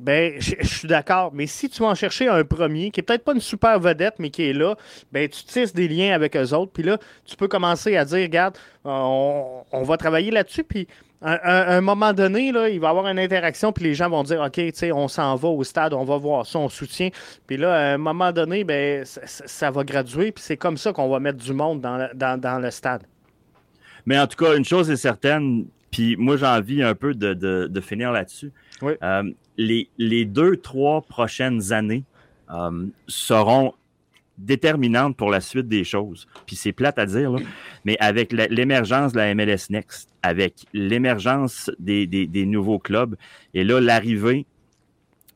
Ben, je je suis d'accord. Mais si tu vas en chercher un premier, qui est peut-être pas une super vedette, mais qui est là, ben, tu tisses des liens avec eux autres. Puis là, tu peux commencer à dire, regarde, on, on va travailler là-dessus. Puis à un, moment donné, là, il va y avoir une interaction. Puis les gens vont dire, OK, tu sais, on s'en va au stade, on va voir ça, on soutient. Puis là, à un moment donné, ben, ça, ça- ça va graduer. Puis c'est comme ça qu'on va mettre du monde dans le, dans, dans le stade. Mais en tout cas, une chose est certaine, puis moi j'ai envie un peu de, de, de finir là-dessus. Oui. Euh, les, deux, trois prochaines années euh, seront déterminantes pour la suite des choses. Puis c'est plate à dire, mais avec l'émergence de la MLS Next, avec l'émergence des, nouveaux clubs, et là, l'arrivée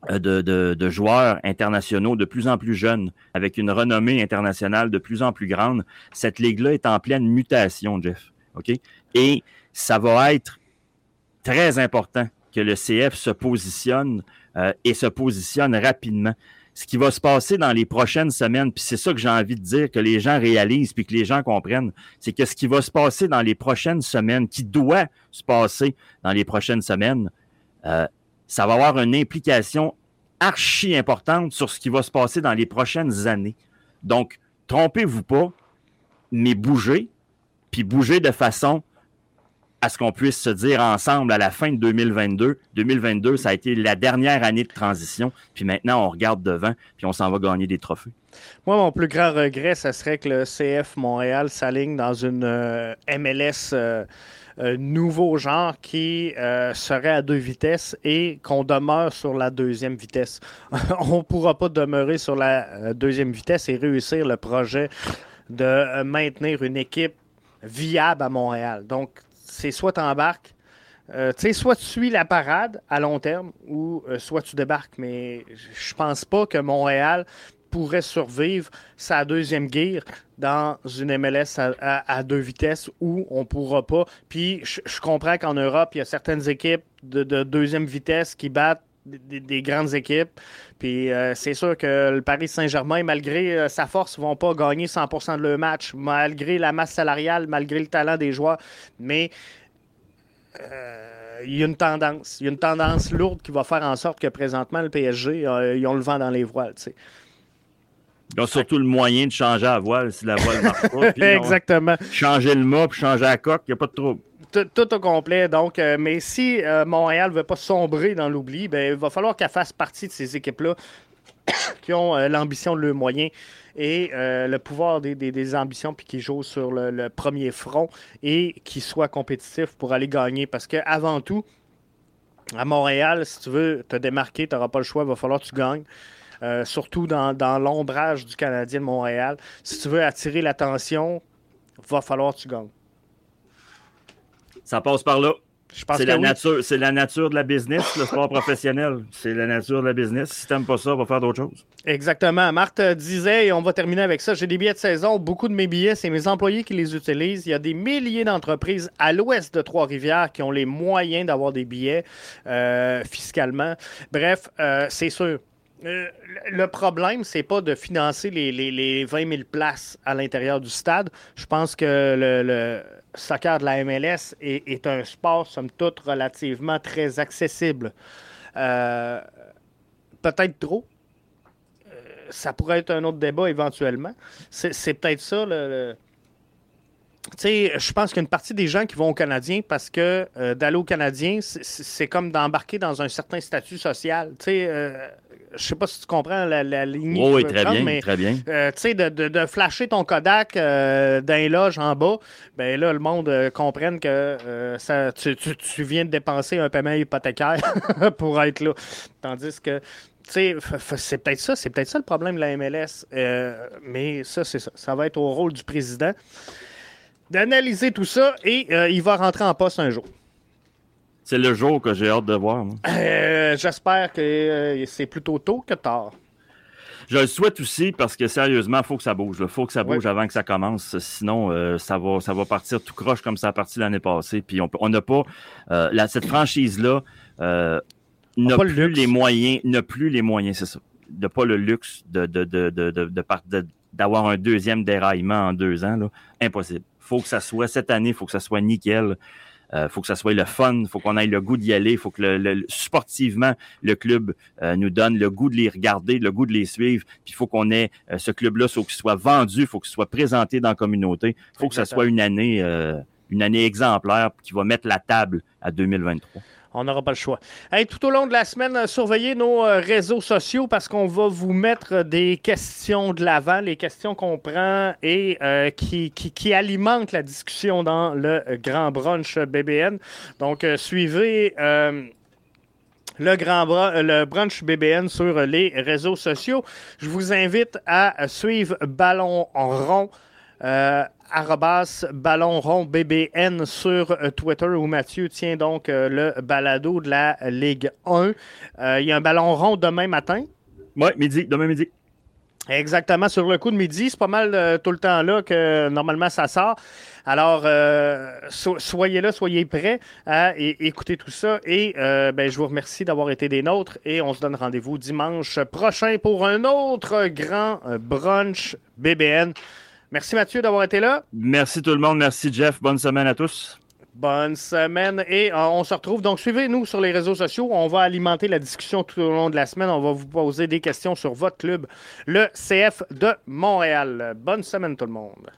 euh, de, de, de joueurs internationaux de plus en plus jeunes, avec une renommée internationale de plus en plus grande, cette ligue-là est en pleine mutation, Jeff. OK? Et ça va être très important que le CF se positionne euh, et se positionne rapidement. Ce qui va se passer dans les prochaines semaines, puis c'est ça que j'ai envie de dire, que les gens réalisent, puis que les gens comprennent, c'est que ce qui va se passer dans les prochaines semaines, qui doit se passer dans les prochaines semaines, euh, ça va avoir une implication archi importante sur ce qui va se passer dans les prochaines années. Donc, trompez-vous pas, mais bougez, puis bougez de façon à ce qu'on puisse se dire ensemble à la fin de 2022. 2022, ça a été la dernière année de transition, puis maintenant on regarde devant, puis on s'en va gagner des trophées. Moi, mon plus grand regret, ce serait que le CF Montréal s'aligne dans une euh, MLS euh, euh, nouveau genre qui serait à deux vitesses et qu'on demeure sur la deuxième vitesse. on ne pourra pas demeurer sur la deuxième vitesse et réussir le projet de maintenir une équipe viable à Montréal. Donc, c'est soit tu embarques, euh, tu sais, soit tu suis la parade à long terme ou euh, soit tu débarques. Mais je pense pas que Montréal pourrait survivre sa deuxième guerre dans une MLS à, deux vitesses où on pourra pas. Puis je, comprends qu'en Europe, il y a certaines équipes de, deuxième vitesse qui battent des, grandes équipes. Puis euh, c'est sûr que le Paris Saint-Germain, malgré sa force, ne vont pas gagner 100% de leur match, malgré la masse salariale, malgré le talent des joueurs. Mais euh, il y a une tendance. Il y a une tendance lourde qui va faire en sorte que présentement, le PSG, euh, ils ont le vent dans les voiles. Ils ont surtout le moyen de changer la voile si la voile ne marche pas. Exactement. Changer le mât puis changer la coque, il n'y a pas de trouble. Tout, au complet. Donc, euh, mais si Montréal ne veut pas sombrer dans l'oubli, ben, il va falloir qu'elle fasse partie de ces équipes-là qui ont l'ambition de leurs moyens et euh, le pouvoir des, ambitions, puis qui joue sur le, premier front et qui soit compétitif pour aller gagner. Parce qu'avant tout, à Montréal, si tu veux te démarquer, tu n'auras pas le choix, il va falloir que tu gagnes. Euh, surtout dans, l'ombrage du Canadien de Montréal. Si tu veux attirer l'attention, il va falloir que tu gagnes. Ça passe par là. C'est la, nature, c'est la nature de la business, le sport professionnel. C'est la nature de la business. Si tu n'aimes pas ça, on va faire d'autres choses. Exactement. Marthe disait, et on va terminer avec ça, j'ai des billets de saison. Beaucoup de mes billets, c'est mes employés qui les utilisent. Il y a des milliers d'entreprises à l'ouest de Trois-Rivières qui ont les moyens d'avoir des billets euh, fiscalement. Bref, euh, c'est sûr. Euh, le problème, c'est pas de financer les, les, 20 000 places à l'intérieur du stade. Je pense que le soccer de la MLS est, un sport, somme toute, relativement très accessible. Euh, peut-être trop. Euh, ça pourrait être un autre débat éventuellement. C'est peut-être ça le je pense qu'il y a une partie des gens qui vont au Canadien parce que euh, d'aller au Canadien, c'est comme d'embarquer dans un certain statut social. Tu sais, euh, je sais pas si tu comprends la, ligne. oui, très bien, mais, très bien. Euh, tu sais, de, flasher ton Kodak d'un loge en bas, ben là, le monde comprenne que ça, tu, viens de dépenser un paiement hypothécaire pour être là. Tandis que c'est peut-être ça, c'est peut-être ça le problème de la MLS. mais ça, c'est ça. Ça va être au rôle du président d'analyser tout ça et euh, il va rentrer en poste un jour. C'est le jour que j'ai hâte de voir. Euh, j'espère que euh, c'est plutôt tôt que tard. Je le souhaite aussi parce que sérieusement, il faut que ça bouge. Il faut que ça bouge avant que ça commence. Sinon, ça, va, ça va partir tout croche comme ça a parti l'année passée. Puis on n'a pas. cette franchise-là n'a plus les moyens. N'a plus les moyens, c'est ça. N'a pas le luxe de, d'avoir un deuxième déraillement en deux ans. Là. Impossible faut que ça soit cette année, il faut que ça soit nickel. Il euh, faut que ça soit le fun, il faut qu'on ait le goût d'y aller, il faut que le, sportivement, le club euh, nous donne le goût de les regarder, le goût de les suivre, puis il faut qu'on ait euh, ce club-là, il faut qu'il soit vendu, il faut qu'il soit présenté dans la communauté, il faut que ça soit une année, une année exemplaire qui va mettre la table à 2023 on n'aura pas le choix. tout au long de la semaine, euh, surveillez nos euh, réseaux sociaux parce qu'on va vous mettre des questions de l'avant, les questions qu'on prend et euh, qui, qui, alimentent la discussion dans le Grand Brunch BBN. Donc, suivez le grand le brunch BBN sur les réseaux sociaux. Je vous invite à suivre Ballon en rond arrobas ballon rond BBN sur euh, Twitter où Mathieu tient donc euh, le balado de la Ligue 1. Euh, il y a un ballon rond demain matin? Oui, midi, demain midi. Exactement, sur le coup de midi, c'est pas mal euh, tout le temps là que normalement ça sort. Alors, euh, soyez là, soyez prêts à écouter tout ça. Et euh, ben, je vous remercie d'avoir été des nôtres. Et on se donne rendez-vous dimanche prochain pour un autre grand brunch BBN. Merci Mathieu d'avoir été là. Merci tout le monde. Merci Jeff. Bonne semaine à tous. Bonne semaine et euh, on se retrouve. Donc, suivez-nous sur les réseaux sociaux. On va alimenter la discussion tout au long de la semaine. On va vous poser des questions sur votre club, le CF de Montréal. Bonne semaine, tout le monde.